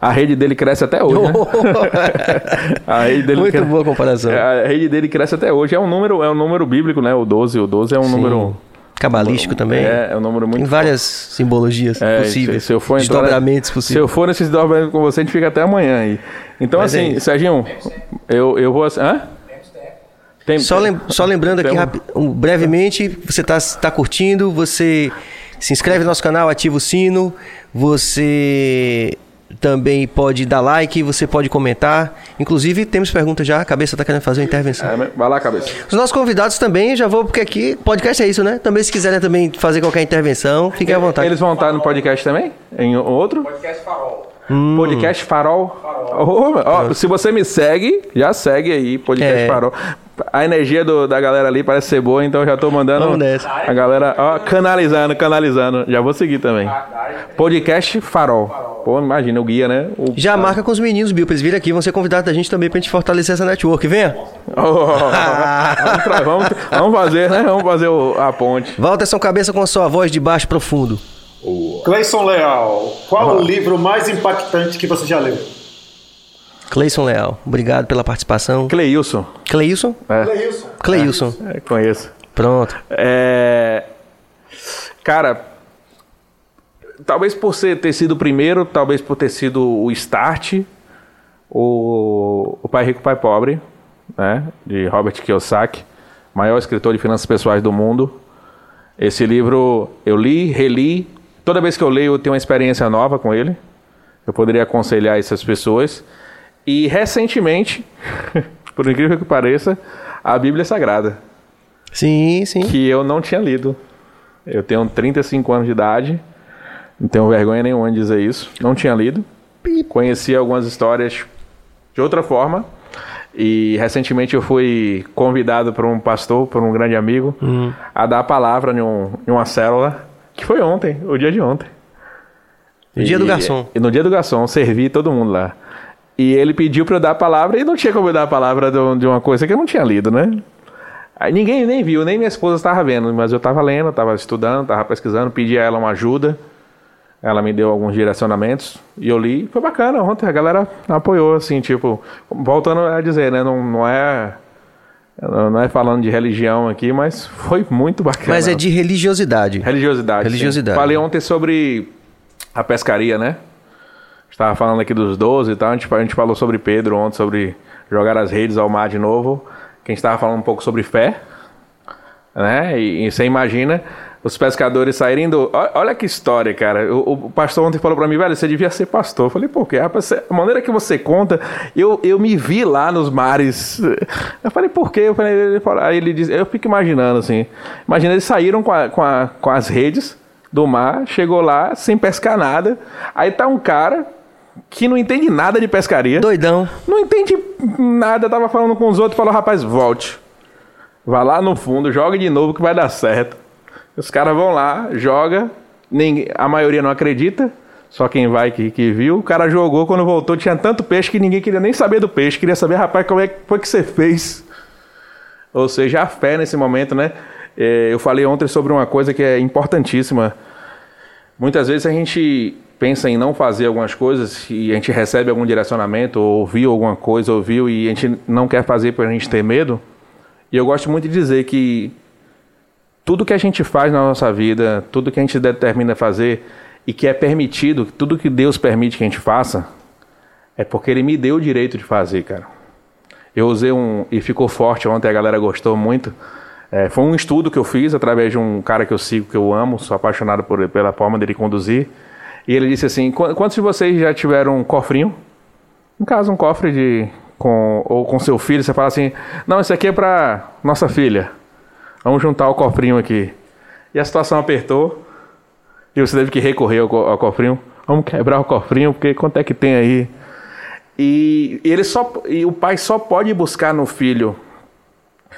A rede dele cresce até hoje. Né? a rede dele Muito cre... boa comparação. A rede dele cresce até hoje. É um número, é um número bíblico, né? O 12. O 12 é um Sim. número Cabalístico também. É, é um número muito. Tem várias simbologias é, possíveis. Se, se eu for desdobramentos possíveis. Se eu for nesses desdobramentos com você, a gente fica até amanhã aí. Então, Mas assim, é Serginho, eu, eu vou. Hã? Tem, só, lem só lembrando aqui, rapi- brevemente, você está tá curtindo, você se inscreve no nosso canal, ativa o sino, você também pode dar like, você pode comentar. Inclusive, temos perguntas já. A cabeça está querendo fazer uma intervenção. É, vai lá, cabeça. Os nossos convidados também, já vou, porque aqui, podcast é isso, né? Também, se quiserem também fazer qualquer intervenção, fiquem à vontade. Eles vão estar no podcast também? Em outro? Podcast Farol. Hum. Podcast Farol. Farol. Oh, oh, se você me segue, já segue aí, Podcast é. Farol. A energia do, da galera ali parece ser boa, então já tô mandando a galera, ó, canalizando, canalizando. Já vou seguir também. Podcast Farol. Pô, imagina o guia, né? O... Já marca com os meninos, Bill, pra eles virem aqui, vão ser convidados da gente também pra gente fortalecer essa network. Venha! Oh, vamos, vamos, vamos, fazer, né? Vamos fazer o, a ponte. Walter São Cabeça com a sua voz de baixo profundo. Cleison Leal, qual o livro mais impactante que você já leu? Cleison Leal, obrigado pela participação. Cleilson. Cleilson? É. Cleilson. Cleilson. É, conheço. Pronto. É... Cara, talvez por ser, ter sido o primeiro, talvez por ter sido o start, o, o Pai Rico, Pai Pobre, né, de Robert Kiyosaki, maior escritor de finanças pessoais do mundo. Esse livro eu li, reli, toda vez que eu leio eu tenho uma experiência nova com ele. Eu poderia aconselhar essas pessoas. E recentemente, por incrível que pareça, a Bíblia Sagrada. Sim, sim. que eu não tinha lido. Eu tenho 35 anos de idade, não tenho vergonha nenhuma de dizer isso. Não tinha lido. Conheci algumas histórias de outra forma. E recentemente eu fui convidado por um pastor, por um grande amigo, a dar a palavra em, um- em uma célula, que foi ontem, o dia de ontem. No dia do garçom. E no dia do garçom, servi todo mundo lá. E ele pediu pra eu dar a palavra e não tinha como eu dar a palavra de de uma coisa que eu não tinha lido, né? Aí ninguém nem viu, nem minha esposa estava vendo, mas eu estava lendo, estava estudando, estava pesquisando, pedi a ela uma ajuda. Ela me deu alguns direcionamentos e eu li. Foi bacana ontem, a galera apoiou, assim, tipo, voltando a dizer, né? Não, não é. Não é falando de religião aqui, mas foi muito bacana. Mas é de religiosidade. Religiosidade. sim. Religiosidade. Falei ontem sobre a pescaria, né? Estava falando aqui dos 12 e tal. A gente, a gente falou sobre Pedro ontem, sobre jogar as redes ao mar de novo. Que a gente estava falando um pouco sobre fé. Né? E, e você imagina os pescadores saírem do. Olha, que história, cara. O, o pastor ontem falou para mim, velho, você devia ser pastor. Eu falei, por quê? Rapaz, a maneira que você conta, eu, eu me vi lá nos mares. Eu falei, por quê? Eu falei, ele aí ele disse, eu fico imaginando assim. Imagina, eles saíram com, a- com, a- com as redes do mar, chegou lá sem pescar nada. Aí tá um cara que não entende nada de pescaria. Doidão. Não entende nada, tava falando com os outros, falou, rapaz, volte. Vá lá no fundo, joga de novo que vai dar certo. Os caras vão lá, joga, ninguém, a maioria não acredita, só quem vai que, que viu. O cara jogou, quando voltou tinha tanto peixe que ninguém queria nem saber do peixe, queria saber, rapaz, como é que foi que você fez? Ou seja, a fé nesse momento, né? É, eu falei ontem sobre uma coisa que é importantíssima. Muitas vezes a gente pensa em não fazer algumas coisas e a gente recebe algum direcionamento, ou ouviu alguma coisa, ouviu e a gente não quer fazer por a gente ter medo. E eu gosto muito de dizer que tudo que a gente faz na nossa vida, tudo que a gente determina fazer e que é permitido, tudo que Deus permite que a gente faça, é porque Ele me deu o direito de fazer, cara. Eu usei um. E ficou forte ontem, a galera gostou muito. É, foi um estudo que eu fiz através de um cara que eu sigo, que eu amo, sou apaixonado por, pela forma dele conduzir. E ele disse assim: "Qu- quantos de vocês já tiveram um cofrinho? No caso, um cofre de. Com, ou com seu filho, você fala assim: não, isso aqui é para nossa filha. Vamos juntar o cofrinho aqui. E a situação apertou. E você teve que recorrer ao, ao cofrinho. Vamos quebrar o cofrinho, porque quanto é que tem aí? E, ele só, e o pai só pode buscar no filho,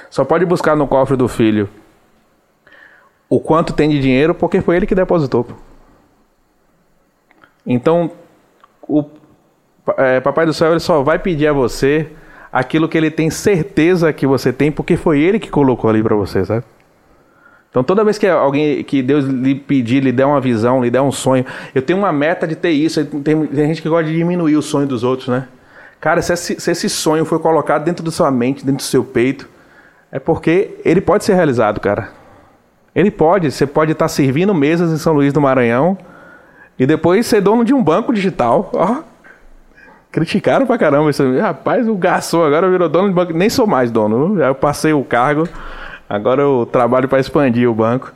só pode buscar no cofre do filho o quanto tem de dinheiro, porque foi ele que depositou. Então, o é, Papai do Céu ele só vai pedir a você aquilo que ele tem certeza que você tem, porque foi ele que colocou ali para você, sabe? Então toda vez que alguém, que Deus lhe pedir, lhe der uma visão, lhe der um sonho, eu tenho uma meta de ter isso. Tem, tem gente que gosta de diminuir o sonho dos outros, né? Cara, se esse, se esse sonho foi colocado dentro da sua mente, dentro do seu peito, é porque ele pode ser realizado, cara. Ele pode. Você pode estar servindo mesas em São Luís do Maranhão e depois ser dono de um banco digital. Ó, criticaram pra caramba isso. Rapaz, o garçom agora virou dono de banco. Nem sou mais dono. Já eu passei o cargo. Agora eu trabalho para expandir o banco.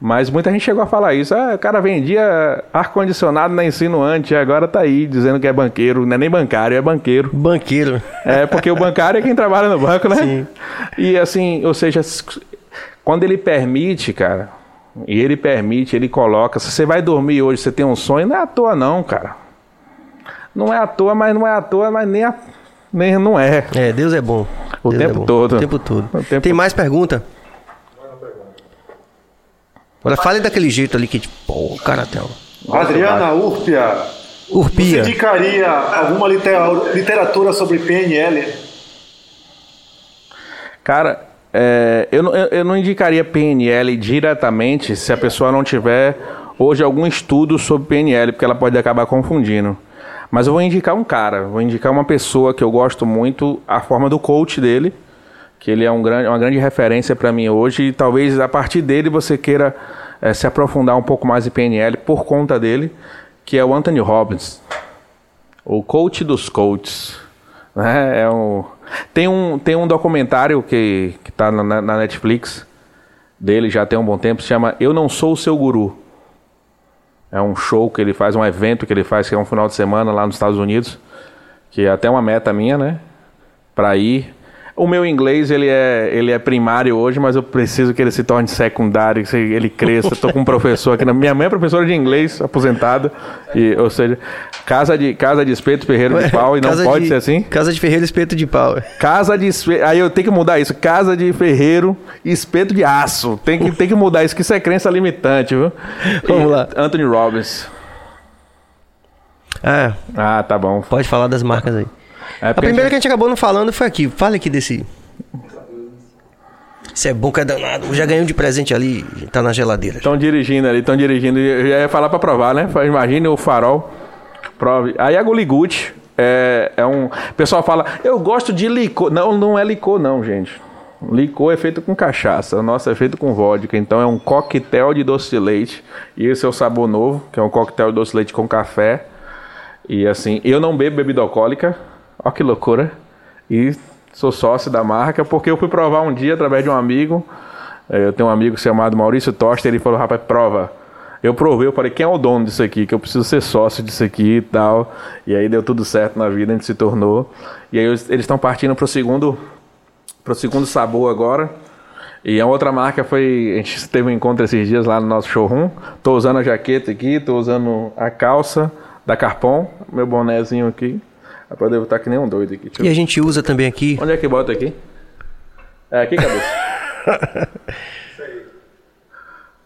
Mas muita gente chegou a falar isso. Ah, o cara vendia ar-condicionado na insinuante, agora tá aí dizendo que é banqueiro. Não é nem bancário, é banqueiro. Banqueiro. É, porque o bancário é quem trabalha no banco, né? Sim. E assim, ou seja, quando ele permite, cara, e ele permite, ele coloca. Se você vai dormir hoje, você tem um sonho, não é à toa, não, cara. Não é à toa, mas não é à toa, mas nem, a, nem não é. É, Deus é bom. O Deus é tempo bom. todo. O tempo todo. O tempo- Tem mais pergunta? Olha, fale daquele jeito ali que, tipo, pô, o cara tem Adriana Urpia, você urpia. indicaria alguma litera- literatura sobre PNL? Cara, é, eu, eu não indicaria PNL diretamente se a pessoa não tiver hoje algum estudo sobre PNL, porque ela pode acabar confundindo. Mas eu vou indicar um cara, vou indicar uma pessoa que eu gosto muito, a forma do coach dele, que ele é um grande, uma grande referência para mim hoje, e talvez a partir dele você queira eh, se aprofundar um pouco mais em PNL por conta dele, que é o Anthony Robbins, o coach dos coaches. né? É um, tem, um, tem um documentário que está na, na Netflix dele já tem um bom tempo, se chama Eu Não Sou o Seu Guru. É um show que ele faz, um evento que ele faz, que é um final de semana lá nos Estados Unidos, que é até uma meta minha, né? Para ir. O meu inglês, ele é, ele é primário hoje, mas eu preciso que ele se torne secundário, que ele cresça. Estou com um professor aqui. Na... Minha mãe é professora de inglês, aposentada. E, ou seja, casa de, casa de espeto, ferreiro de pau, e não pode de, ser assim? Casa de ferreiro, espeto de pau. Casa de Aí eu tenho que mudar isso. Casa de ferreiro, espeto de aço. Tem que, tem que mudar isso, que isso é crença limitante, viu? Vamos e, lá. Anthony Robbins. Ah, ah, tá bom. Pode falar das marcas aí. É a primeira a gente... que a gente acabou não falando foi aqui. Fale aqui desse. Isso é bom que é danado. Já ganhou de presente ali, tá na geladeira. Estão dirigindo ali, estão dirigindo. Eu já ia falar pra provar, né? Imagine o farol. Prove. Aí a Guliguchi é, é um. O pessoal fala, eu gosto de licor. Não, não é licor, não, gente. Licor é feito com cachaça, o nosso é feito com vodka, então é um coquetel de doce de leite. E esse é o sabor novo, que é um coquetel de doce de leite com café. E assim, eu não bebo bebida alcoólica, Olha que loucura. E sou sócio da marca porque eu fui provar um dia através de um amigo. É, eu tenho um amigo chamado Maurício Toster, ele falou, rapaz, prova. Eu provei, eu falei, quem é o dono disso aqui? Que eu preciso ser sócio disso aqui e tal. E aí deu tudo certo na vida, a gente se tornou. E aí eles estão partindo para o segundo, pro segundo sabor agora. E a outra marca foi. A gente teve um encontro esses dias lá no nosso showroom. Tô usando a jaqueta aqui, tô usando a calça da Carpon, meu bonézinho aqui. Rapaz, eu devo estar que nem um doido aqui. E a gente usa também aqui. Onde é que bota aqui? É aqui, cabeça.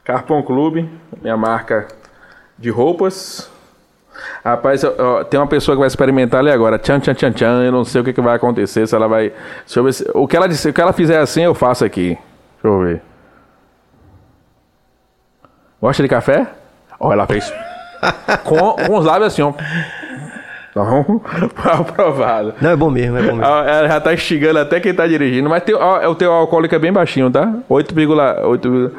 Carpão Clube, minha marca de roupas. Rapaz, ó, tem uma pessoa que vai experimentar ali agora. Tchan, tchan, tchan, tchan. Eu não sei o que, que vai acontecer. Se ela vai. Deixa eu ver se... o, que ela disse, o que ela fizer assim, eu faço aqui. Deixa eu ver. Gosta de café? Ó, oh, ela fez. com, com os lábios assim, ó. Então, aprovado. Não, é bom mesmo, é bom mesmo. Ela já tá instigando até quem tá dirigindo. Mas ó, o teu alcoólico é bem baixinho, tá? 8,8.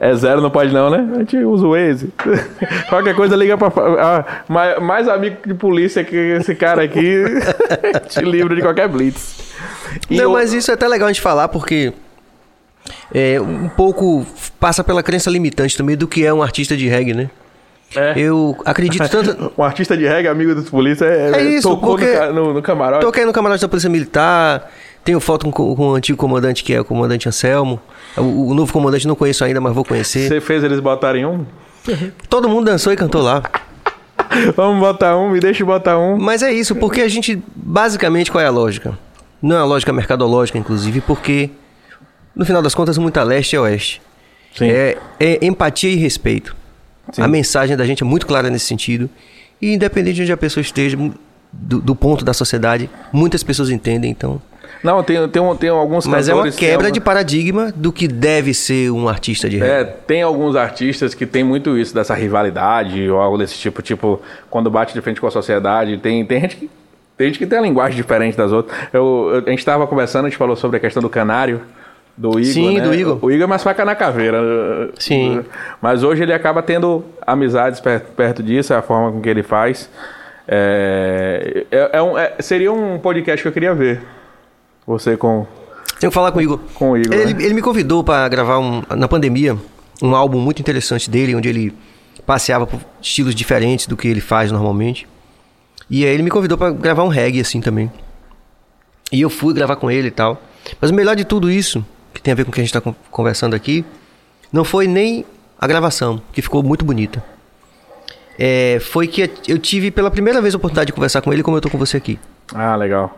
É zero, não pode não, né? A gente usa o Waze. Qualquer coisa liga pra. Ah, mais, mais amigo de polícia que esse cara aqui. te livra de qualquer blitz. E não, eu... mas isso é até legal a gente falar porque. É, um pouco passa pela crença limitante também do que é um artista de reggae, né? É. Eu acredito tanto. um artista de reggae, amigo dos polícia, é, é isso, tocou porque no, no, no camarote. Toquei no camarote da Polícia Militar. Tenho foto com, com o antigo comandante, que é o comandante Anselmo. O, o novo comandante não conheço ainda, mas vou conhecer. Você fez eles botarem um? Todo mundo dançou e cantou lá. Vamos botar um, me deixa botar um. Mas é isso, porque a gente. Basicamente, qual é a lógica? Não é a lógica mercadológica, inclusive, porque no final das contas, muita leste é oeste. Sim. É, é empatia e respeito. Sim. A mensagem da gente é muito clara nesse sentido. E independente de onde a pessoa esteja, do, do ponto da sociedade, muitas pessoas entendem, então. Não, tem, tem, tem alguns Mas é uma quebra de paradigma do que deve ser um artista de rap. É, tem alguns artistas que tem muito isso, dessa rivalidade ou algo desse tipo, tipo, quando bate de frente com a sociedade. Tem, tem gente que. Tem gente que tem a linguagem diferente das outras. Eu, eu a gente estava conversando, a gente falou sobre a questão do canário. Do Igor, Sim, né? do Igor. O Igor é mais faca na caveira. Sim. Mas hoje ele acaba tendo amizades perto, perto disso, é a forma com que ele faz. É, é, é um, é, seria um podcast que eu queria ver. Você com. Tenho que falar com o Igor. Com o Igor. Ele, né? ele me convidou para gravar um, na pandemia um álbum muito interessante dele, onde ele passeava por estilos diferentes do que ele faz normalmente. E aí ele me convidou para gravar um reggae assim também. E eu fui gravar com ele e tal. Mas o melhor de tudo isso que tem a ver com o que a gente está conversando aqui, não foi nem a gravação, que ficou muito bonita. É, foi que eu tive pela primeira vez a oportunidade de conversar com ele, como eu estou com você aqui. Ah, legal.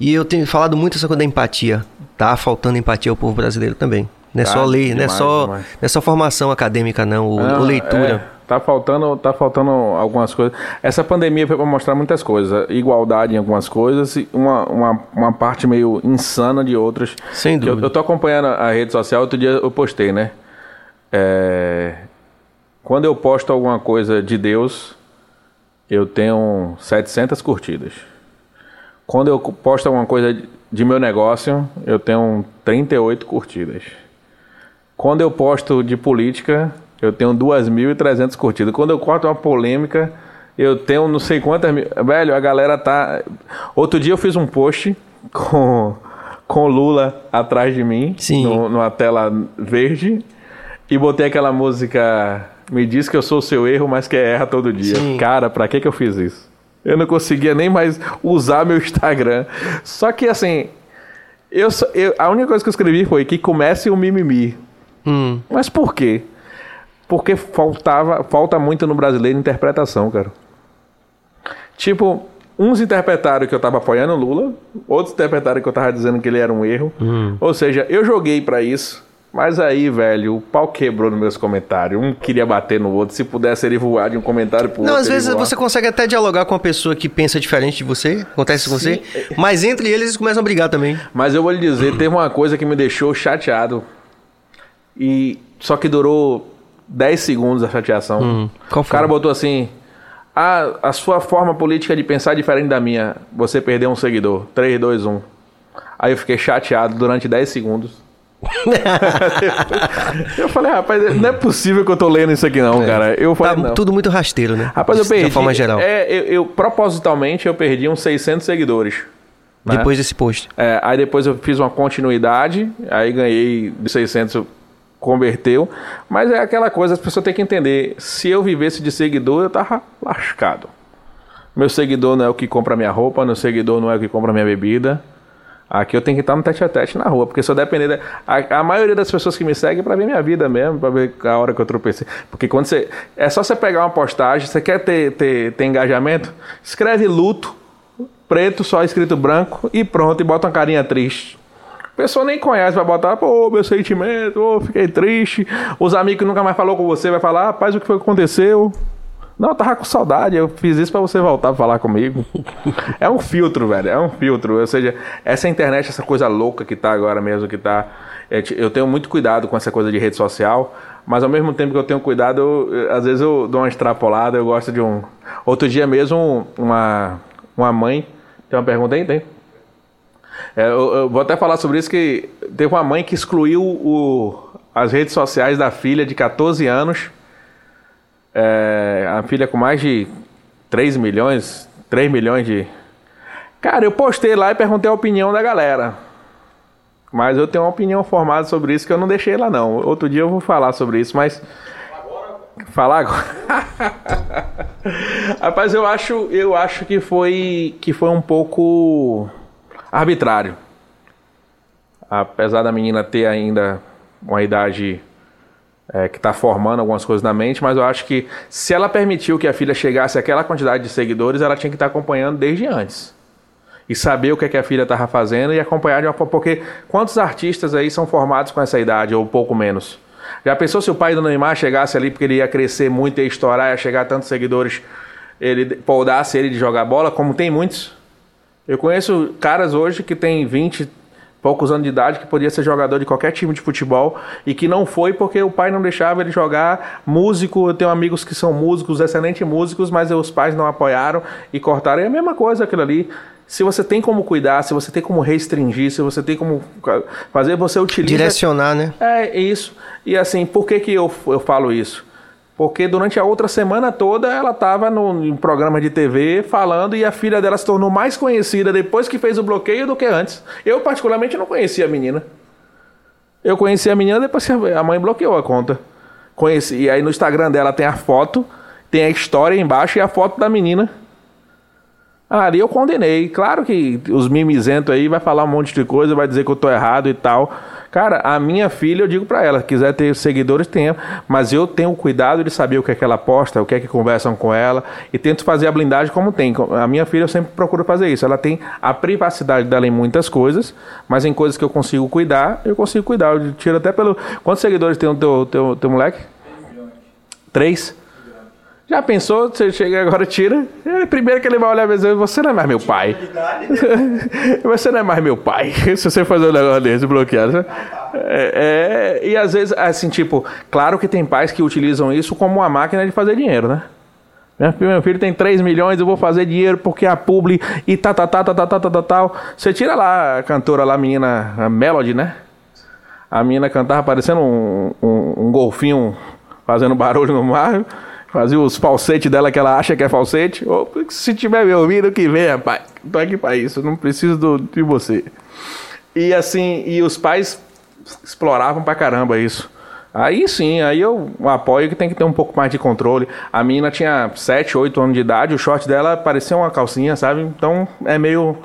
E eu tenho falado muito essa coisa da empatia. Tá faltando empatia ao povo brasileiro também. Não é tá, só lei, demais, não, é só, não é só formação acadêmica, não, ou, não, ou leitura. É. Tá faltando, tá faltando algumas coisas. Essa pandemia foi para mostrar muitas coisas. Igualdade em algumas coisas e uma, uma, uma parte meio insana de outras. Sem dúvida. Eu, eu tô acompanhando a rede social, outro dia eu postei, né? É... Quando eu posto alguma coisa de Deus, eu tenho 700 curtidas. Quando eu posto alguma coisa de meu negócio, eu tenho 38 curtidas. Quando eu posto de política, eu tenho 2.300 curtidas. Quando eu corto uma polêmica, eu tenho não sei quantas mil. Velho, a galera tá. Outro dia eu fiz um post com, com Lula atrás de mim, Sim. No, numa tela verde, e botei aquela música. Me diz que eu sou o seu erro, mas que erra todo dia. Sim. Cara, pra que, que eu fiz isso? Eu não conseguia nem mais usar meu Instagram. Só que assim, Eu, eu- a única coisa que eu escrevi foi que comece o mimimi. Hum. Mas por quê? Porque faltava, falta muito no brasileiro interpretação, cara. Tipo, uns interpretaram que eu tava apoiando o Lula, outros interpretaram que eu tava dizendo que ele era um erro. Ou seja, eu joguei pra isso. Mas aí, velho, o pau quebrou nos meus comentários. Um queria bater no outro. Se pudesse ele voar de um comentário pro Não, outro. às ele vezes você consegue até dialogar com uma pessoa que pensa diferente de você, acontece com você, mas entre eles eles começam a brigar também. Mas eu vou lhe dizer, teve uma coisa que me deixou chateado. E só que durou 10 segundos a chateação. Hum, o cara botou assim: ah, a sua forma política de pensar é diferente da minha. Você perdeu um seguidor. 3, 2, 1. Aí eu fiquei chateado durante 10 segundos. eu falei, rapaz, não é possível que eu tô lendo isso aqui, não, cara. Eu Tá falei, não. tudo muito rasteiro, né? Rapaz, eu De perdi. uma forma geral. É, eu, eu- propositalmente eu perdi uns 600 seguidores. né? Depois desse post. É, aí depois eu fiz uma continuidade, aí ganhei de 600, converteu. Mas é aquela coisa, as pessoas têm que entender. Se eu vivesse de seguidor, eu tava lascado. Meu seguidor não é o que compra minha roupa, meu seguidor não é o que compra minha bebida. Aqui eu tenho que estar no tete a tete na rua, porque se eu depender. Da, a, a maioria das pessoas que me seguem é pra ver minha vida mesmo, pra ver a hora que eu tropecei. Porque quando você. É só você pegar uma postagem, você quer ter, ter, ter engajamento? Escreve luto, preto, só escrito branco e pronto, e bota uma carinha triste. A pessoa nem conhece, vai botar, pô, meu sentimento, ô, fiquei triste. Os amigos que nunca mais falou com você vai falar, rapaz, o que foi que aconteceu? Não, eu tava com saudade, eu fiz isso pra você voltar a falar comigo. é um filtro, velho, é um filtro. Ou seja, essa internet, essa coisa louca que tá agora mesmo, que tá. é, eu tenho muito cuidado com essa coisa de rede social, mas ao mesmo tempo que eu tenho cuidado, eu- às vezes eu dou uma extrapolada, eu gosto de um. Outro dia mesmo, uma, uma mãe. Tem uma pergunta aí? Tem? É, eu, eu vou até falar sobre isso que teve uma mãe que excluiu o- as redes sociais da filha de 14 anos. É, a filha com mais de 3 milhões, 3 milhões de. Cara, eu postei lá e perguntei a opinião da galera. Mas eu tenho uma opinião formada sobre isso que eu não deixei lá não. Outro dia eu vou falar sobre isso, mas. Falar agora? Rapaz, eu acho, eu acho que foi que foi um pouco arbitrário. Apesar da menina ter ainda uma idade é, que está formando algumas coisas na mente, mas eu acho que se ela permitiu que a filha chegasse àquela quantidade de seguidores, ela tinha que estar acompanhando desde antes. E saber o que, é que a filha estava fazendo e acompanhar de uma forma. Porque quantos artistas aí são formados com essa idade, ou pouco menos? Já pensou se o pai do Neymar chegasse ali porque ele ia crescer muito, ia estourar, ia chegar a tantos seguidores, ele poldasse ele de jogar bola, como tem muitos? Eu conheço caras hoje que têm 20 poucos anos de idade que podia ser jogador de qualquer time de futebol e que não foi porque o pai não deixava ele jogar. Músico, eu tenho amigos que são músicos, excelentes músicos, mas os pais não apoiaram e cortaram. É a mesma coisa aquilo ali. Se você tem como cuidar, se você tem como restringir, se você tem como fazer, você utiliza. Direcionar, né? É isso. E assim, por que, que eu, eu falo isso? Porque durante a outra semana toda ela estava em programa de TV falando e a filha dela se tornou mais conhecida depois que fez o bloqueio do que antes. Eu, particularmente, não conhecia a menina. Eu conheci a menina depois que a mãe bloqueou a conta. Conheci, e aí no Instagram dela tem a foto, tem a história embaixo e a foto da menina. Ali eu condenei. Claro que os mimizentos aí vai falar um monte de coisa, vai dizer que eu tô errado e tal. Cara, a minha filha, eu digo pra ela, quiser ter seguidores, tenha. Mas eu tenho cuidado de saber o que é que ela posta, o que é que conversam com ela. E tento fazer a blindagem como tem. A minha filha, eu sempre procuro fazer isso. Ela tem a privacidade dela em muitas coisas, mas em coisas que eu consigo cuidar, eu consigo cuidar. Eu tiro até pelo... Quantos seguidores tem o teu, teu, teu moleque? Três? Já pensou? Você chega agora, tira. É, primeiro que ele vai olhar e Você não é mais meu pai. você não é mais meu pai. Se você fazer um negócio desse bloqueado. né? É, é, e às vezes, assim, tipo, claro que tem pais que utilizam isso como uma máquina de fazer dinheiro, né? Meu filho, meu filho tem 3 milhões, eu vou fazer dinheiro porque a publi e tá, tá, tá, tá, tá, tá, tá, tá, tal. Você tira lá a cantora lá, a menina, a Melody, né? A menina cantava parecendo um, um, um golfinho fazendo barulho no mar. Fazia os falsetes dela que ela acha que é falsete. Ou, se tiver me ouvindo, que vem, rapaz. Tô aqui pra isso, não preciso do, de você. E assim, e os pais exploravam pra caramba isso. Aí sim, aí eu apoio que tem que ter um pouco mais de controle. A menina tinha 7, 8 anos de idade, o short dela parecia uma calcinha, sabe? Então é meio.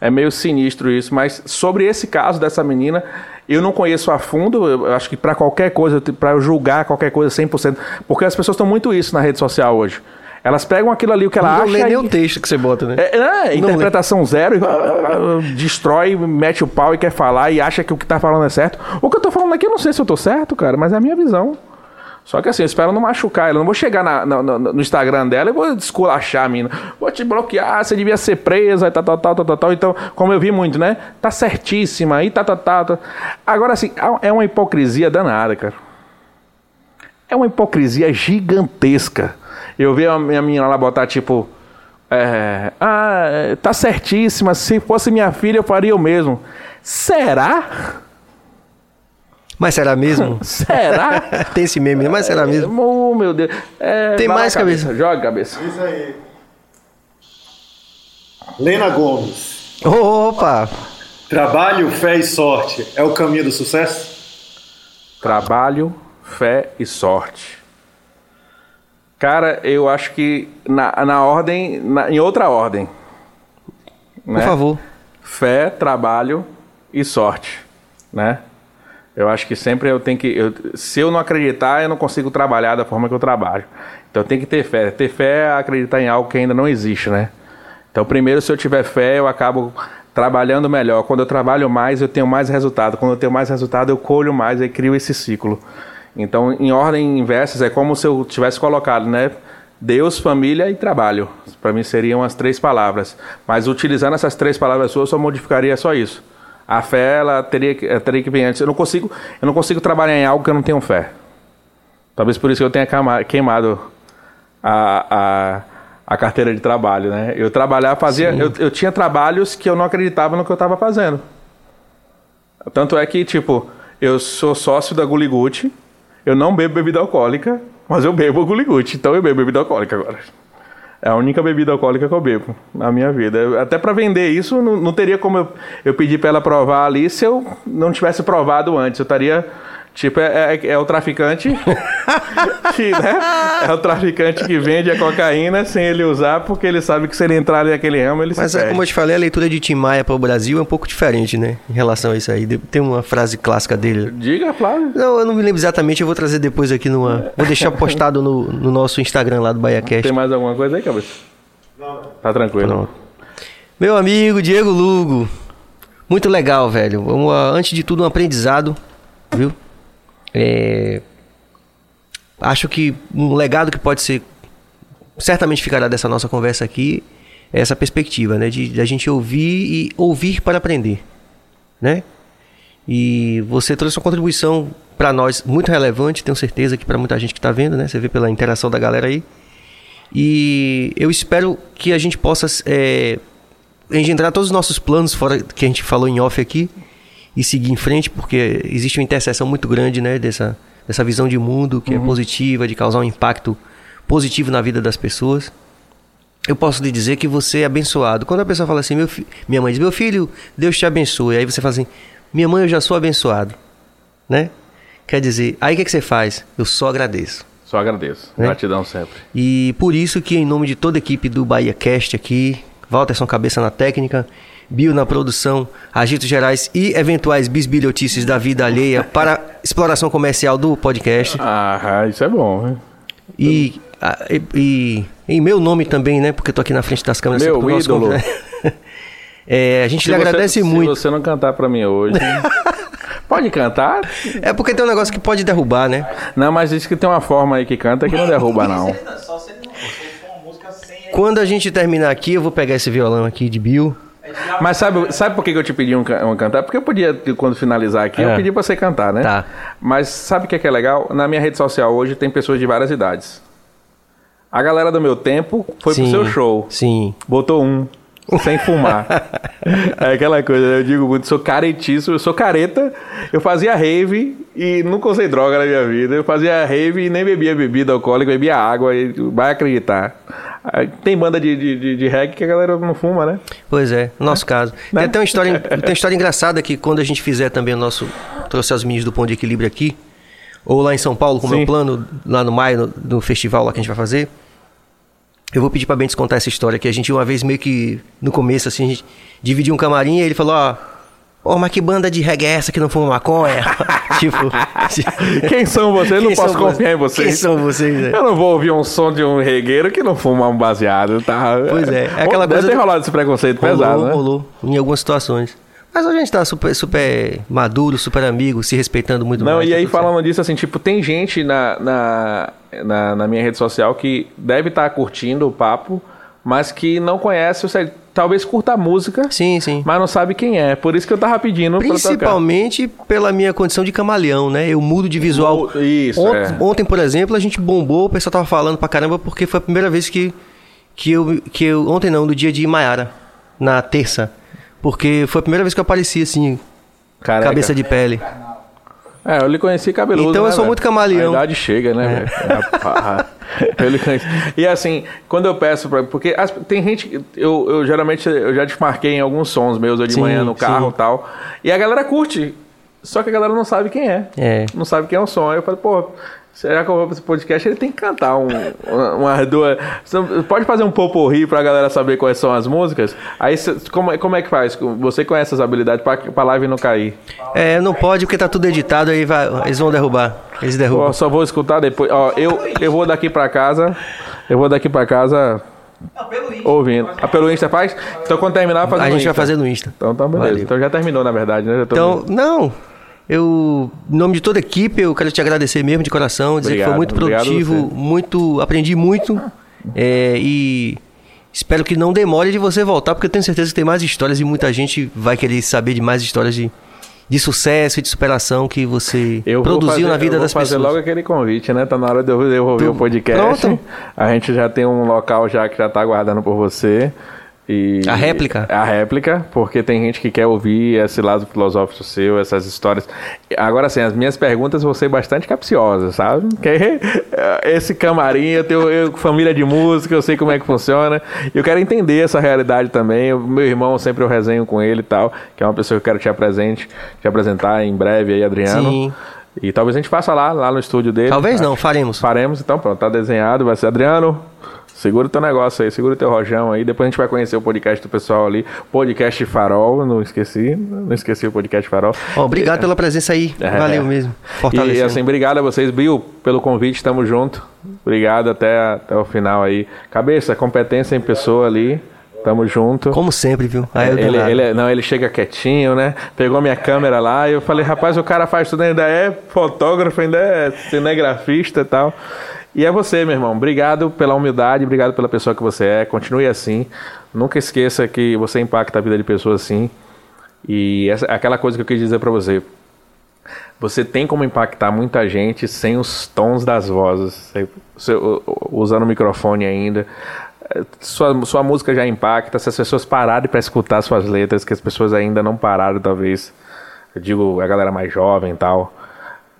É meio sinistro isso, mas sobre esse caso dessa menina, eu não conheço a fundo, eu acho que para qualquer coisa, para eu julgar qualquer coisa 100%, porque as pessoas estão muito isso na rede social hoje. Elas pegam aquilo ali, o que ela Não acha. lê nem e- o texto que você bota, né? é, é, Não interpretação zero, e, ah, destrói, mete o pau e quer falar e acha que o que tá falando é certo. O que eu tô falando aqui, eu não sei se eu tô certo, cara, mas é a minha visão. Só que assim, eu espero não machucar ela. Não vou chegar na- na- no Instagram dela e vou desculachar a mina. Vou te bloquear, você devia ser presa e tal, tal, tal, tal, tal. Então, como eu vi muito, né? Tá certíssima e tal, tal, tal, tal. Agora, assim, é uma hipocrisia danada, cara. É uma hipocrisia gigantesca. Eu vi a minha menina lá botar, tipo. é, ah, é, tá certíssima. Se fosse minha filha, eu faria o mesmo. Será? Mas será mesmo? Será? Tem esse meme, né? Mas será mesmo? Oh, meu Deus. É, Tem mais cabeça. Joga cabeça. Isso aí. Lena Gomes. Opa! Trabalho, fé e sorte é o caminho do sucesso? Trabalho, fé e sorte. Cara, eu acho que na, na ordem, na- em outra ordem. Por né? favor. Fé, trabalho e sorte, né? Eu acho que sempre eu tenho que. eu- se eu não acreditar, eu não consigo trabalhar da forma que eu trabalho. Então tenho que ter fé. Ter fé é acreditar em algo que ainda não existe, né? Então, primeiro, se eu tiver fé, eu acabo trabalhando melhor. Quando eu trabalho mais, eu tenho mais resultado. Quando eu tenho mais resultado, eu colho mais e crio esse ciclo. Então, em ordem inversas, é como se eu tivesse colocado, né? Deus, família e trabalho. Para mim seriam as três palavras. Mas utilizando essas três palavras suas, eu só modificaria só isso. A fé, ela teria, que- teria que vir antes. Eu não consigo, eu não consigo trabalhar em algo que eu não tenho fé. Talvez por isso que eu tenha queima- queimado a, a, a carteira de trabalho, né? Eu trabalhar, fazia, eu, eu tinha trabalhos que eu não acreditava no que eu estava fazendo. Tanto é que, tipo, eu sou sócio da Guliguti, eu não bebo bebida alcoólica, mas eu bebo Guliguti, então eu bebo bebida alcoólica agora. É a única bebida alcoólica que eu bebo na minha vida. Até para vender isso, não, não teria como eu, eu pedir para ela provar ali se eu não tivesse provado antes. Eu estaria. Tipo, é, é- é o traficante. que, né? É o traficante que vende a cocaína sem ele usar, porque ele sabe que se ele entrar naquele ramo, ele Mas se é, perde. como eu te falei, a leitura de Tim Maia para o Brasil é um pouco diferente, né? Em relação a isso aí. Tem uma frase clássica dele. Diga, Flávio. Não, eu não me lembro exatamente, eu vou trazer depois aqui numa. Vou deixar postado no, no nosso Instagram lá do BaiaCast. Tem mais alguma coisa aí, cabeça? Tá tranquilo. Pronto. Meu amigo Diego Lugo. Muito legal, velho. Uma- antes de tudo, um aprendizado, viu? É, Acho que um legado que pode ser. Certamente ficará dessa nossa conversa aqui. É essa perspectiva, né? De, de a gente ouvir e ouvir para aprender, né? E você trouxe uma contribuição para nós muito relevante, tenho certeza que para muita gente que está vendo, né? Você vê pela interação da galera aí. E eu espero que a gente possa é, engendrar todos os nossos planos, fora que a gente falou em off aqui, e seguir em frente, porque existe uma interseção muito grande né, dessa, dessa visão de mundo que é positiva, de causar um impacto positivo na vida das pessoas. Eu posso lhe dizer que você é abençoado. Quando a pessoa fala assim, meu minha mãe diz, meu filho, Deus te abençoe. Aí você fala assim, minha mãe, eu já sou abençoado. Né? Quer dizer, aí o que, que você faz? Eu só agradeço. Só agradeço. Né? Gratidão sempre. E por isso que em nome de toda a equipe do Bahia Cast aqui, Walterson Cabeça na técnica, Bio na produção, agitos gerais e eventuais bisbilhotices da vida alheia para exploração comercial do podcast. Ah, isso é bom. hein? E, e- e em meu nome também, né? Porque eu tô aqui na frente das câmeras. Meu sempre nosso ídolo. convidado. É, a gente Se lhe você- agradece muito. Se você não cantar pra mim hoje. pode cantar? É porque tem um negócio que pode derrubar, né? Não, mas diz que tem uma forma aí que canta que não derruba, não. Só se ele não for uma música sem. Quando a gente terminar aqui, eu vou pegar esse violão aqui de Bill. Mas sabe, sabe por que eu te pedi um, um cantar? Porque eu podia, quando finalizar aqui, eu É. pedi pra você cantar, né? Tá. Mas sabe o que é, que é legal? Na minha rede social hoje tem pessoas de várias idades. A galera do meu tempo foi Sim, pro seu show. Sim. Botou um. Sem fumar. é aquela coisa, eu digo muito, sou caretíssimo, eu sou careta, eu fazia rave e nunca usei droga na minha vida. Eu fazia rave e nem bebia bebida alcoólica, bebia água, e vai acreditar. Tem banda de, de, de, de reggae que a galera não fuma, né? Pois é, no nosso caso. Né? Tem até uma história, tem uma história engraçada que quando a gente fizer também o nosso. Trouxe as meninas do Ponto de Equilíbrio aqui, ou lá em São Paulo, é Sim. o plano, lá no maio, no, no festival lá que a gente vai fazer. Eu vou pedir pra Bentes contar essa história, que a gente uma vez meio que, no começo, assim, a gente dividiu um camarim e ele falou, ó... Ó, mas que banda de reggae é essa que não fuma maconha? tipo... Quem são vocês? Eu não posso confiar em vo- vocês. Quem são vocês? né? Eu não vou ouvir um som de um regueiro que não fuma um baseado, tá? Pois é, é aquela Deve coisa ter do- rolado esse preconceito pesado, rolou, né? rolou, em algumas situações. Mas hoje a gente tá super, super maduro, super amigo, se respeitando muito Não, mais. e tá aí tudo certo. falando disso, assim, tipo, tem gente na, na, na, na minha rede social que deve estar curtindo o papo, mas que não conhece, seja, talvez curta a música, Sim, sim. mas não sabe quem é. Por isso que eu tava pedindo. Principalmente pela minha condição de camaleão, né? Eu mudo de visual. Isso, Ont- é. Ontem, por exemplo, a gente bombou, o pessoal tava falando pra caramba, porque foi a primeira vez que, que, eu, que eu. Ontem não, no dia de Maiara, na terça. Porque foi a primeira vez que eu apareci assim, Careca. cabeça de pele. É, eu lhe conheci cabeludo. Então eu né, sou velho? muito camaleão. A idade chega, né, velho? Eu lhe conheci. E assim, quando eu peço pra. Porque as- tem gente. Eu, eu geralmente eu já desmarquei em alguns sons meus, eu de Sim, manhã no carro e tal. E a galera curte. Só que a galera não sabe quem é. É. Não sabe quem é o som. Aí eu falei, pô. Será que eu vou pra esse podcast? Ele tem que cantar um, uma, umas duas. Pode fazer um poporri pra galera saber quais são as músicas? Aí como, é- como é que faz? Você conhece essas habilidades pra, pra live não cair? É, não pode porque tá tudo editado, aí vai, eles vão derrubar. Eles derrubam. Ó, só vou escutar depois. Ó, eu, eu vou daqui pra casa. Eu vou daqui pra casa pelo Insta. ouvindo. Ah, pelo Insta faz? Então quando terminar, faz a gente vai fazer no Insta. Então tá beleza. Valeu. Então já terminou, na verdade, né? Então, não. Eu, em nome de toda a equipe, eu quero te agradecer mesmo de coração, dizer que Obrigado, foi muito produtivo, muito, aprendi muito. é, e espero que não demore de você voltar, porque eu tenho certeza que tem mais histórias e muita gente vai querer saber de mais histórias de, de sucesso e de superação que você Eu produziu fazer- na vida eu vou das fazer pessoas. logo aquele convite, né? Tá na hora de eu devolver Tu- o podcast. Pronto. A gente já tem um local já que já tá aguardando por você. E A réplica? A réplica, porque tem gente que quer ouvir esse lado filosófico seu, essas histórias. Agora sim, as minhas perguntas vão ser bastante capciosas, sabe? Que esse camarim, eu tenho eu, família de música, eu sei como é que funciona. Eu quero entender essa realidade também. O meu irmão, sempre eu resenho com ele e tal, que é uma pessoa que eu quero te apresente, te apresentar em breve aí, Adriano. Sim. E talvez a gente faça lá, lá no estúdio dele. Talvez não, faremos. Faremos, então pronto, tá desenhado, vai ser Adriano. Segura o teu negócio aí, segura o teu rojão aí. Depois a gente vai conhecer o podcast do pessoal ali. Podcast Farol, não esqueci. Não esqueci o podcast Farol. Ó, obrigado pela presença aí. É. Valeu mesmo. E assim, obrigado a vocês, Bill, pelo convite, tamo junto. Obrigado até, até o final aí. Cabeça, competência em pessoa ali. Tamo junto. Como sempre, viu? Aí ele, ele, não, ele chega quietinho, né? Pegou minha câmera lá e eu falei, rapaz, o cara faz tudo, ainda é fotógrafo, ainda é cinegrafista e tal. E é você, meu irmão. Obrigado pela humildade, obrigado pela pessoa que você é. Continue assim. Nunca esqueça que você impacta a vida de pessoas assim. E essa, aquela coisa que eu quis dizer pra você. Você tem como impactar muita gente sem os tons das vozes. Você- você, usando o microfone ainda. Sua, sua música já impacta. Se as pessoas pararem para escutar suas letras, que as pessoas ainda não pararam, talvez. Eu digo a galera mais jovem e tal.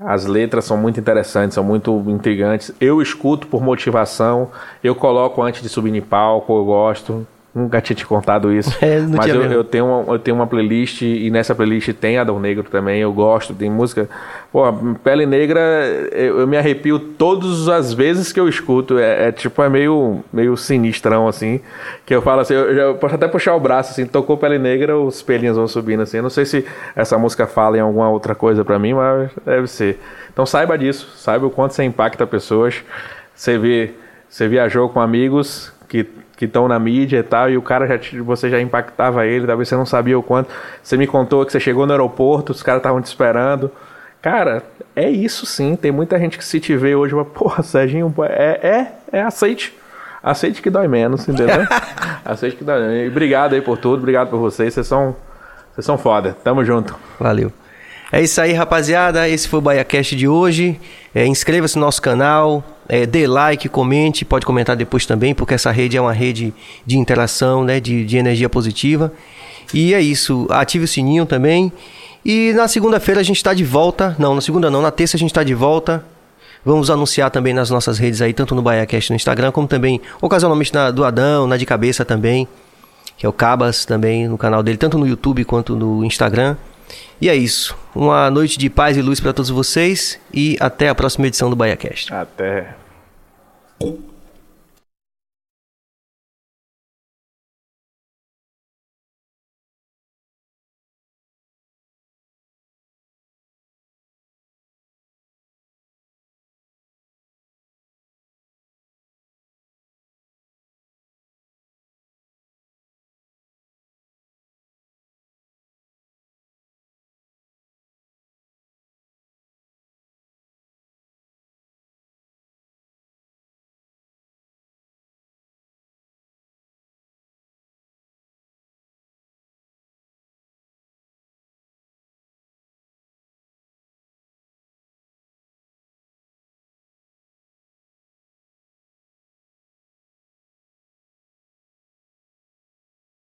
As letras são muito interessantes, são muito intrigantes. Eu escuto por motivação. Eu coloco antes de subir em palco, eu gosto. Nunca tinha te contado isso. É, não mas tinha eu, mesmo. eu tenho uma, eu tenho uma playlist e nessa playlist tem Adão Negro também. Eu gosto, tem música. Pô, Pele Negra, eu, eu me arrepio todas as vezes que eu escuto. É, é tipo, é meio, meio sinistrão assim. Que eu falo assim, eu, eu posso até puxar o braço assim, tocou Pele Negra, os pelinhos vão subindo assim. Eu não sei se essa música fala em alguma outra coisa pra mim, mas deve ser. Então saiba disso, saiba o quanto você impacta pessoas. Você vê, você viajou com amigos que que estão na mídia e tal, e o cara já você já impactava ele, talvez você não sabia o quanto. Você me contou que você chegou no aeroporto, os caras estavam te esperando. Cara, é isso sim. Tem muita gente que se te vê hoje, vai, porra, Serginho, é, é, é aceite. Aceite que dói menos, entendeu? aceite que dói menos. Obrigado aí por tudo, obrigado por vocês. Vocês são, vocês são foda. Tamo junto. Valeu. É isso aí, rapaziada. Esse foi o BaiaCast de hoje. É, Inscreva-se no nosso canal, é, dê like, comente, pode comentar depois também, porque essa rede é uma rede de interação, né, de, de energia positiva. E é isso. Ative o sininho também. E na segunda-feira a gente está de volta. Não, na segunda não, na terça a gente está de volta. Vamos anunciar também nas nossas redes aí, tanto no BaiaCast no Instagram, como também ocasionalmente na do Adão, na de cabeça também que é o Cabas também no canal dele, tanto no YouTube quanto no Instagram. E é isso. Uma noite de paz e luz para todos vocês e até a próxima edição do BaiaCast. Até.